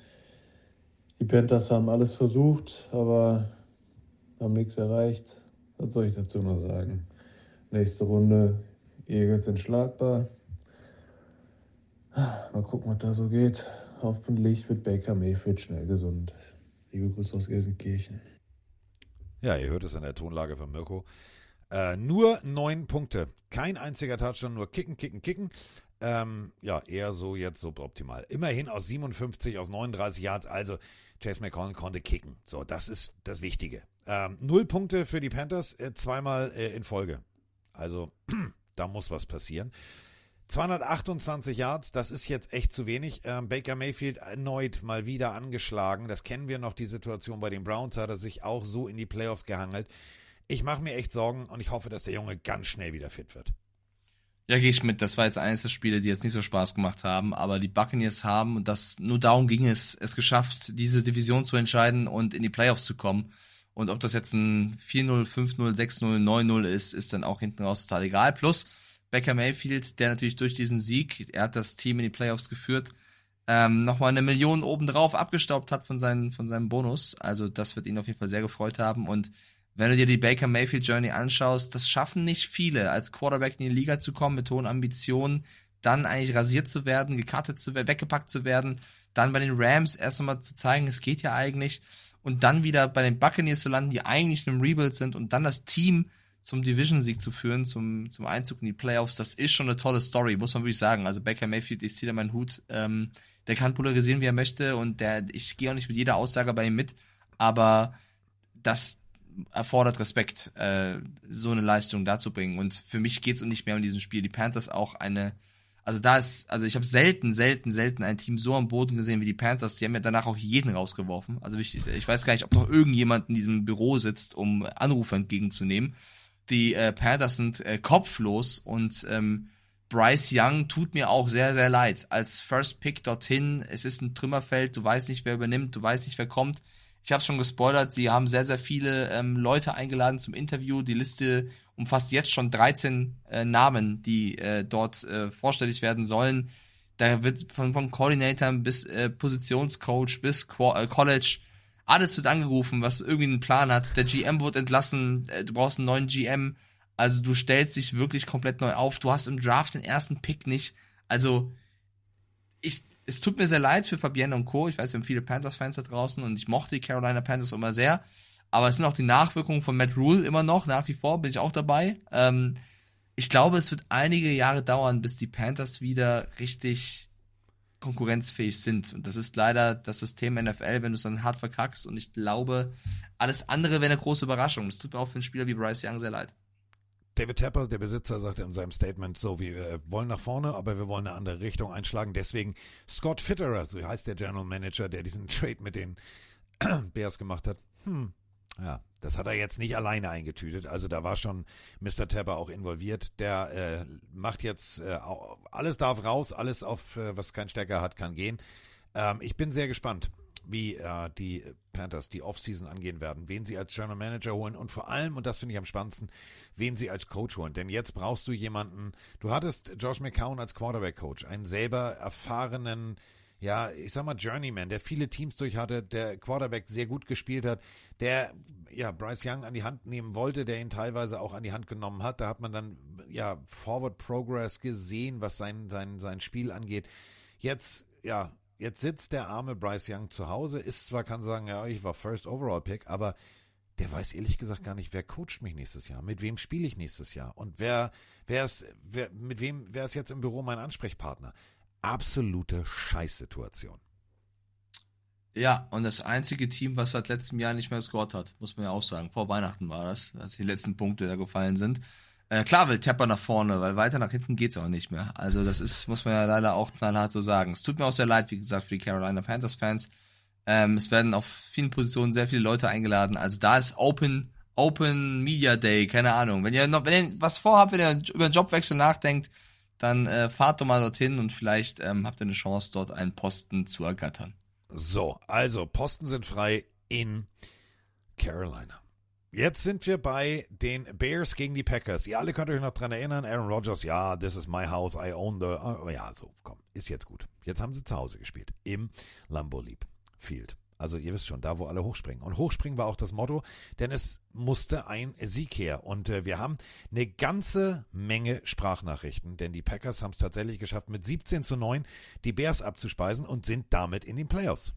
Die Panthers haben alles versucht, aber haben nichts erreicht. Was soll ich dazu noch sagen? Nächste Runde, Eagles schlagbar. Mal gucken, was da so geht. Hoffentlich wird Baker Mayfield schnell gesund. Liebe Grüße aus Gelsenkirchen. Ja, ihr hört es in der Tonlage von Mirko. Äh, nur neun Punkte. Kein einziger Touchdown, nur kicken, kicken, kicken. Ähm, ja, eher so jetzt suboptimal. Immerhin aus 57, aus 39 Yards. Also Chase McCollum konnte kicken. So, das ist das Wichtige. Ähm, null Punkte für die Panthers, äh, zweimal äh, in Folge. Also, [CLEARS THROAT] da muss was passieren. 228 Yards, das ist jetzt echt zu wenig. Ähm, Baker Mayfield erneut mal wieder angeschlagen. Das kennen wir noch, die Situation bei den Browns, hat er sich auch so in die Playoffs gehangelt. Ich mache mir echt Sorgen und ich hoffe, dass der Junge ganz schnell wieder fit wird. Ja, gehe ich mit. Das war jetzt eines der Spiele, die jetzt nicht so Spaß gemacht haben. Aber die Buccaneers haben, und das nur darum ging es, es geschafft, diese Division zu entscheiden und in die Playoffs zu kommen. Und ob das jetzt ein 4-0, 5-0, 6-0, 9-0 ist, ist dann auch hinten raus total egal. Plus Becker Mayfield, der natürlich durch diesen Sieg, er hat das Team in die Playoffs geführt, ähm, nochmal eine Million obendrauf abgestaubt hat von, seinen, von seinem Bonus. Also das wird ihn auf jeden Fall sehr gefreut haben. Und wenn du dir die Baker Mayfield Journey anschaust, das schaffen nicht viele, als Quarterback in die Liga zu kommen mit hohen Ambitionen, dann eigentlich rasiert zu werden, gekartet zu werden, weggepackt zu werden, dann bei den Rams erst einmal zu zeigen, es geht ja eigentlich, und dann wieder bei den Buccaneers zu landen, die eigentlich in einem Rebuild sind, und dann das Team zum Division-Sieg zu führen, zum, zum Einzug in die Playoffs, das ist schon eine tolle Story, muss man wirklich sagen. Also Baker Mayfield, ich ziehe da meinen Hut, ähm, der kann polarisieren, wie er möchte und der, ich gehe auch nicht mit jeder Aussage bei ihm mit, aber das erfordert Respekt, äh, so eine Leistung darzubringen. Und für mich geht es nicht mehr um diesen Spiel. Die Panthers auch eine, also da ist, also ich habe selten, selten, selten ein Team so am Boden gesehen wie die Panthers. Die haben ja danach auch jeden rausgeworfen. Also ich, ich weiß gar nicht, ob noch irgendjemand in diesem Büro sitzt, um Anrufe entgegenzunehmen. Die äh, Panthers sind äh, kopflos und ähm, Bryce Young tut mir auch sehr, sehr leid. Als First Pick dorthin, es ist ein Trümmerfeld, du weißt nicht, wer übernimmt, du weißt nicht, wer kommt. Ich habe schon gespoilert, sie haben sehr, sehr viele ähm, Leute eingeladen zum Interview. Die Liste umfasst jetzt schon 13 äh, Namen, die äh, dort äh, vorstellig werden sollen. Da wird von, von Coordinator bis äh, Positionscoach bis Qu äh, College alles wird angerufen, was irgendwie einen Plan hat. Der GM wird entlassen, äh, du brauchst einen neuen GM also du stellst dich wirklich komplett neu auf. Du hast im Draft den ersten Pick nicht. Also ich, es tut mir sehr leid für Fabienne und Co. Ich weiß, wir haben viele Panthers-Fans da draußen und ich mochte die Carolina Panthers immer sehr. Aber es sind auch die Nachwirkungen von Matt Rule immer noch. Nach wie vor bin ich auch dabei. Ähm, ich glaube, es wird einige Jahre dauern, bis die Panthers wieder richtig konkurrenzfähig sind. Und das ist leider das System NFL, wenn du es dann hart verkackst. Und ich glaube, alles andere wäre eine große Überraschung. Es tut mir auch für einen Spieler wie Bryce Young sehr leid. David Tepper, der Besitzer, sagte in seinem Statement so, wir wollen nach vorne, aber wir wollen eine andere Richtung einschlagen. Deswegen Scott Fitterer, so heißt der General Manager, der diesen [LAUGHS] Trade mit den [CLEARS THROAT] Bears gemacht hat. Hm, ja, das hat er jetzt nicht alleine eingetütet. Also da war schon Mr. Tepper auch involviert. Der äh, macht jetzt äh, alles darf raus, alles auf äh, was kein Stecker hat, kann gehen. Ähm, ich bin sehr gespannt wie äh, die Panthers die Offseason angehen werden, wen sie als General Manager holen und vor allem, und das finde ich am spannendsten, wen sie als Coach holen. Denn jetzt brauchst du jemanden, du hattest Josh McCown als Quarterback-Coach, einen selber erfahrenen, ja, ich sag mal Journeyman, der viele Teams durch hatte, der Quarterback sehr gut gespielt hat, der ja Bryce Young an die Hand nehmen wollte, der ihn teilweise auch an die Hand genommen hat. Da hat man dann ja Forward Progress gesehen, was sein sein sein Spiel angeht. Jetzt ja Jetzt sitzt der arme Bryce Young zu Hause, ist zwar, kann sagen, ja, ich war First Overall Pick, aber der weiß ehrlich gesagt gar nicht, wer coacht mich nächstes Jahr, mit wem spiele ich nächstes Jahr und wer, wer ist, wer, mit wem, wer ist jetzt im Büro mein Ansprechpartner? Absolute Scheißsituation. Ja, und das einzige Team, was seit letztem Jahr nicht mehr gescored hat, muss man ja auch sagen. Vor Weihnachten war das, als die letzten Punkte da gefallen sind. Äh, klar will Tepper nach vorne, weil weiter nach hinten geht's auch nicht mehr. Also das ist, muss man ja leider auch knallhart so sagen. Es tut mir auch sehr leid, wie gesagt, für die Carolina Panthers Fans. Ähm, es werden auf vielen Positionen sehr viele Leute eingeladen. Also da ist Open, Open Media Day, keine Ahnung. Wenn ihr noch, wenn ihr was vorhabt, wenn ihr über einen Jobwechsel nachdenkt, dann äh, fahrt doch mal dorthin und vielleicht ähm, habt ihr eine Chance, dort einen Posten zu ergattern. So, also Posten sind frei in Carolina. Jetzt sind wir bei den Bears gegen die Packers. Ihr alle könnt euch noch dran erinnern, Aaron Rodgers, ja, this is my house, I own the. Aber ja, so, komm, ist jetzt gut. Jetzt haben sie zu Hause gespielt. Im Lambo Leap Field. Also ihr wisst schon, da wo alle hochspringen. Und hochspringen war auch das Motto, denn es musste ein Sieg her. Und äh, wir haben eine ganze Menge Sprachnachrichten, denn die Packers haben es tatsächlich geschafft, mit 17 zu 9 die Bears abzuspeisen und sind damit in den Playoffs.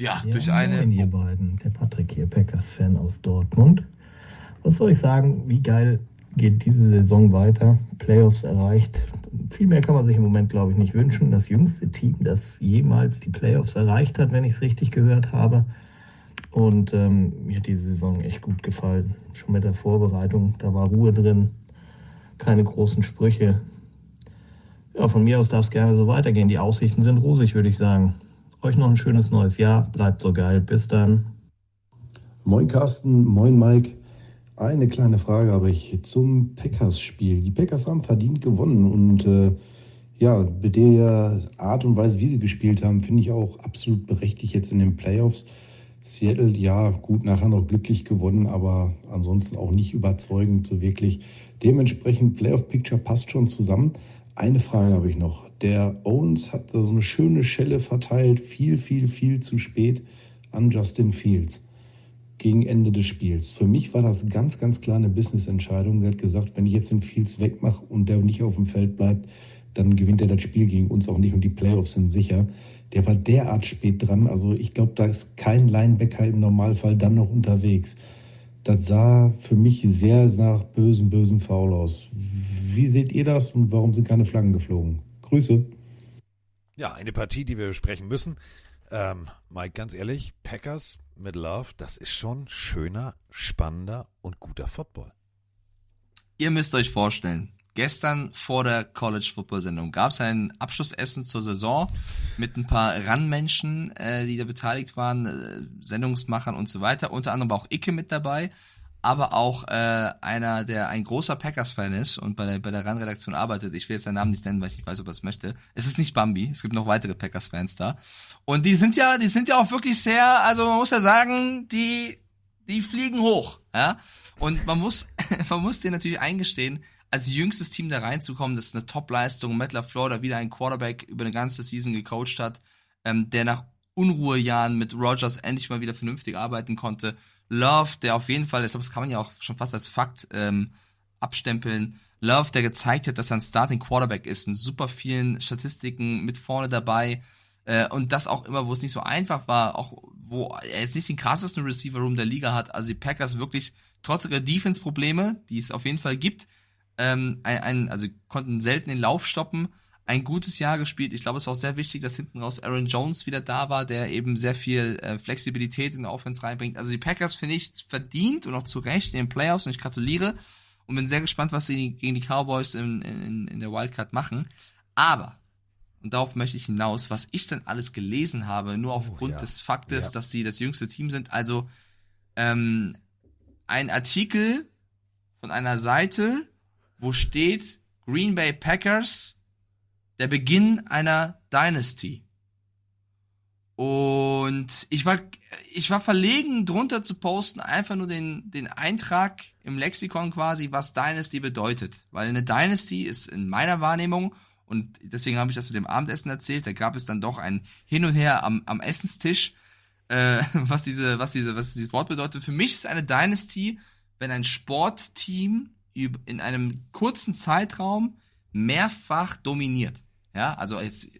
Ja, ja durch eine. Moin, ihr beiden. Der Patrick hier, Packers-Fan aus Dortmund. Was soll ich sagen? Wie geil geht diese Saison weiter? Playoffs erreicht. Viel mehr kann man sich im Moment, glaube ich, nicht wünschen. Das jüngste Team, das jemals die Playoffs erreicht hat, wenn ich es richtig gehört habe. Und ähm, mir hat diese Saison echt gut gefallen. Schon mit der Vorbereitung, da war Ruhe drin. Keine großen Sprüche. Ja, von mir aus darf es gerne so weitergehen. Die Aussichten sind rosig, würde ich sagen. Euch noch ein schönes neues Jahr. Bleibt so geil. Bis dann. Moin Carsten, moin Mike. Eine kleine Frage habe ich zum Packers-Spiel. Die Packers haben verdient gewonnen und äh, ja, bei der Art und Weise, wie sie gespielt haben, finde ich auch absolut berechtigt jetzt in den Playoffs. Seattle, ja, gut, nachher noch glücklich gewonnen, aber ansonsten auch nicht überzeugend so wirklich. Dementsprechend Playoff-Picture passt schon zusammen. Eine Frage habe ich noch. Der Owens hat so eine schöne Schelle verteilt, viel, viel, viel zu spät an Justin Fields gegen Ende des Spiels. Für mich war das ganz, ganz klar eine Business-Entscheidung. Der hat gesagt, wenn ich jetzt den Fields wegmache und der nicht auf dem Feld bleibt, dann gewinnt er das Spiel gegen uns auch nicht und die Playoffs sind sicher. Der war derart spät dran. Also ich glaube, da ist kein Linebacker im Normalfall dann noch unterwegs. Das sah für mich sehr nach bösen, bösen Foul aus. Wie seht ihr das und warum sind keine Flaggen geflogen? Grüße. Ja, eine Partie, die wir besprechen müssen. Ähm, Mike, ganz ehrlich, Packers mit Love, das ist schon schöner, spannender und guter Football. Ihr müsst euch vorstellen, gestern vor der College Football Sendung gab es ein Abschlussessen zur Saison mit ein paar Randmenschen, äh, die da beteiligt waren, äh, Sendungsmachern und so weiter. Unter anderem war auch Icke mit dabei, aber auch äh, einer, der ein großer Packers-Fan ist und bei der, bei der RAN-Redaktion arbeitet. Ich will jetzt seinen Namen nicht nennen, weil ich nicht weiß, ob er es möchte. Es ist nicht Bambi, es gibt noch weitere Packers-Fans da. Und die sind ja, die sind ja auch wirklich sehr, also man muss ja sagen, die, die fliegen hoch, ja. Und man muss, [LAUGHS] man muss denen natürlich eingestehen, als jüngstes Team da reinzukommen, das ist eine Top-Leistung. Matt LaFleur da wieder ein Quarterback über eine ganze Season gecoacht hat, ähm, der nach Unruhejahren mit Rogers endlich mal wieder vernünftig arbeiten konnte. Love, der auf jeden Fall, ich glaube, das kann man ja auch schon fast als Fakt ähm, abstempeln. Love, der gezeigt hat, dass er ein Starting Quarterback ist, in super vielen Statistiken mit vorne dabei. Äh, und das auch immer, wo es nicht so einfach war, auch wo er jetzt nicht den krassesten Receiver Room der Liga hat. Also die Packers wirklich trotz ihrer Defense-Probleme, die es auf jeden Fall gibt, ähm, ein, ein, also konnten selten den Lauf stoppen, ein gutes Jahr gespielt. Ich glaube, es war auch sehr wichtig, dass hinten raus Aaron Jones wieder da war, der eben sehr viel äh, Flexibilität in der Offense reinbringt. Also die Packers finde ich verdient und auch zu Recht in den Playoffs und ich gratuliere und bin sehr gespannt, was sie gegen die Cowboys in, in, in der Wildcard machen. Aber, und darauf möchte ich hinaus, was ich dann alles gelesen habe, nur aufgrund Oh, ja. des Faktes, Ja. dass sie das jüngste Team sind. Also ähm, ein Artikel von einer Seite, wo steht Green Bay Packers, der Beginn einer Dynasty. Und ich war, ich war verlegen, drunter zu posten, einfach nur den, den Eintrag im Lexikon quasi, was Dynasty bedeutet. Weil eine Dynasty ist in meiner Wahrnehmung, und deswegen habe ich das mit dem Abendessen erzählt, da gab es dann doch ein Hin und Her am, am Essenstisch, äh, [LAUGHS] was diese, was diese, was dieses Wort bedeutet. Für mich ist eine Dynasty, wenn ein Sportteam in einem kurzen Zeitraum mehrfach dominiert. Ja, also jetzt,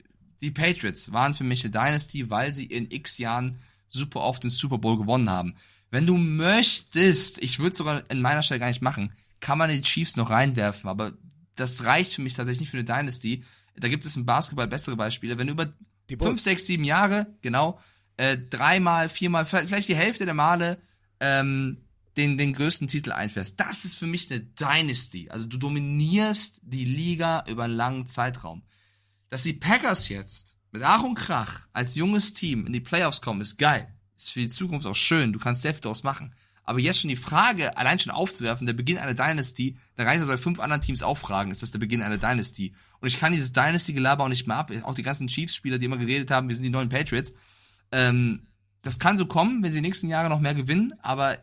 die Patriots waren für mich eine Dynasty, weil sie in x Jahren super oft den Super Bowl gewonnen haben. Wenn du möchtest, ich würde sogar in meiner Stelle gar nicht machen, kann man die Chiefs noch reinwerfen, aber das reicht für mich tatsächlich nicht für eine Dynasty. Da gibt es im Basketball bessere Beispiele. Wenn du über fünf, sechs, sieben Jahre, genau, äh, dreimal, viermal, vielleicht vielleicht die Hälfte der Male ähm, den, den größten Titel einfährst. Das ist für mich eine Dynasty. Also du dominierst die Liga über einen langen Zeitraum. Dass die Packers jetzt mit Ach und Krach als junges Team in die Playoffs kommen, ist geil. Ist für die Zukunft auch schön. Du kannst sehr viel daraus machen. Aber jetzt schon die Frage allein schon aufzuwerfen, der Beginn einer Dynasty, da reicht es, bei fünf anderen Teams auch fragen, ist das der Beginn einer Dynasty? Und ich kann dieses Dynasty-Gelaber auch nicht mehr ab. Auch die ganzen Chiefs-Spieler, die immer geredet haben, wir sind die neuen Patriots. Ähm, das kann so kommen, wenn sie die nächsten Jahre noch mehr gewinnen, aber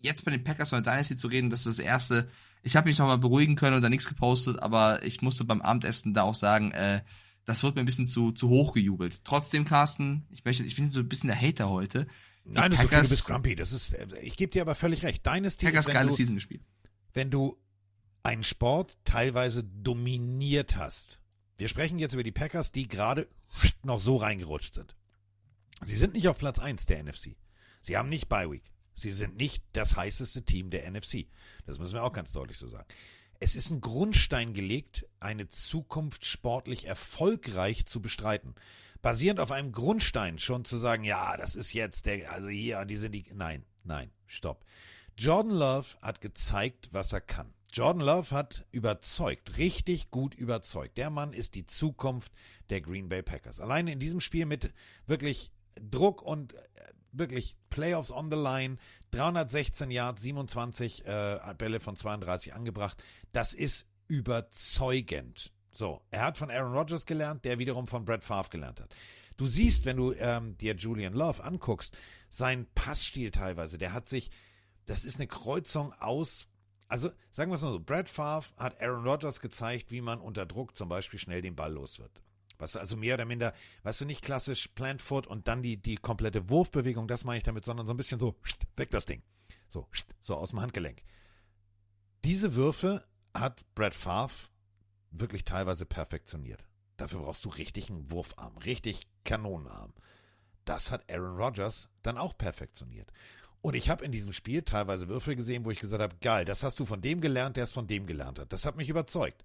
jetzt bei den Packers von der Dynasty zu reden, das ist das erste. Ich habe mich noch mal beruhigen können und da nichts gepostet, aber ich musste beim Abendessen da auch sagen, äh, das wird mir ein bisschen zu, zu hoch gejubelt. Trotzdem, Carsten, ich möchte, ich bin so ein bisschen der Hater heute. Die Nein, das ist okay, du Packers- bist grumpy. Das ist, äh, ich gebe dir aber völlig recht. Dynasty Packers ist, geile du, Season gespielt. wenn du einen Sport teilweise dominiert hast. Wir sprechen jetzt über die Packers, die gerade noch so reingerutscht sind. Sie sind nicht auf Platz 1 der NFC. Sie haben nicht Bye Week. Sie sind nicht das heißeste Team der NFC. Das müssen wir auch ganz deutlich so sagen. Es ist ein Grundstein gelegt, eine Zukunft sportlich erfolgreich zu bestreiten. Basierend auf einem Grundstein schon zu sagen, ja, das ist jetzt der, also hier, die sind die, nein, nein, stopp. Jordan Love hat gezeigt, was er kann. Jordan Love hat überzeugt, richtig gut überzeugt. Der Mann ist die Zukunft der Green Bay Packers. Allein in diesem Spiel mit wirklich Druck und äh, wirklich Playoffs on the line, 316 Yards, 27 äh, Bälle von 32 angebracht. Das ist überzeugend. So, er hat von Aaron Rodgers gelernt, der wiederum von Brett Favre gelernt hat. Du siehst, wenn du ähm, dir Julian Love anguckst, sein Passstil teilweise, der hat sich, das ist eine Kreuzung aus Also sagen wir es mal so, Brad Favre hat Aaron Rodgers gezeigt, wie man unter Druck zum Beispiel schnell den Ball los wird. Weißt also mehr oder minder, weißt du, nicht klassisch Plant Foot und dann die, die komplette Wurfbewegung, das meine ich damit, sondern so ein bisschen so, weg das Ding. So, so aus dem Handgelenk. Diese Würfe hat Brad Favre wirklich teilweise perfektioniert. Dafür brauchst du richtig einen Wurfarm, richtig Kanonenarm. Das hat Aaron Rodgers dann auch perfektioniert. Und ich habe in diesem Spiel teilweise Würfel gesehen, wo ich gesagt habe, geil, das hast du von dem gelernt, der es von dem gelernt hat. Das hat mich überzeugt.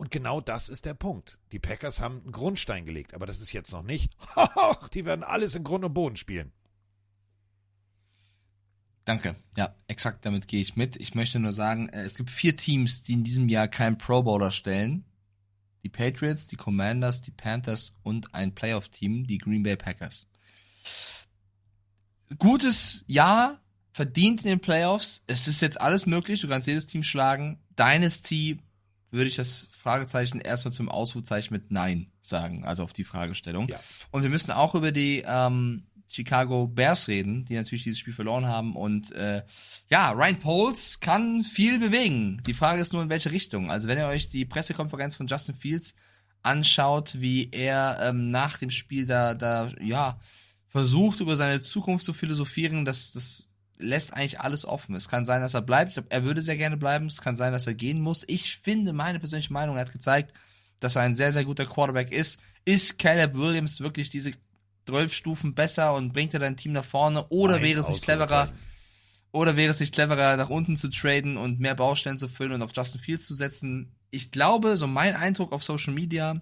Und genau das ist der Punkt. Die Packers haben einen Grundstein gelegt, aber das ist jetzt noch nicht. [LAUGHS] die werden alles in Grund und Boden spielen. Danke. Ja, exakt damit gehe ich mit. Ich möchte nur sagen, äh, es gibt vier Teams, die in diesem Jahr keinen Pro Bowler stellen. Die Patriots, die Commanders, die Panthers und ein Playoff-Team, die Green Bay Packers. Gutes Jahr, verdient in den Playoffs. Es ist jetzt alles möglich. Du kannst jedes Team schlagen. Dynasty würde ich das Fragezeichen erstmal zum Ausrufezeichen mit Nein sagen, also auf die Fragestellung. Ja. Und wir müssen auch über die ähm, Chicago Bears reden, die natürlich dieses Spiel verloren haben. Und äh, ja, Ryan Poles kann viel bewegen. Die Frage ist nur, in welche Richtung. Also wenn ihr euch die Pressekonferenz von Justin Fields anschaut, wie er ähm, nach dem Spiel da, da, ja, versucht, über seine Zukunft zu philosophieren, das, das lässt eigentlich alles offen. Es kann sein, dass er bleibt. Ich glaube, er würde sehr gerne bleiben. Es kann sein, dass er gehen muss. Ich finde, meine persönliche Meinung, er hat gezeigt, dass er ein sehr, sehr guter Quarterback ist. Ist Caleb Williams wirklich diese zwölf Stufen besser und bringt er dein Team nach vorne? Oder Nein, wäre es nicht cleverer, oder wäre es nicht cleverer, nach unten zu traden und mehr Baustellen zu füllen und auf Justin Fields zu setzen? Ich glaube, so mein Eindruck auf Social Media,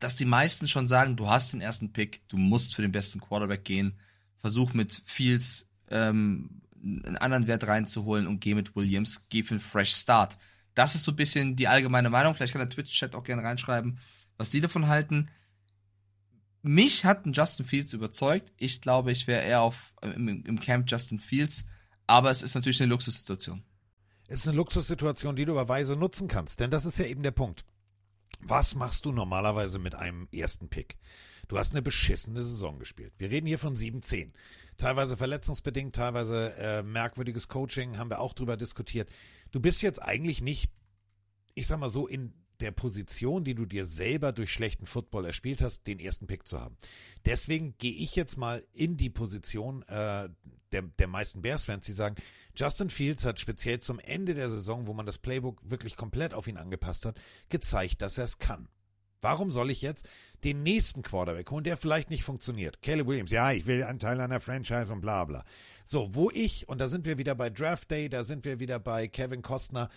dass die meisten schon sagen, du hast den ersten Pick, du musst für den besten Quarterback gehen. Versuch mit Fields ähm, einen anderen Wert reinzuholen und geh mit Williams, geh für einen Fresh Start. Das ist so ein bisschen die allgemeine Meinung. Vielleicht kann der Twitch-Chat auch gerne reinschreiben, was die davon halten mich hat ein Justin Fields überzeugt. Ich glaube, ich wäre eher auf, im, im Camp Justin Fields. Aber es ist natürlich eine Luxussituation. Es ist eine Luxussituation, die du aber weise nutzen kannst. Denn das ist ja eben der Punkt. Was machst du normalerweise mit einem ersten Pick? Du hast eine beschissene Saison gespielt. Wir reden hier von 7-10. Teilweise verletzungsbedingt, teilweise äh, merkwürdiges Coaching, haben wir auch drüber diskutiert. Du bist jetzt eigentlich nicht, ich sag mal so, in der Position, die du dir selber durch schlechten Football erspielt hast, den ersten Pick zu haben. Deswegen gehe ich jetzt mal in die Position äh, der, der meisten Bears-Fans, die sagen, Justin Fields hat speziell zum Ende der Saison, wo man das Playbook wirklich komplett auf ihn angepasst hat, gezeigt, dass er es kann. Warum soll ich jetzt den nächsten Quarterback holen, der vielleicht nicht funktioniert? Caleb Williams, ja, ich will einen Teil einer Franchise und bla bla. So, wo ich, und da sind wir wieder bei Draft Day, da sind wir wieder bei Kevin Costner,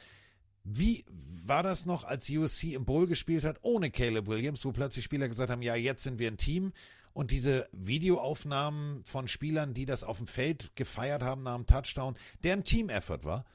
wie war das noch, als USC im Bowl gespielt hat, ohne Caleb Williams, wo plötzlich Spieler gesagt haben, ja, jetzt sind wir ein Team. Und diese Videoaufnahmen von Spielern, die das auf dem Feld gefeiert haben nach dem Touchdown, deren Team-Effort war,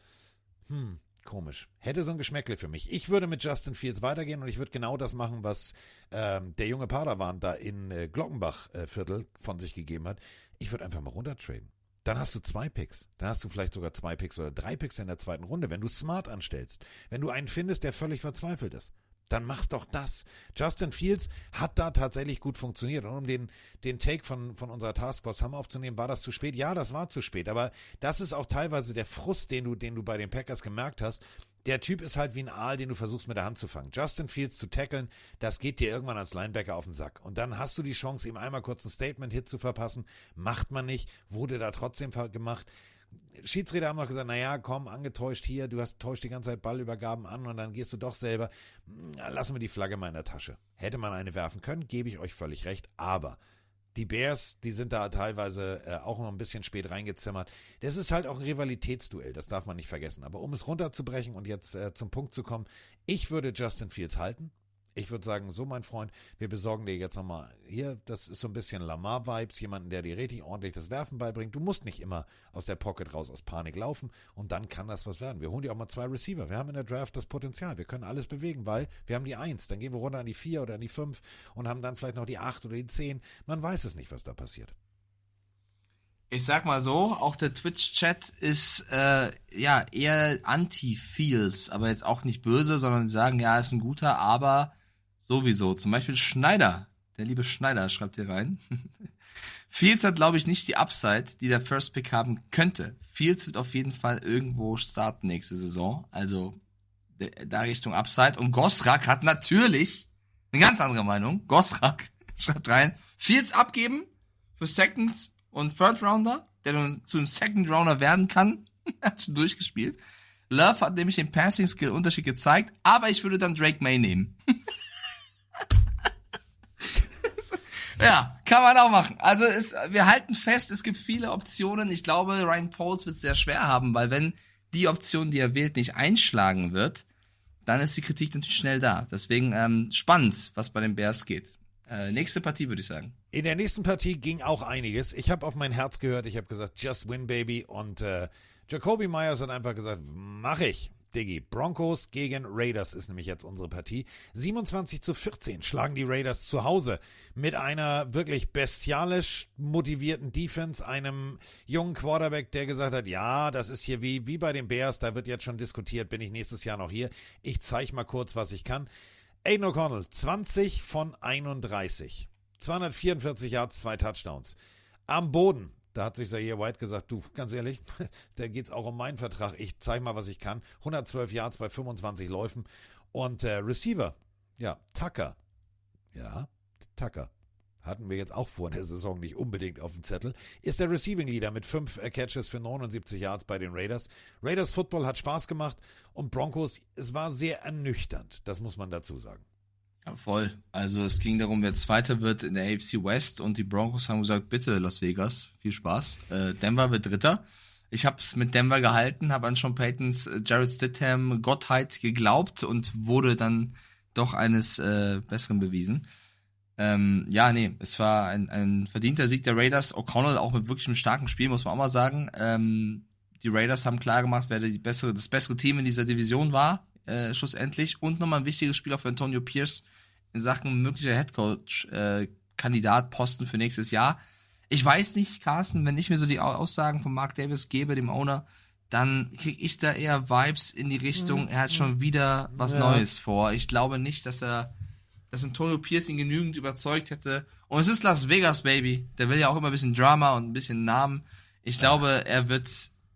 hm, komisch. Hätte so ein Geschmäckle für mich. Ich würde mit Justin Fields weitergehen und ich würde genau das machen, was ähm, der junge Padawan da in äh, Glockenbach-Viertel äh, von sich gegeben hat. Ich würde einfach mal runtertraden. Dann hast du zwei Picks. Dann hast du vielleicht sogar zwei Picks oder drei Picks in der zweiten Runde, wenn du smart anstellst. Wenn du einen findest, der völlig verzweifelt ist. Dann mach doch das. Justin Fields hat da tatsächlich gut funktioniert. Und um den, den Take von, von unserer Taskforce Hammer aufzunehmen, war das zu spät? Ja, das war zu spät. Aber das ist auch teilweise der Frust, den du, den du bei den Packers gemerkt hast, der Typ ist halt wie ein Aal, den du versuchst mit der Hand zu fangen. Justin Fields zu tackeln, das geht dir irgendwann als Linebacker auf den Sack. Und dann hast du die Chance, ihm einmal kurz ein Statement-Hit zu verpassen. Macht man nicht, wurde da trotzdem gemacht. Schiedsrichter haben noch gesagt, naja, komm, angetäuscht hier, du hast täuscht die ganze Zeit Ballübergaben an und dann gehst du doch selber. Hm, lassen wir die Flagge mal in der Tasche. Hätte man eine werfen können, gebe ich euch völlig recht, aber die Bears, die sind da teilweise äh, auch noch ein bisschen spät reingezimmert. Das ist halt auch ein Rivalitätsduell, das darf man nicht vergessen. Aber um es runterzubrechen und jetzt äh, zum Punkt zu kommen, ich würde Justin Fields halten. Ich würde sagen, so mein Freund, wir besorgen dir jetzt nochmal hier, das ist so ein bisschen Lamar-Vibes, jemanden, der dir richtig ordentlich das Werfen beibringt. Du musst nicht immer aus der Pocket raus aus Panik laufen und dann kann das was werden. Wir holen dir auch mal zwei Receiver. Wir haben in der Draft das Potenzial. Wir können alles bewegen, weil wir haben die Eins. Dann gehen wir runter an die vier oder an die fünf und haben dann vielleicht noch die acht oder die zehn. Man weiß es nicht, was da passiert. Ich sag mal so, auch der Twitch-Chat ist äh, ja eher anti-Feels, aber jetzt auch nicht böse, sondern sie sagen, ja, ist ein guter, aber Sowieso. Zum Beispiel Schneider. Der liebe Schneider schreibt hier rein. [LAUGHS] Fields hat, glaube ich, nicht die Upside, die der First Pick haben könnte. Fields wird auf jeden Fall irgendwo starten nächste Saison. Also da Richtung Upside. Und Gosrak hat natürlich eine ganz andere Meinung. Gosrak [LAUGHS] schreibt rein, Fields abgeben für Second und Third Rounder, der dann zu einem Second Rounder werden kann. [LAUGHS] hat schon durchgespielt. Love hat nämlich den Passing Skill Unterschied gezeigt, aber ich würde dann Drake May nehmen. [LAUGHS] ja, kann man auch machen. Also es, wir halten fest, es gibt viele Optionen. Ich glaube, Ryan Pauls wird es sehr schwer haben, weil wenn die Option, die er wählt, nicht einschlagen wird, dann ist die Kritik natürlich schnell da. Deswegen ähm, spannend, was bei den Bears geht. Äh, nächste Partie, würde ich sagen. In der nächsten Partie ging auch einiges. Ich habe auf mein Herz gehört. Ich habe gesagt, just win, baby. Und äh, Jacoby Myers hat einfach gesagt, mach ich. Diggi, Broncos gegen Raiders ist nämlich jetzt unsere Partie. 27 zu 14 schlagen die Raiders zu Hause mit einer wirklich bestialisch motivierten Defense, einem jungen Quarterback, der gesagt hat, ja, das ist hier wie, wie bei den Bears, da wird jetzt schon diskutiert, bin ich nächstes Jahr noch hier. Ich zeige mal kurz, was ich kann. Aiden O'Connell, 20 von 31. 244 Yards, zwei Touchdowns. Am Boden da hat sich Zaire White gesagt, du, ganz ehrlich, [LAUGHS] da geht es auch um meinen Vertrag. Ich zeige mal, was ich kann. 112 Yards bei 25 Läufen. Und äh, Receiver, ja, Tucker. Ja, Tucker. Hatten wir jetzt auch vor der Saison nicht unbedingt auf dem Zettel. Ist der Receiving Leader mit 5 äh, Catches für 79 Yards bei den Raiders. Raiders Football hat Spaß gemacht und Broncos, es war sehr ernüchternd. Das muss man dazu sagen. Ja, voll. Also es ging darum, wer Zweiter wird in der AFC West und die Broncos haben gesagt, bitte Las Vegas, viel Spaß. Äh, Denver wird Dritter. Ich habe es mit Denver gehalten, habe an Sean Paytons äh, Jared Stidham Gottheit geglaubt und wurde dann doch eines äh, Besseren bewiesen. Ähm, ja, nee, es war ein, ein verdienter Sieg der Raiders. O'Connell auch mit wirklich einem starken Spiel, muss man auch mal sagen. Ähm, die Raiders haben klar gemacht, wer die bessere, das bessere Team in dieser Division war äh, schlussendlich. Und nochmal ein wichtiges Spiel auch für Antonio Pierce in Sachen möglicher Headcoach-Kandidat, äh, Posten für nächstes Jahr. Ich weiß nicht, Carsten, wenn ich mir so die Aussagen von Mark Davis gebe, dem Owner, dann kriege ich da eher Vibes in die Richtung, er hat schon wieder was ja. Neues vor. Ich glaube nicht, dass er, dass Antonio Pierce ihn genügend überzeugt hätte. Und es ist Las Vegas, Baby. Der will ja auch immer ein bisschen Drama und ein bisschen Namen. Ich glaube, er wird,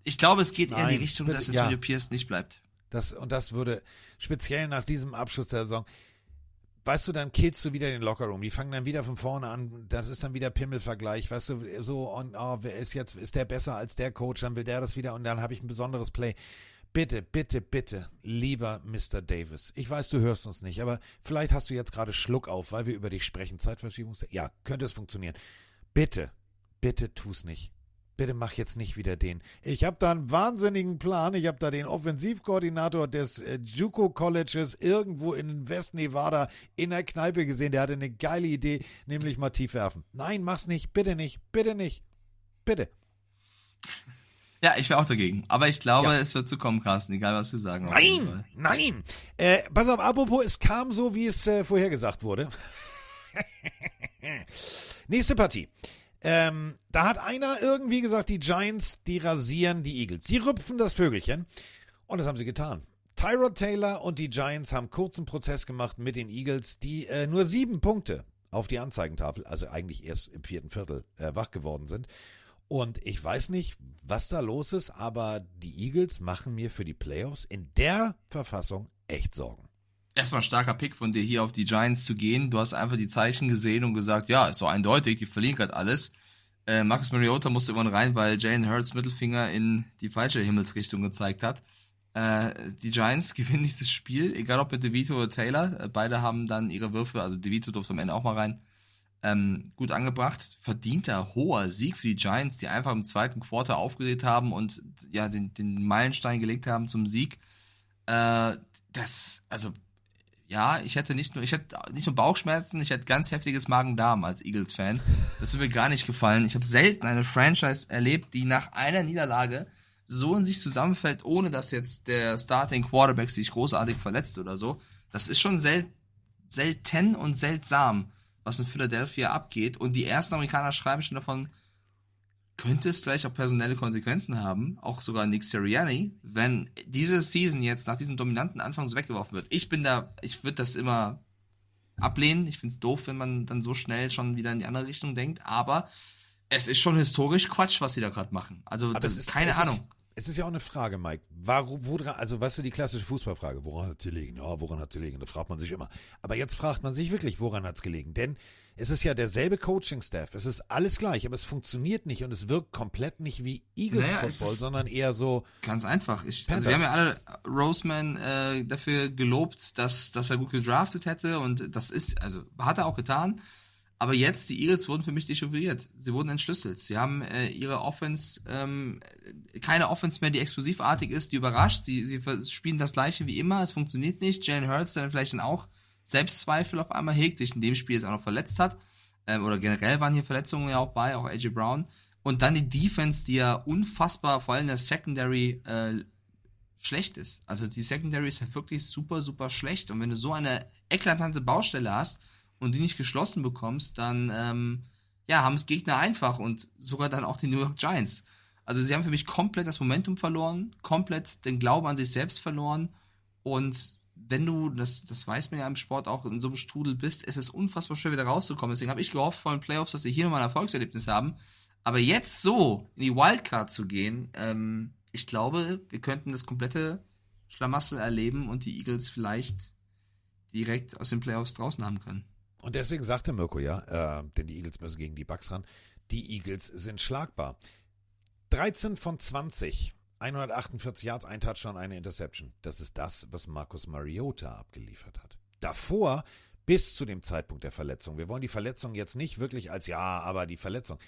ich glaube, es geht Nein, eher in die Richtung, dass Antonio ja. Pierce nicht bleibt. Das, und das würde speziell nach diesem Abschluss der Saison, weißt du, dann killst du wieder den Lockerroom. Die fangen dann wieder von vorne an. Das ist dann wieder Pimmelvergleich. Weißt du, so, und, oh, wer ist jetzt, ist der besser als der Coach? Dann will der das wieder und dann habe ich ein besonderes Play. Bitte, bitte, bitte, lieber Mr. Davis. Ich weiß, du hörst uns nicht, aber vielleicht hast du jetzt gerade Schluck auf, weil wir über dich sprechen. Zeitverschiebung. Ja, könnte es funktionieren. Bitte, bitte tu's nicht bitte mach jetzt nicht wieder den. Ich habe da einen wahnsinnigen Plan. Ich habe da den Offensivkoordinator des äh, JUCO Colleges irgendwo in West Nevada in der Kneipe gesehen. Der hatte eine geile Idee, nämlich mal tief werfen. Nein, mach's nicht. Bitte nicht. Bitte nicht. Bitte. Ja, ich wäre auch dagegen. Aber ich glaube, ja. es wird zu kommen, Carsten, egal was Sie sagen. Nein, nein. Äh, pass auf, apropos, es kam so, wie es äh, vorhergesagt wurde. [LAUGHS] Nächste Partie. Ähm, da hat einer irgendwie gesagt, die Giants, die rasieren die Eagles. Sie rüpfen das Vögelchen. Und das haben sie getan. Tyrod Taylor und die Giants haben kurzen Prozess gemacht mit den Eagles, die äh, nur sieben Punkte auf die Anzeigentafel, also eigentlich erst im vierten Viertel äh, wach geworden sind. Und ich weiß nicht, was da los ist, aber die Eagles machen mir für die Playoffs in der Verfassung echt Sorgen erstmal starker Pick von dir hier auf die Giants zu gehen. Du hast einfach die Zeichen gesehen und gesagt, ja, ist so eindeutig, die verlieren gerade alles. Äh, Marcus Mariota musste irgendwann rein, weil Jalen Hurts Mittelfinger in die falsche Himmelsrichtung gezeigt hat. Äh, die Giants [LAUGHS] gewinnen dieses Spiel, egal ob mit DeVito oder Taylor. Äh, beide haben dann ihre Würfe, also DeVito durfte am Ende auch mal rein, ähm, gut angebracht. Verdienter hoher Sieg für die Giants, die einfach im zweiten Quarter aufgedreht haben und ja den, den Meilenstein gelegt haben zum Sieg. Äh, das, also ja, ich hätte nicht nur, ich hätte nicht nur Bauchschmerzen, ich hätte ganz heftiges Magen-Darm als Eagles-Fan. Das würde mir gar nicht gefallen. Ich habe selten eine Franchise erlebt, die nach einer Niederlage so in sich zusammenfällt, ohne dass jetzt der Starting Quarterback sich großartig verletzt oder so. Das ist schon sel selten und seltsam, was in Philadelphia abgeht. Und die ersten Amerikaner schreiben schon davon, könnte es gleich auch personelle Konsequenzen haben, auch sogar Nick Sirianni, wenn diese Season jetzt nach diesem dominanten Anfang so weggeworfen wird. Ich bin da, ich würde das immer ablehnen. Ich finde es doof, wenn man dann so schnell schon wieder in die andere Richtung denkt, aber Es ist schon historisch Quatsch, was sie da gerade machen. Also, das es ist ist- keine ist- Ahnung. Es ist ja auch eine Frage, Mike. Warum, woran, also weißt du, die klassische Fußballfrage, woran hat es gelegen? Ja, woran hat es gelegen? Da fragt man sich immer. Aber jetzt fragt man sich wirklich, woran hat es gelegen? Denn es ist ja derselbe Coaching-Staff. Es ist alles gleich, aber es funktioniert nicht und es wirkt komplett nicht wie Eagles Naja, sondern eher so. Ganz einfach. Ich, also wir haben ja alle Roseman äh, dafür gelobt, dass, dass er gut gedraftet hätte und das ist, also hat er auch getan. Aber jetzt, die Eagles wurden für mich dechiffriert. Sie wurden entschlüsselt. Sie haben äh, ihre Offense, ähm, keine Offense mehr, die explosivartig ist, die überrascht. Sie, sie spielen das gleiche wie immer, es funktioniert nicht. Jalen Hurts, der vielleicht dann auch Selbstzweifel auf einmal hegt, sich in dem Spiel jetzt auch noch verletzt hat. Ähm, oder generell waren hier Verletzungen ja auch bei, auch AJ Brown. Und dann die Defense, die ja unfassbar, vor allem in der Secondary, äh, schlecht ist. Also die Secondary ist ja wirklich super, super schlecht. Und wenn du so eine eklatante Baustelle hast und die nicht geschlossen bekommst, dann ähm, ja, haben es Gegner einfach und sogar dann auch die New York Giants. Also sie haben für mich komplett das Momentum verloren, komplett den Glauben an sich selbst verloren. Und wenn du, das, das weiß man ja im Sport auch, in so einem Strudel bist, ist es unfassbar schwer wieder rauszukommen. Deswegen habe ich gehofft vor den Playoffs, dass sie hier nochmal ein Erfolgserlebnis haben. Aber jetzt so in die Wildcard zu gehen, ähm, ich glaube, wir könnten das komplette Schlamassel erleben und die Eagles vielleicht direkt aus den Playoffs draußen haben können. Und deswegen sagte Mirko ja, äh, denn die Eagles müssen gegen die Bucks ran. Die Eagles sind schlagbar. 13 von 20, 148 Yards, ein Touchdown, eine Interception. Das ist das, was Marcus Mariota abgeliefert hat. Davor, bis zu dem Zeitpunkt der Verletzung, wir wollen die Verletzung jetzt nicht wirklich als ja, aber die Verletzung.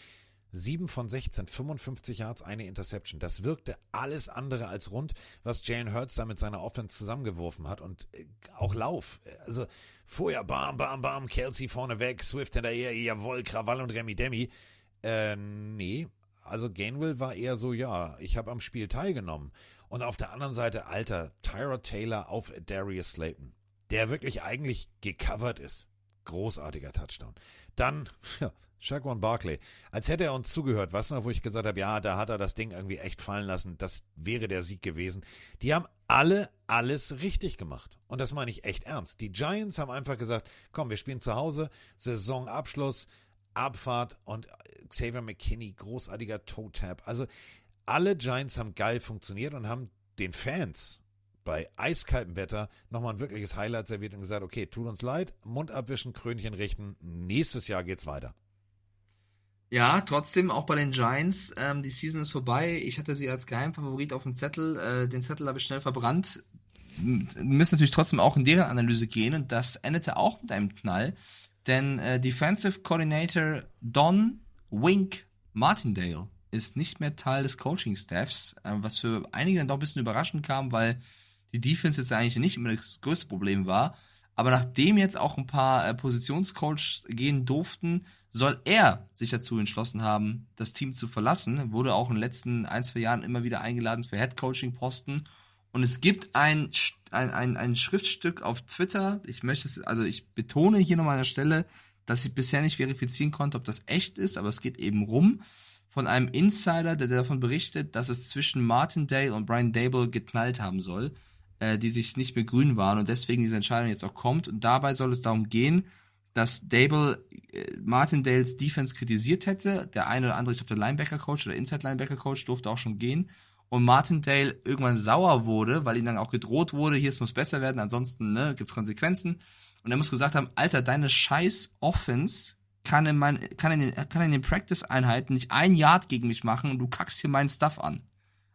7 von 16, 55 Yards, eine Interception. Das wirkte alles andere als rund, was Jalen Hurts da mit seiner Offense zusammengeworfen hat. Und äh, auch Lauf. Also vorher bam, bam, bam, Kelsey vorne weg, Swift hinterher, jawohl, Krawall und Remy Demi. Äh, nee. Also Gainwell war eher so, ja, ich habe am Spiel teilgenommen. Und auf der anderen Seite, alter, Tyrod Taylor auf Darius Slayton, der wirklich eigentlich gecovert ist. Großartiger Touchdown. Dann, [LAUGHS] ja, Shaquan Barkley, als hätte er uns zugehört, weißt du noch, wo ich gesagt habe, ja, da hat er das Ding irgendwie echt fallen lassen, das wäre der Sieg gewesen. Die haben alle alles richtig gemacht. Und das meine ich echt ernst. Die Giants haben einfach gesagt, komm, wir spielen zu Hause, Saisonabschluss, Abfahrt und Xavier McKinney, großartiger Toe-Tap. Also alle Giants haben geil funktioniert und haben den Fans bei eiskaltem Wetter nochmal ein wirkliches Highlight serviert und gesagt, okay, tut uns leid, Mund abwischen, Krönchen richten, nächstes Jahr geht's weiter. Ja, trotzdem auch bei den Giants. Ähm, die Season ist vorbei. Ich hatte sie als Geheimfavorit auf dem Zettel. Äh, den Zettel habe ich schnell verbrannt. M- müssen natürlich trotzdem auch in deren Analyse gehen und das endete auch mit einem Knall. Denn äh, Defensive Coordinator Don Wink Martindale ist nicht mehr Teil des Coaching-Staffs, äh, was für einige dann doch ein bisschen überraschend kam, weil die Defense jetzt eigentlich nicht immer das größte Problem war. Aber nachdem jetzt auch ein paar äh, Positionscoaches gehen durften, soll er sich dazu entschlossen haben, das Team zu verlassen. Wurde auch in den letzten ein, zwei Jahren immer wieder eingeladen für Head-Coaching-Posten. Und es gibt ein, ein, ein, ein Schriftstück auf Twitter. Ich möchte es, also ich betone hier nochmal an der Stelle, dass ich bisher nicht verifizieren konnte, ob das echt ist, aber es geht eben rum von einem Insider, der davon berichtet, dass es zwischen Martindale und Brian Dable geknallt haben soll, äh, die sich nicht mehr grün waren und deswegen diese Entscheidung jetzt auch kommt. Und dabei soll es darum gehen, dass Dable äh, Martindales Defense kritisiert hätte. Der eine oder andere, ich glaube der Linebacker-Coach oder Inside-Linebacker-Coach durfte auch schon gehen. Und Martindale irgendwann sauer wurde, weil ihm dann auch gedroht wurde, hier, es muss besser werden, ansonsten ne, gibt es Konsequenzen. Und er muss gesagt haben, Alter, deine scheiß Offense kann in, mein, kann in den, kann in den Practice-Einheiten nicht ein Yard gegen mich machen und du kackst hier meinen Stuff an.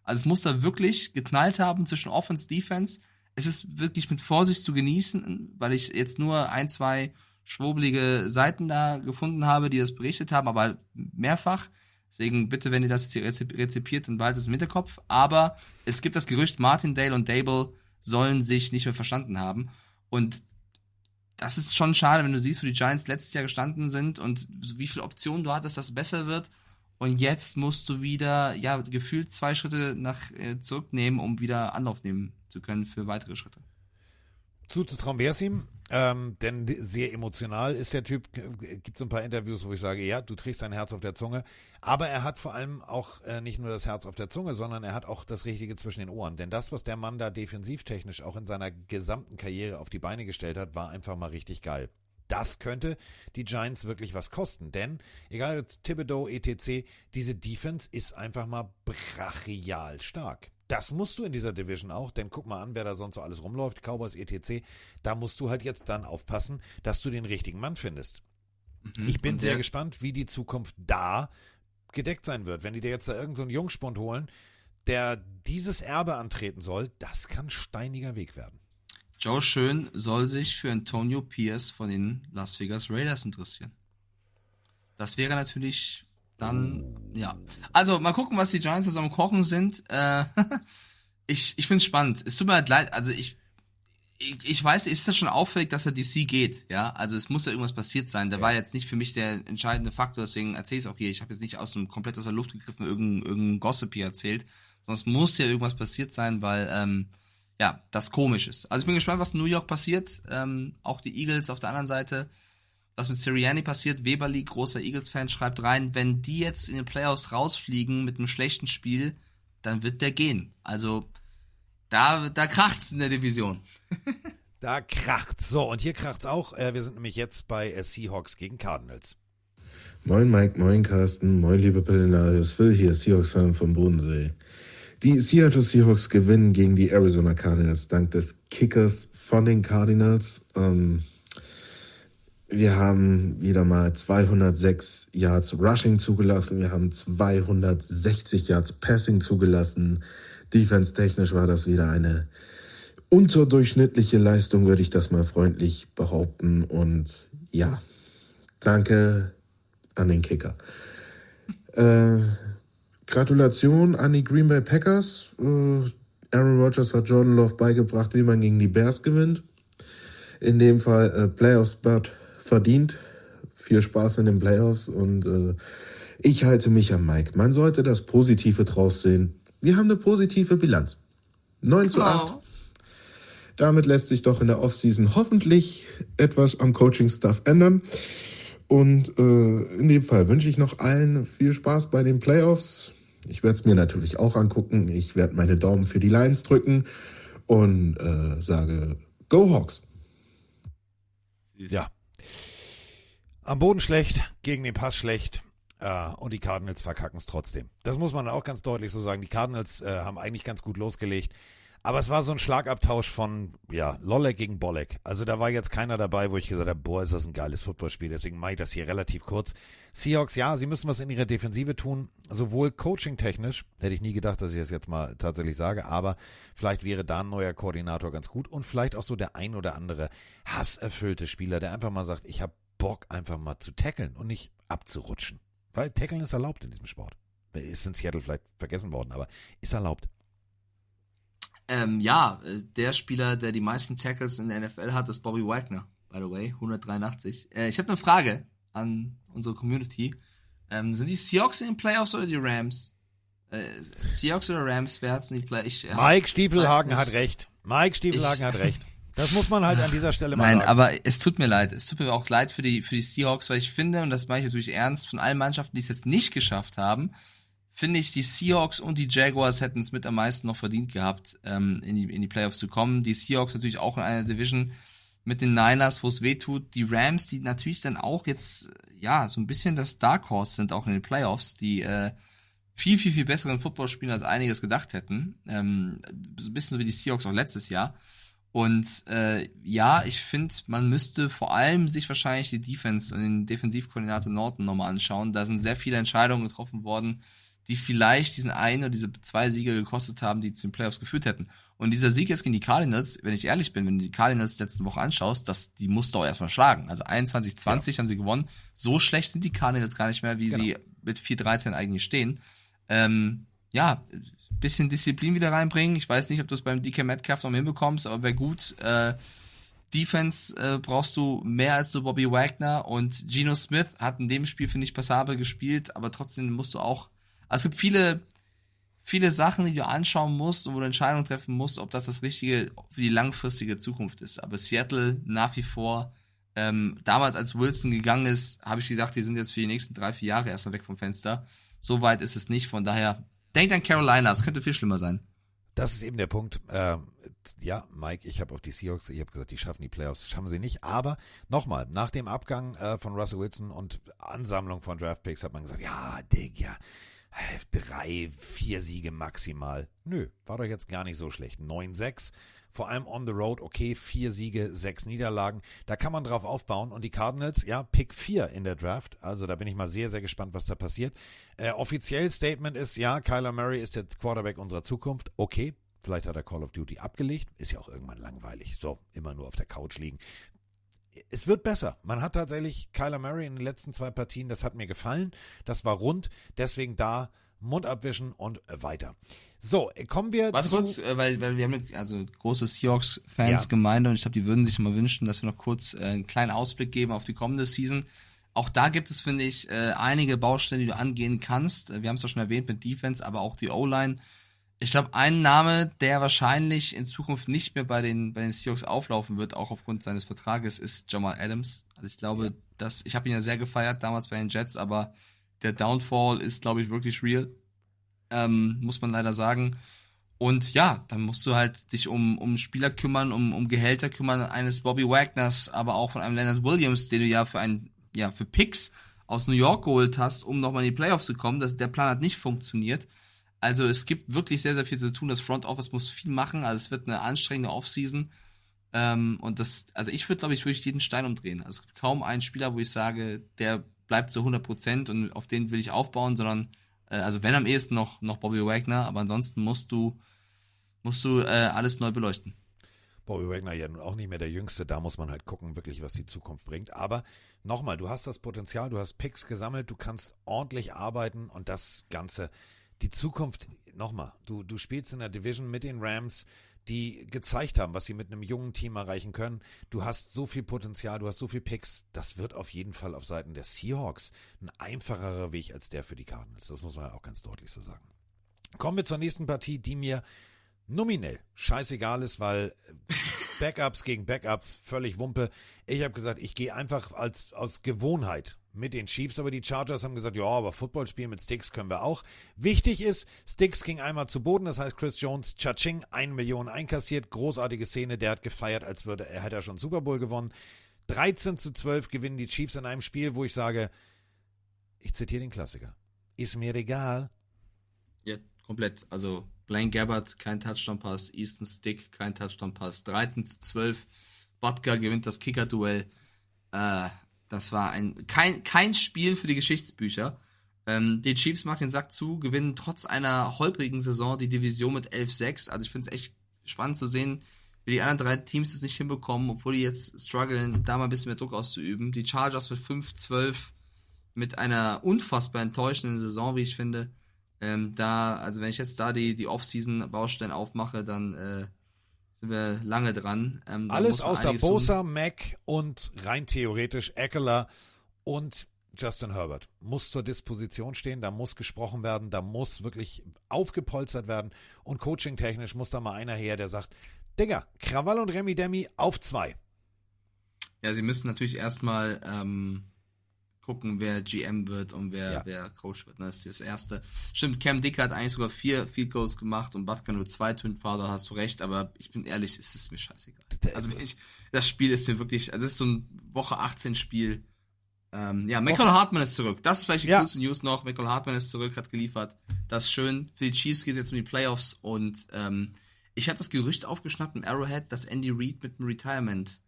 Also es muss da wirklich geknallt haben zwischen Offense, Defense. Es ist wirklich mit Vorsicht zu genießen, weil ich jetzt nur ein, zwei schwobelige Seiten da gefunden habe, die das berichtet haben, aber mehrfach. Deswegen bitte, wenn ihr das jetzt rezip- rezipiert, dann behaltet es im Hinterkopf. Aber es gibt das Gerücht, Martindale und Dable sollen sich nicht mehr verstanden haben. Und das ist schon schade, wenn du siehst, wo die Giants letztes Jahr gestanden sind und wie viele Optionen du hattest, dass es besser wird. Und jetzt musst du wieder, ja, gefühlt zwei Schritte nach äh, zurücknehmen, um wieder Anlauf nehmen zu können für weitere Schritte. Zuzutrauen wäre es ihm, ähm, denn sehr emotional ist der Typ. Gibt so ein paar Interviews, wo ich sage, ja, du trägst dein Herz auf der Zunge. Aber er hat vor allem auch äh, nicht nur das Herz auf der Zunge, sondern er hat auch das Richtige zwischen den Ohren. Denn das, was der Mann da defensivtechnisch auch in seiner gesamten Karriere auf die Beine gestellt hat, war einfach mal richtig geil. Das könnte die Giants wirklich was kosten. Denn, egal jetzt Thibodeau, etc., diese Defense ist einfach mal brachial stark. Das musst du in dieser Division auch, denn guck mal an, wer da sonst so alles rumläuft, Cowboys, etc. Da musst du halt jetzt dann aufpassen, dass du den richtigen Mann findest. Mhm. Ich bin sehr gespannt, wie die Zukunft da gedeckt sein wird. Wenn die dir jetzt da irgendeinen so einen Jungspund holen, der dieses Erbe antreten soll, das kann steiniger Weg werden. Joe Schön soll sich für Antonio Pierce von den Las Vegas Raiders interessieren. Das wäre natürlich dann, ja. Also, mal gucken, was die Giants da so am Kochen sind. Äh, [LAUGHS] ich ich finde es spannend. Es tut mir halt leid, also ich, ich, ich weiß, ist das schon auffällig, dass er DC geht, ja? Also es muss ja irgendwas passiert sein. Der war jetzt nicht für mich der entscheidende Faktor, deswegen erzähle ich es auch hier. Ich habe jetzt nicht aus dem komplett aus der Luft gegriffen, irgendein, irgendein Gossip hier erzählt, es muss ja irgendwas passiert sein, weil ähm, ja, das komisch ist. Also ich bin gespannt, was in New York passiert. Ähm, auch die Eagles auf der anderen Seite. Was mit Sirianni passiert, Weberly, großer Eagles-Fan, schreibt rein, wenn die jetzt in den Playoffs rausfliegen mit einem schlechten Spiel, dann wird der gehen. Also da, da kracht's in der Division. [LAUGHS] Da kracht's. So, und hier kracht's auch. Äh, wir sind nämlich jetzt bei äh, Seahawks gegen Cardinals. Moin Mike, moin Carsten, moin liebe Pillenarius, Phil hier, Seahawks-Fan vom Bodensee. Die Seattle Seahawks gewinnen gegen die Arizona Cardinals dank des Kickers von den Cardinals. Ähm, wir haben wieder mal 206 Yards Rushing zugelassen, wir haben 260 Yards Passing zugelassen. Defense-technisch war das wieder eine unterdurchschnittliche Leistung, würde ich das mal freundlich behaupten. Und ja, danke an den Kicker. Äh, Gratulation an die Green Bay Packers. Äh, Aaron Rodgers hat Jordan Love beigebracht, wie man gegen die Bears gewinnt. In dem Fall äh, Playoff-Spot verdient. Viel Spaß in den Playoffs und äh, ich halte mich am Mike. Man sollte das Positive draus sehen. Wir haben eine positive Bilanz. 9 zu 8. Damit lässt sich doch in der Offseason hoffentlich etwas am Coaching-Stuff ändern. Und äh, in dem Fall wünsche ich noch allen viel Spaß bei den Playoffs. Ich werde es mir natürlich auch angucken. Ich werde meine Daumen für die Lions drücken und äh, sage Go Hawks. Ja. Am Boden schlecht, gegen den Pass schlecht. Äh, und die Cardinals verkacken es trotzdem. Das muss man auch ganz deutlich so sagen. Die Cardinals äh, haben eigentlich ganz gut losgelegt. Aber es war so ein Schlagabtausch von, ja, Lollek gegen Bollek. Also da war jetzt keiner dabei, wo ich gesagt habe, boah, ist das ein geiles Footballspiel. Deswegen mache ich das hier relativ kurz. Seahawks, ja, sie müssen was in ihrer Defensive tun. Sowohl coaching-technisch, hätte ich nie gedacht, dass ich das jetzt mal tatsächlich sage, aber vielleicht wäre da ein neuer Koordinator ganz gut und vielleicht auch so der ein oder andere hasserfüllte Spieler, der einfach mal sagt, ich habe Bock einfach mal zu tackeln und nicht abzurutschen. Weil tackeln ist erlaubt in diesem Sport. Ist in Seattle vielleicht vergessen worden, aber ist erlaubt. Ähm, ja, äh, der Spieler, der die meisten Tackles in der NFL hat, ist Bobby Wagner, by the way, 183. Äh, ich habe eine Frage an unsere Community. Ähm, sind die Seahawks in den Playoffs oder die Rams? Äh, Seahawks oder Rams, wer hat's in die Playoffs? Mike Stiefelhagen hat recht. Mike Stiefelhagen Ich- hat recht. Das muss man halt an dieser Stelle mal Nein, sagen. aber es tut mir leid. Es tut mir auch leid für die, für die Seahawks, weil ich finde, und das meine ich jetzt wirklich ernst, von allen Mannschaften, die es jetzt nicht geschafft haben, finde ich, die Seahawks und die Jaguars hätten es mit am meisten noch verdient gehabt, ähm, in, die, in die Playoffs zu kommen. Die Seahawks natürlich auch in einer Division mit den Niners, wo es weh tut. Die Rams, die natürlich dann auch jetzt, ja, so ein bisschen das Dark Horse sind, auch in den Playoffs, die äh, viel, viel, viel besseren Football spielen, als einiges gedacht hätten. Ähm, so ein bisschen so wie die Seahawks auch letztes Jahr. Und äh, ja, ich finde, man müsste vor allem sich wahrscheinlich die Defense und den Defensivkoordinator Norton nochmal anschauen. Da sind sehr viele Entscheidungen getroffen worden, die vielleicht diesen einen oder diese zwei Siege gekostet haben, die zu den Playoffs geführt hätten. Und dieser Sieg jetzt gegen die Cardinals, wenn ich ehrlich bin, wenn du die Cardinals letzte Woche anschaust, das, die musst du auch erstmal schlagen. Also 21-20 haben sie gewonnen. So schlecht sind die Cardinals gar nicht mehr, wie sie mit 4-13 eigentlich stehen. Ähm, ja, bisschen Disziplin wieder reinbringen. Ich weiß nicht, ob du es beim DK Metcalf noch hinbekommst, aber wäre gut. Äh, Defense äh, brauchst du mehr als du Bobby Wagner und Geno Smith hat in dem Spiel, finde ich, passabel gespielt, aber trotzdem musst du auch. Also es gibt viele, viele Sachen, die du anschauen musst und wo du Entscheidungen treffen musst, ob das das Richtige für die langfristige Zukunft ist. Aber Seattle nach wie vor, ähm, damals als Wilson gegangen ist, habe ich gedacht, die sind jetzt für die nächsten drei, vier Jahre erstmal weg vom Fenster. So weit ist es nicht, von daher denkt an Carolina, es könnte viel schlimmer sein. Das ist eben der Punkt. Äh, ja, Mike, ich habe auf die Seahawks, ich habe gesagt, die schaffen die Playoffs, schaffen sie nicht. Aber nochmal, nach dem Abgang äh, von Russell Wilson und Ansammlung von Draftpicks hat man gesagt, ja, Digga, drei, vier Siege maximal. Nö, war doch jetzt gar nicht so schlecht. 9-6, vor allem on the road, okay, vier Siege, sechs Niederlagen. Da kann man drauf aufbauen. Und die Cardinals, ja, Pick 4 in der Draft. Also da bin ich mal sehr, sehr gespannt, was da passiert. Äh, offiziell Statement ist, ja, Kyler Murray ist der Quarterback unserer Zukunft. Okay, Vielleicht hat er Call of Duty abgelegt. Ist ja auch irgendwann langweilig. So, immer nur auf der Couch liegen. Es wird besser. Man hat tatsächlich Kyler Murray in den letzten zwei Partien, das hat mir gefallen. Das war rund. Deswegen da Mund abwischen und weiter. So, kommen wir Warte zu... kurz, äh, weil, weil wir haben also große Seahawks-Fans-Gemeinde und ich glaube, die würden sich mal wünschen, dass wir noch kurz äh, einen kleinen Ausblick geben auf die kommende Season. Auch da gibt es, finde ich, äh, einige Baustellen, die du angehen kannst. Wir haben es ja schon erwähnt mit Defense, aber auch die O-Line. Ich glaube, ein Name, der wahrscheinlich in Zukunft nicht mehr bei den, bei den Seahawks auflaufen wird, auch aufgrund seines Vertrages, ist Jamal Adams. Also ich glaube, ja. dass, ich habe ihn ja sehr gefeiert damals bei den Jets, aber der Downfall ist, glaube ich, wirklich real. Ähm, muss man leider sagen. Und ja, dann musst du halt dich um, um Spieler kümmern, um, um Gehälter kümmern, eines Bobby Wagners, aber auch von einem Leonard Williams, den du ja für ein, ja, für Picks aus New York geholt hast, um nochmal in die Playoffs zu kommen. Das, der Plan hat nicht funktioniert. Also es gibt wirklich sehr, sehr viel zu tun. Das Front Office muss viel machen. Also es wird eine anstrengende Offseason. Ähm, und das, also ich würde, glaube ich, wirklich jeden Stein umdrehen. Also es gibt kaum einen Spieler, wo ich sage, der bleibt zu 100 Prozent und auf den will ich aufbauen, sondern, äh, also wenn am ehesten noch, noch Bobby Wagner, aber ansonsten musst du, musst du äh, alles neu beleuchten. Bobby Wagner ja nun auch nicht mehr der Jüngste, da muss man halt gucken, wirklich, was die Zukunft bringt. Aber nochmal, du hast das Potenzial, du hast Picks gesammelt, du kannst ordentlich arbeiten und das Ganze die Zukunft, nochmal, du, du spielst in der Division mit den Rams, die gezeigt haben, was sie mit einem jungen Team erreichen können. Du hast so viel Potenzial, du hast so viel Picks. Das wird auf jeden Fall auf Seiten der Seahawks ein einfacherer Weg als der für die Cardinals. Das muss man auch ganz deutlich so sagen. Kommen wir zur nächsten Partie, die mir nominell scheißegal ist, weil [LAUGHS] Backups gegen Backups völlig Wumpe. Ich habe gesagt, ich gehe einfach als aus Gewohnheit mit den Chiefs, aber die Chargers haben gesagt, ja, aber Football spielen mit Sticks können wir auch. Wichtig ist, Sticks ging einmal zu Boden, das heißt Chris Jones, Chaching, 1 Million einkassiert, großartige Szene, der hat gefeiert, als würde er hätte er schon Super Bowl gewonnen. 13 zu 12 gewinnen die Chiefs in einem Spiel, wo ich sage, ich zitiere den Klassiker. Ist mir egal. Ja, komplett. Also Blaine Gabbard, kein Touchdown-Pass, Easton Stick, kein Touchdown-Pass, 13 zu 12. Butker gewinnt das Kicker-Duell. Äh, das war ein kein, kein Spiel für die Geschichtsbücher. Ähm, die Chiefs machen den Sack zu, gewinnen trotz einer holprigen Saison die Division mit 11-6. Also ich finde es echt spannend zu sehen, wie die anderen drei Teams es nicht hinbekommen, obwohl die jetzt strugglen, da mal ein bisschen mehr Druck auszuüben. Die Chargers mit 5-12 mit einer unfassbar enttäuschenden Saison, wie ich finde. Ähm, da, also wenn ich jetzt da die, die Off-Season-Baustellen aufmache, dann äh, sind wir lange dran. Ähm, Alles außer Bosa, Mac und rein theoretisch Eckler und Justin Herbert muss zur Disposition stehen, da muss gesprochen werden, da muss wirklich aufgepolstert werden und coaching-technisch muss da mal einer her, der sagt, Digga, Krawall und Remi Demi auf zwei. Ja, sie müssen natürlich erstmal ähm, gucken, wer GM wird und wer, ja. wer Coach wird. Ne? Das ist das Erste. Stimmt, Cam Dick hat eigentlich sogar vier Field Goals gemacht und Butker nur zwei Twin Father, hast du recht, aber ich bin ehrlich, es ist mir scheißegal. Also ich, das Spiel ist mir wirklich, also es ist so ein Woche 18 Spiel. Ähm, ja, Michael Hartman ist zurück. Das ist vielleicht die ja. coolste News noch. Michael Hartman ist zurück, hat geliefert. Das ist schön. Für die Chiefs geht es jetzt um die Playoffs und ähm, ich habe das Gerücht aufgeschnappt im Arrowhead, dass Andy Reid mit dem Retirement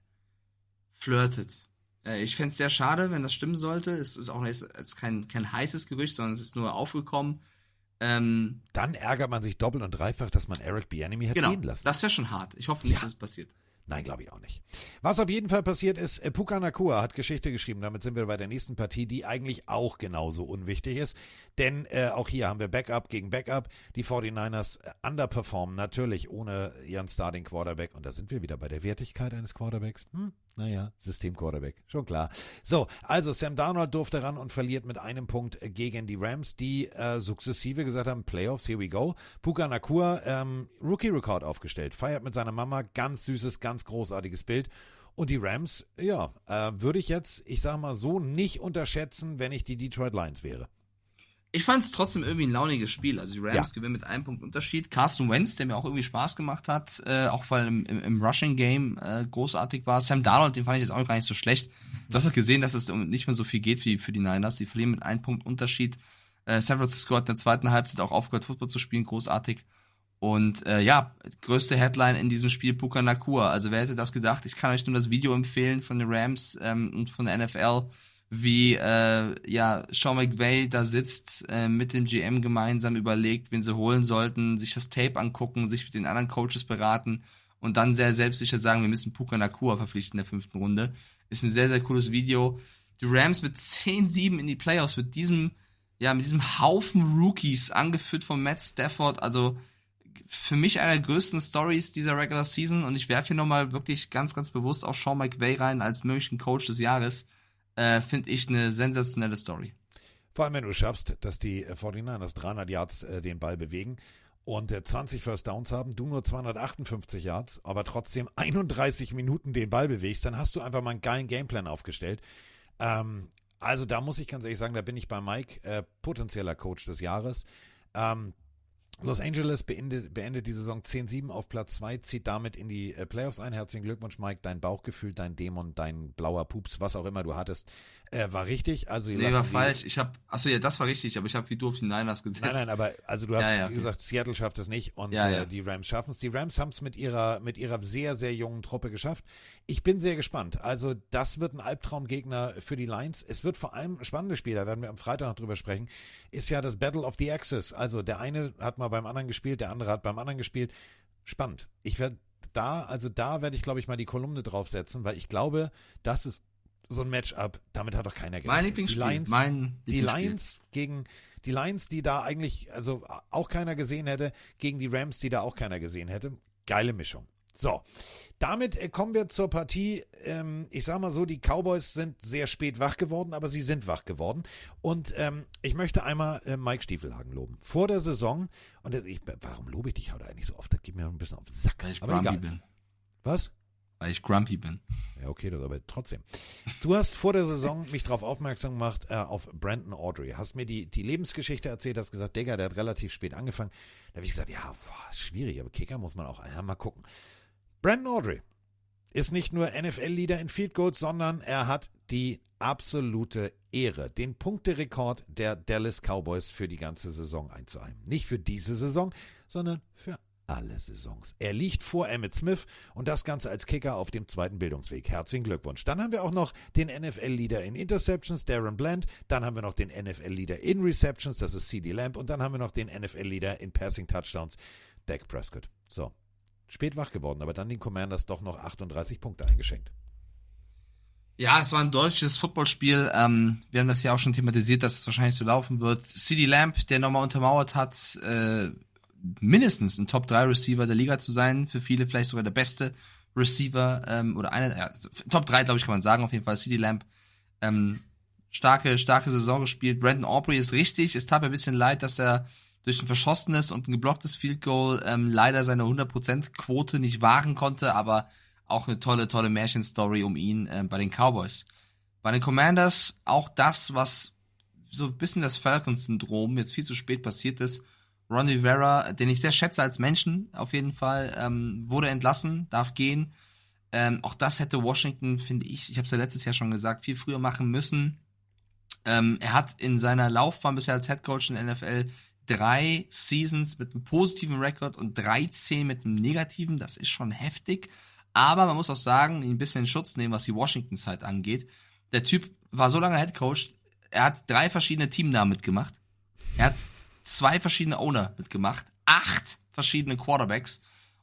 flirtet. Äh, ich fände es sehr schade, wenn das stimmen sollte. Es ist auch jetzt kein, kein heißes Gerücht, sondern es ist nur aufgekommen. Ähm, Dann ärgert man sich doppelt und dreifach, dass man Eric Bieniemy hat genau, gehen lassen. Das wäre schon hart. Ich hoffe nicht, ja. dass es passiert. Nein, glaube ich auch nicht. Was auf jeden Fall passiert ist, äh, Puka Nakua hat Geschichte geschrieben. Damit sind wir bei der nächsten Partie, die eigentlich auch genauso unwichtig ist. Denn äh, auch hier haben wir Backup gegen Backup. Die 49ers äh, underperformen natürlich ohne ihren Starting Quarterback. Und da sind wir wieder bei der Wertigkeit eines Quarterbacks. Hm, naja, System-Quarterback, schon klar. So, also Sam Darnold durfte ran und verliert mit einem Punkt gegen die Rams, die äh, sukzessive gesagt haben, Playoffs, here we go. Puka Nakua, ähm, Rookie-Record aufgestellt, feiert mit seiner Mama, ganz süßes, ganz großartiges Bild. Und die Rams, ja, äh, würde ich jetzt, ich sag mal so, nicht unterschätzen, wenn ich die Detroit Lions wäre. Ich fand es trotzdem irgendwie ein launiges Spiel. Also die Rams Ja. gewinnen mit einem Punkt Unterschied. Carson Wentz, der mir auch irgendwie Spaß gemacht hat, äh, auch weil im, im, im Rushing Game äh, großartig war. Sam Darnold, den fand ich jetzt auch gar nicht so schlecht. Du hast halt gesehen, dass es nicht mehr so viel geht wie für die Niners. Die verlieren mit einem Punkt Unterschied. Äh, San Francisco hat in der zweiten Halbzeit auch aufgehört, Football zu spielen, großartig. Und äh, ja, größte Headline in diesem Spiel, Puka Nakua. Also wer hätte das gedacht? Ich kann euch nur das Video empfehlen von den Rams ähm, und von der NFL, wie äh, ja Sean McVay da sitzt, äh, mit dem GM gemeinsam überlegt, wen sie holen sollten, sich das Tape angucken, sich mit den anderen Coaches beraten und dann sehr selbstsicher sagen, wir müssen Puka Nakua verpflichten in der fünften Runde. Ist ein sehr, sehr cooles Video. Die Rams mit 10-7 in die Playoffs, mit diesem, ja, mit diesem Haufen Rookies, angeführt von Matt Stafford, also für mich einer der größten Stories dieser Regular Season und ich werfe hier nochmal wirklich ganz, ganz bewusst auch Sean McVay rein als möglichen Coach des Jahres. Äh, Finde ich eine sensationelle Story. Vor allem, wenn du schaffst, dass die äh, 49ers 300 Yards äh, den Ball bewegen und äh, 20 First Downs haben, du nur 258 Yards, aber trotzdem 31 Minuten den Ball bewegst, dann hast du einfach mal einen geilen Gameplan aufgestellt. Ähm, also da muss ich ganz ehrlich sagen, da bin ich bei Mike, äh, potenzieller Coach des Jahres. Ähm, Los Angeles beendet, beendet die Saison 10-7 auf Platz 2, zieht damit in die äh, Playoffs ein. Herzlichen Glückwunsch, Mike. Dein Bauchgefühl, dein Dämon, dein blauer Pups, was auch immer du hattest, äh, war richtig. Also Nee, war falsch. Ich habe, achso, ja, das war richtig, aber ich habe wie du auf die Niners gesetzt. Nein, nein, aber also du hast Ja, ja, okay. gesagt, Seattle schafft es nicht und ja. Äh, die Rams schaffen es. Die Rams haben es mit ihrer mit ihrer sehr sehr jungen Truppe geschafft. Ich bin sehr gespannt. Also das wird ein Albtraumgegner für die Lions. Es wird vor allem ein spannendes Spiel. Da werden wir am Freitag noch drüber sprechen. Ist ja das Battle of the Axis. Also der eine hat mal beim anderen gespielt, der andere hat beim anderen gespielt. Spannend. Ich werde da, also da werde ich glaube ich mal die Kolumne draufsetzen, weil ich glaube, das ist so ein Matchup. Damit hat doch keiner Mein Die Lieblingsspiel. Lions, Mein die. Lions gegen die Lions, die da eigentlich also auch keiner gesehen hätte, gegen die Rams, die da auch keiner gesehen hätte. Geile Mischung. So, damit äh, kommen wir zur Partie. Ähm, ich sag mal so, die Cowboys sind sehr spät wach geworden, aber sie sind wach geworden. Und ähm, ich möchte einmal äh, Mike Stiefelhagen loben. Vor der Saison, und ich, warum lobe ich dich heute eigentlich so oft? Das geht mir ein bisschen auf den Sack. Weil ich aber egal. bin. Was? Weil ich grumpy bin. Ja, okay, aber trotzdem. Du hast vor der Saison mich darauf aufmerksam gemacht, äh, auf Brandon Audrey. Hast mir die, die Lebensgeschichte erzählt, hast gesagt, Digga, der hat relativ spät angefangen. Da habe ich gesagt, ja, boah, ist schwierig, aber Kicker muss man auch, ja, mal gucken. Brandon Audrey ist nicht nur NFL-Leader in Field Goals, sondern er hat die absolute Ehre, den Punkterekord der Dallas Cowboys für die ganze Saison einzuheimen. Nicht für diese Saison, sondern für alle Saisons. Er liegt vor Emmett Smith und das Ganze als Kicker auf dem zweiten Bildungsweg. Herzlichen Glückwunsch. Dann haben wir auch noch den NFL-Leader in Interceptions, Darren Bland. Dann haben wir noch den NFL-Leader in Receptions, das ist CD Lamb. Und dann haben wir noch den NFL-Leader in Passing Touchdowns, Dak Prescott. So, spät wach geworden, aber dann den Commanders doch noch 38 Punkte eingeschenkt. Ja, es war ein deutsches Footballspiel. Ähm, wir haben das ja auch schon thematisiert, dass es wahrscheinlich so laufen wird. CD Lamp, der nochmal untermauert hat, äh, mindestens ein Top 3 Receiver der Liga zu sein. Für viele vielleicht sogar der beste Receiver ähm, oder einer, ja, Top 3, glaube ich, kann man sagen, auf jeden Fall. CD Lamp. Ähm, starke, starke Saison gespielt. Brandon Aubrey ist richtig. Es tat mir ein bisschen leid, dass er durch ein verschossenes und ein geblocktes Field Goal ähm, leider seine 100% Quote nicht wahren konnte, aber auch eine tolle, tolle Märchenstory um ihn äh, bei den Cowboys. Bei den Commanders auch das, was so ein bisschen das Falcons-Syndrom jetzt viel zu spät passiert ist. Ron Rivera, den ich sehr schätze als Menschen, auf jeden Fall, ähm, wurde entlassen, darf gehen. Ähm, auch das hätte Washington, finde ich, ich habe es ja letztes Jahr schon gesagt, viel früher machen müssen. Ähm, er hat in seiner Laufbahn bisher als Head Coach in der NFL drei Seasons mit einem positiven Rekord und 13 mit einem negativen. Das ist schon heftig. Aber man muss auch sagen, ihn ein bisschen in Schutz nehmen, was die Washington-Zeit angeht. Der Typ war so lange Head Coach, er hat drei verschiedene Teamnamen mitgemacht. Er hat zwei verschiedene Owner mitgemacht, acht verschiedene Quarterbacks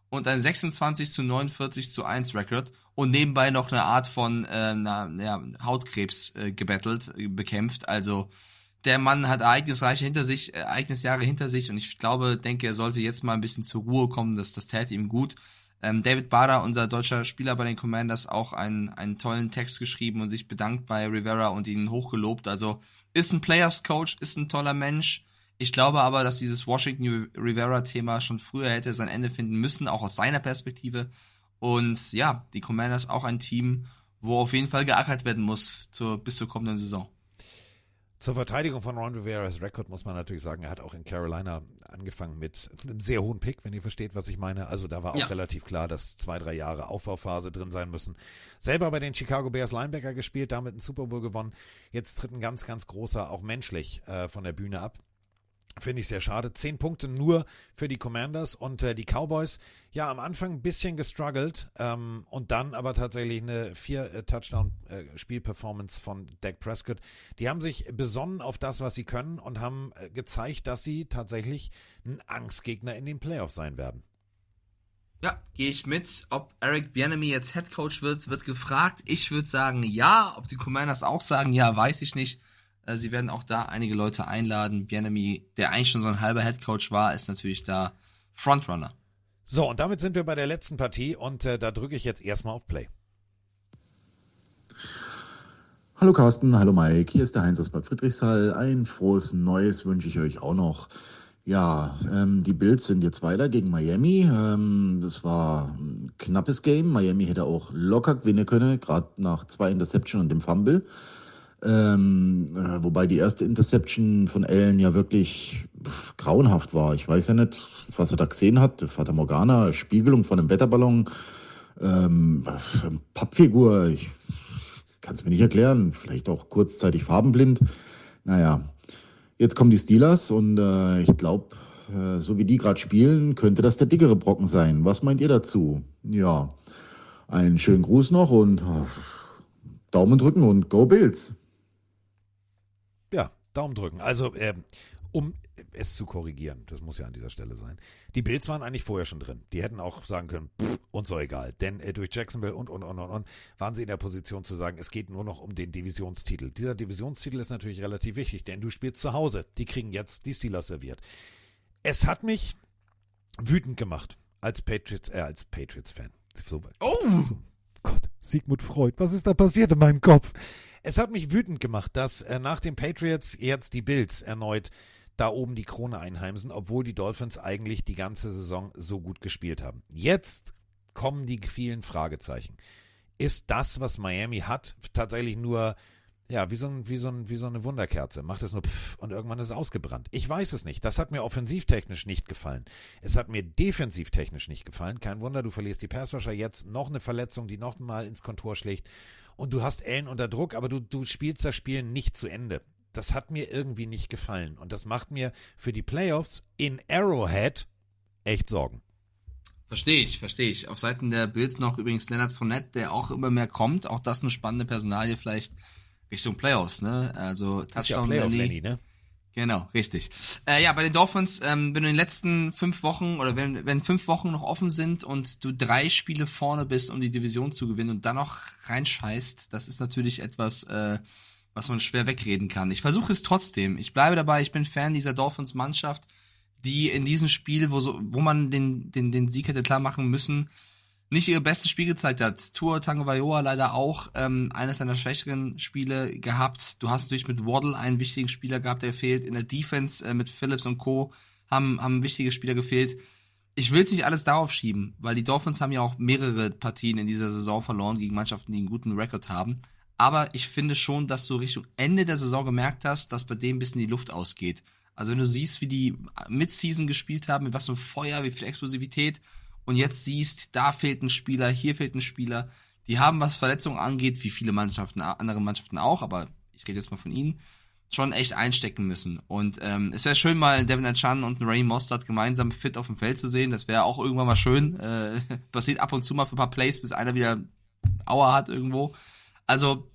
und ein 26 zu 49 zu 1 Record und nebenbei noch eine Art von äh, einer, ja, Hautkrebs äh, gebettelt, äh, bekämpft. Also der Mann hat Ereignisreiche hinter sich, äh, Ereignisjahre hinter sich und ich glaube, denke, er sollte jetzt mal ein bisschen zur Ruhe kommen, das, das täte ihm gut. Ähm, David Bader, unser deutscher Spieler bei den Commanders, auch einen, einen tollen Text geschrieben und sich bedankt bei Rivera und ihn hochgelobt. Also ist ein Players Coach, ist ein toller Mensch. Ich glaube aber, dass dieses Washington Rivera-Thema schon früher hätte sein Ende finden müssen, auch aus seiner Perspektive. Und ja, die Commanders auch ein Team, wo auf jeden Fall geackert werden muss zur, bis zur kommenden Saison. Zur Verteidigung von Ron Rivera's Rekord muss man natürlich sagen, er hat auch in Carolina angefangen mit einem sehr hohen Pick, wenn ihr versteht, was ich meine. Also da war auch Ja. relativ klar, dass zwei, drei Jahre Aufbauphase drin sein müssen. Selber bei den Chicago Bears Linebacker gespielt, damit einen Super Bowl gewonnen. Jetzt tritt ein ganz, ganz großer, auch menschlich, äh, von der Bühne ab. Finde ich sehr schade. Zehn Punkte nur für die Commanders und äh, die Cowboys. Ja, am Anfang ein bisschen gestruggelt ähm, und dann aber tatsächlich eine vier äh, Touchdown-Spielperformance von Dak Prescott. Die haben sich besonnen auf das, was sie können und haben äh, gezeigt, dass sie tatsächlich ein Angstgegner in den Playoffs sein werden. Ja, gehe ich mit. Ob Eric Bieniemy jetzt Head Coach wird, wird gefragt. Ich würde sagen ja. Ob die Commanders auch sagen ja, weiß ich nicht. Äh, Sie werden auch da einige Leute einladen. Bieniemy, der eigentlich schon so ein halber Head Coach war, ist natürlich da Frontrunner. So, und damit sind wir bei der letzten Partie und äh, da drücke ich jetzt erstmal auf Play. Hallo Carsten, hallo Mike, hier ist der Heinz aus Bad Friedrichshall. Ein frohes Neues wünsche ich euch auch noch. Ja, ähm, die Bills sind jetzt weiter gegen Miami. Ähm, das war ein knappes Game. Miami hätte auch locker gewinnen können, gerade nach zwei Interception und dem Fumble. Ähm, äh, wobei die erste Interception von Allen ja wirklich pff, grauenhaft war. Ich weiß ja nicht, was er da gesehen hat. Vater Morgana, Spiegelung von einem Wetterballon, ähm, äh, Pappfigur. Ich kann es mir nicht erklären. Vielleicht auch kurzzeitig farbenblind. Naja, jetzt kommen die Steelers und äh, ich glaube, äh, so wie die gerade spielen, könnte das der dickere Brocken sein. Was meint ihr dazu? Ja, einen schönen Gruß noch und äh, Daumen drücken und Go Bills. Daumen drücken. Also, ähm, um es zu korrigieren, das muss ja an dieser Stelle sein. Die Bills waren eigentlich vorher schon drin. Die hätten auch sagen können, pff, uns so egal. Denn äh, durch Jacksonville und, und, und, und, und waren sie in der Position zu sagen, es geht nur noch um den Divisionstitel. Dieser Divisionstitel ist natürlich relativ wichtig, denn du spielst zu Hause. Die kriegen jetzt die Steelers serviert. Es hat mich wütend gemacht als Patriots, äh, als Patriots-Fan. So, oh! So, Gott, Sigmund Freud, was ist da passiert in meinem Kopf? Es hat mich wütend gemacht, dass äh, nach den Patriots jetzt die Bills erneut da oben die Krone einheimsen, obwohl die Dolphins eigentlich die ganze Saison so gut gespielt haben. Jetzt kommen die vielen Fragezeichen. Ist das, was Miami hat, tatsächlich nur ja, wie so, ein, wie, so ein, wie so eine Wunderkerze. Macht es nur pff und irgendwann ist es ausgebrannt. Ich weiß es nicht. Das hat mir offensivtechnisch nicht gefallen. Es hat mir defensivtechnisch nicht gefallen. Kein Wunder, du verlierst die Passrusher jetzt. Noch eine Verletzung, die noch mal ins Kontor schlägt. Und du hast Ellen unter Druck, aber du, du spielst das Spiel nicht zu Ende. Das hat mir irgendwie nicht gefallen. Und das macht mir für die Playoffs in Arrowhead echt Sorgen. Verstehe ich, verstehe ich. Auf Seiten der Bills noch übrigens Leonard Fournette, der auch immer mehr kommt. Auch das eine spannende Personalie vielleicht Richtung Playoffs, ne? Also Das ist ja Touchdown Playoff Rally. Lenny, ne? Genau, richtig. Äh, ja, bei den Dolphins, ähm, wenn du in den letzten fünf Wochen oder wenn, wenn fünf Wochen noch offen sind und du drei Spiele vorne bist, um die Division zu gewinnen und dann noch reinscheißt, das ist natürlich etwas, äh, was man schwer wegreden kann. Ich versuche es trotzdem. Ich bleibe dabei, ich bin Fan dieser Dolphins-Mannschaft, die in diesem Spiel, wo, so, wo man den, den, den Sieg hätte klar machen müssen, nicht ihr bestes Spiel gezeigt hat. Tour Tango Vailoa leider auch ähm, eines seiner schwächeren Spiele gehabt. Du hast natürlich mit Waddle einen wichtigen Spieler gehabt, der fehlt. In der Defense äh, mit Phillips und Co. haben, haben wichtige Spieler gefehlt. Ich will es nicht alles darauf schieben, weil die Dolphins haben ja auch mehrere Partien in dieser Saison verloren gegen Mannschaften, die einen guten Rekord haben. Aber ich finde schon, dass du Richtung Ende der Saison gemerkt hast, dass bei dem ein bisschen die Luft ausgeht. Also wenn du siehst, wie die Midseason gespielt haben, mit was für Feuer, wie viel Explosivität, und jetzt siehst, da fehlt ein Spieler, hier fehlt ein Spieler. Die haben, was Verletzungen angeht, wie viele Mannschaften, andere Mannschaften auch, aber ich rede jetzt mal von ihnen, schon echt einstecken müssen. Und ähm, es wäre schön, mal Devin Achan und Ray Mostert gemeinsam fit auf dem Feld zu sehen. Das wäre auch irgendwann mal schön. Äh, [LAUGHS] passiert ab und zu mal für ein paar Plays, bis einer wieder Auer hat irgendwo. Also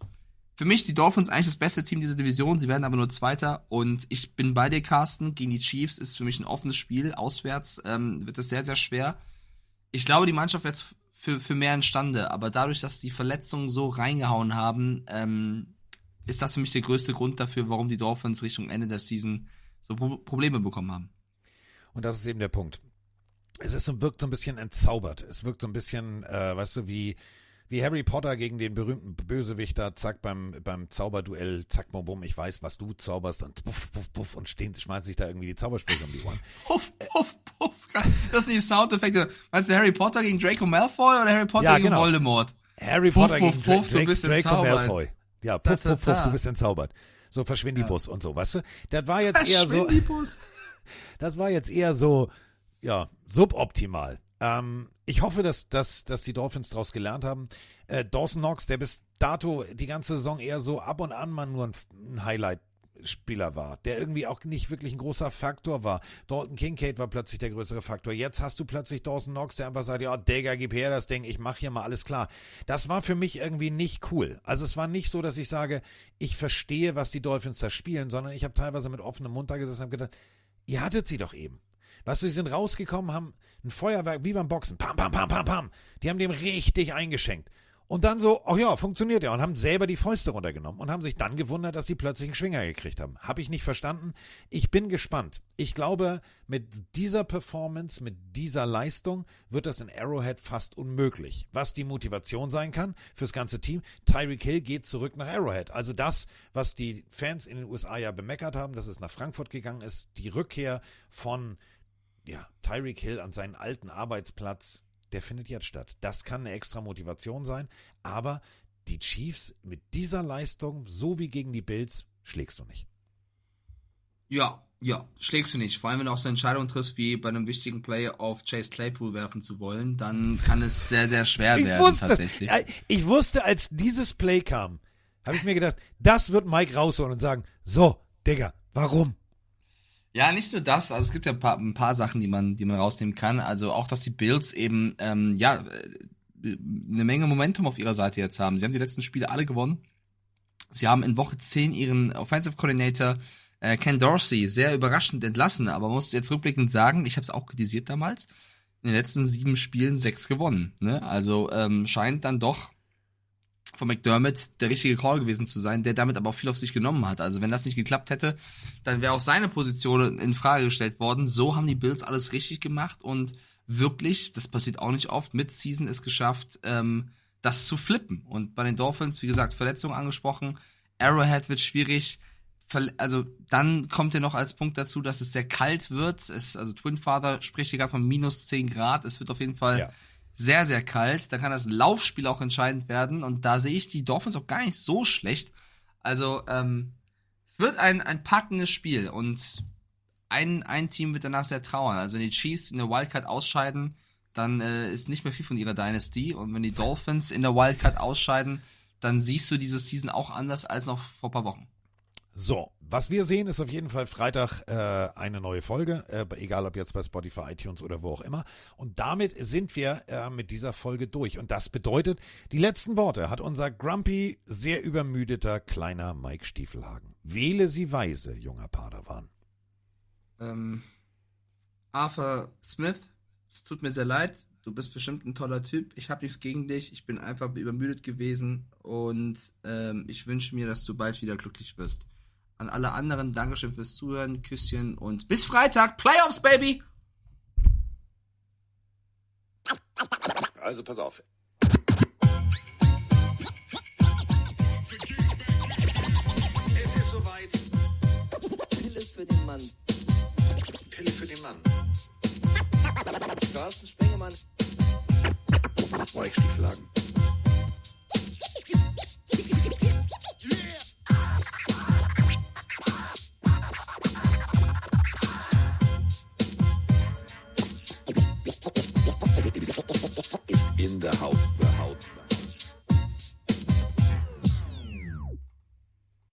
für mich die Dolphins eigentlich das beste Team dieser Division. Sie werden aber nur Zweiter. Und ich bin bei dir, Carsten. Gegen die Chiefs ist für mich ein offenes Spiel. Auswärts ähm, wird es sehr, sehr schwer. Ich glaube, die Mannschaft wird für, für mehr imstande. Aber dadurch, dass die Verletzungen so reingehauen haben, ähm, ist das für mich der größte Grund dafür, warum die Dolphins Richtung Ende der Season so Pro Probleme bekommen haben. Und das ist eben der Punkt. Es ist so, wirkt so ein bisschen entzaubert. Es wirkt so ein bisschen, äh, weißt du, wie, wie Harry Potter gegen den berühmten Bösewichter, zack, beim, beim Zauberduell, zack, bum, bum, ich weiß, was du zauberst und puff, puff, puff und stehen, schmeißen sich da irgendwie die Zaubersprüche um die Ohren. [LAUGHS] Puff, puff, puff. Das sind die Soundeffekte. Meinst du Harry Potter gegen Draco Malfoy oder Harry Potter Ja, gegen genau. Voldemort? Harry Puff, Potter puff, gegen puff, Dra du bist Draco entzaubert. Malfoy. Ja, puff, puff, puff, du bist entzaubert. So verschwind die Bus und so, weißt du? Das war [LAUGHS] jetzt eher so. [LAUGHS] Das war jetzt eher so, ja, suboptimal. Ähm, ich hoffe, dass, dass, dass die Dolphins daraus gelernt haben. Äh, Dawson Knox, der bis dato die ganze Saison eher so ab und an mal nur ein, ein Highlight Spieler war, der irgendwie auch nicht wirklich ein großer Faktor war. Dalton Kincaid war plötzlich der größere Faktor. Jetzt hast du plötzlich Dawson Knox, der einfach sagt, ja, Digga, gib her das Ding, ich mach hier mal alles klar. Das war für mich irgendwie nicht cool. Also es war nicht so, dass ich sage, ich verstehe, was die Dolphins da spielen, sondern ich habe teilweise mit offenem Mund da gesessen und gedacht, ihr hattet sie doch eben. Weißt du, sie sind rausgekommen, haben ein Feuerwerk wie beim Boxen. Pam, pam, pam, pam, pam. Die haben dem richtig eingeschenkt. Und dann so, ach ja, funktioniert ja. Und haben selber die Fäuste runtergenommen und haben sich dann gewundert, dass sie plötzlich einen Schwinger gekriegt haben. Habe ich nicht verstanden. Ich bin gespannt. Ich glaube, mit dieser Performance, mit dieser Leistung wird das in Arrowhead fast unmöglich. Was die Motivation sein kann fürs ganze Team. Tyreek Hill geht zurück nach Arrowhead. Also das, was die Fans in den USA ja bemeckert haben, dass es nach Frankfurt gegangen ist, die Rückkehr von ja, Tyreek Hill an seinen alten Arbeitsplatz der findet jetzt statt. Das kann eine extra Motivation sein, aber die Chiefs mit dieser Leistung, so wie gegen die Bills, schlägst du nicht. Ja, ja, schlägst du nicht. Vor allem, wenn du auch so eine Entscheidung triffst, wie bei einem wichtigen Play auf Chase Claypool werfen zu wollen, dann kann es sehr, sehr schwer ich werden, wusste, tatsächlich. Ich wusste, als dieses Play kam, habe ich mir gedacht, das wird Mike rausholen und sagen, so, Digga, warum? Ja, nicht nur das, also es gibt ja ein paar, ein paar Sachen, die man, die man rausnehmen kann. Also auch, dass die Bills eben, ähm, ja, äh, eine Menge Momentum auf ihrer Seite jetzt haben. Sie haben die letzten Spiele alle gewonnen. Sie haben in Woche 10 ihren Offensive Coordinator äh, Ken Dorsey sehr überraschend entlassen, aber man muss jetzt rückblickend sagen, ich habe es auch kritisiert damals, in den letzten sieben Spielen sechs gewonnen. Ne? Also ähm, scheint dann doch von McDermott der richtige Call gewesen zu sein, der damit aber auch viel auf sich genommen hat. Also wenn das nicht geklappt hätte, dann wäre auch seine Position in Frage gestellt worden. So haben die Bills alles richtig gemacht und wirklich, das passiert auch nicht oft, mit Season es geschafft, ähm, das zu flippen. Und bei den Dolphins, wie gesagt, Verletzungen angesprochen, Arrowhead wird schwierig. Also dann kommt ja noch als Punkt dazu, dass es sehr kalt wird. Es, also Twin Father spricht hier gerade von minus 10 Grad. Es wird auf jeden Fall ja sehr, sehr kalt. Da kann das Laufspiel auch entscheidend werden. Und da sehe ich die Dolphins auch gar nicht so schlecht. Also, ähm, es wird ein, ein packendes Spiel. Und ein, ein Team wird danach sehr trauern. Also, wenn die Chiefs in der Wildcard ausscheiden, dann äh, ist nicht mehr viel von ihrer Dynasty. Und wenn die Dolphins in der Wildcard ausscheiden, dann siehst du diese Season auch anders als noch vor paar Wochen. So, was wir sehen, ist auf jeden Fall Freitag äh, eine neue Folge, äh, egal ob jetzt bei Spotify, iTunes oder wo auch immer. Und damit sind wir äh, mit dieser Folge durch. Und das bedeutet, die letzten Worte hat unser grumpy, sehr übermüdeter kleiner Mike Stiefelhagen. Wähle sie weise, junger Padawan. Ähm, Arthur Smith, es tut mir sehr leid. Du bist bestimmt ein toller Typ. Ich habe nichts gegen dich. Ich bin einfach übermüdet gewesen und ähm, ich wünsche mir, dass du bald wieder glücklich wirst. An alle anderen, Dankeschön fürs Zuhören, Küsschen und bis Freitag. Playoffs, Baby! Also pass auf. Es ist soweit. Pille für den Mann. Pille für den Mann. Carsten Spengemann. Mike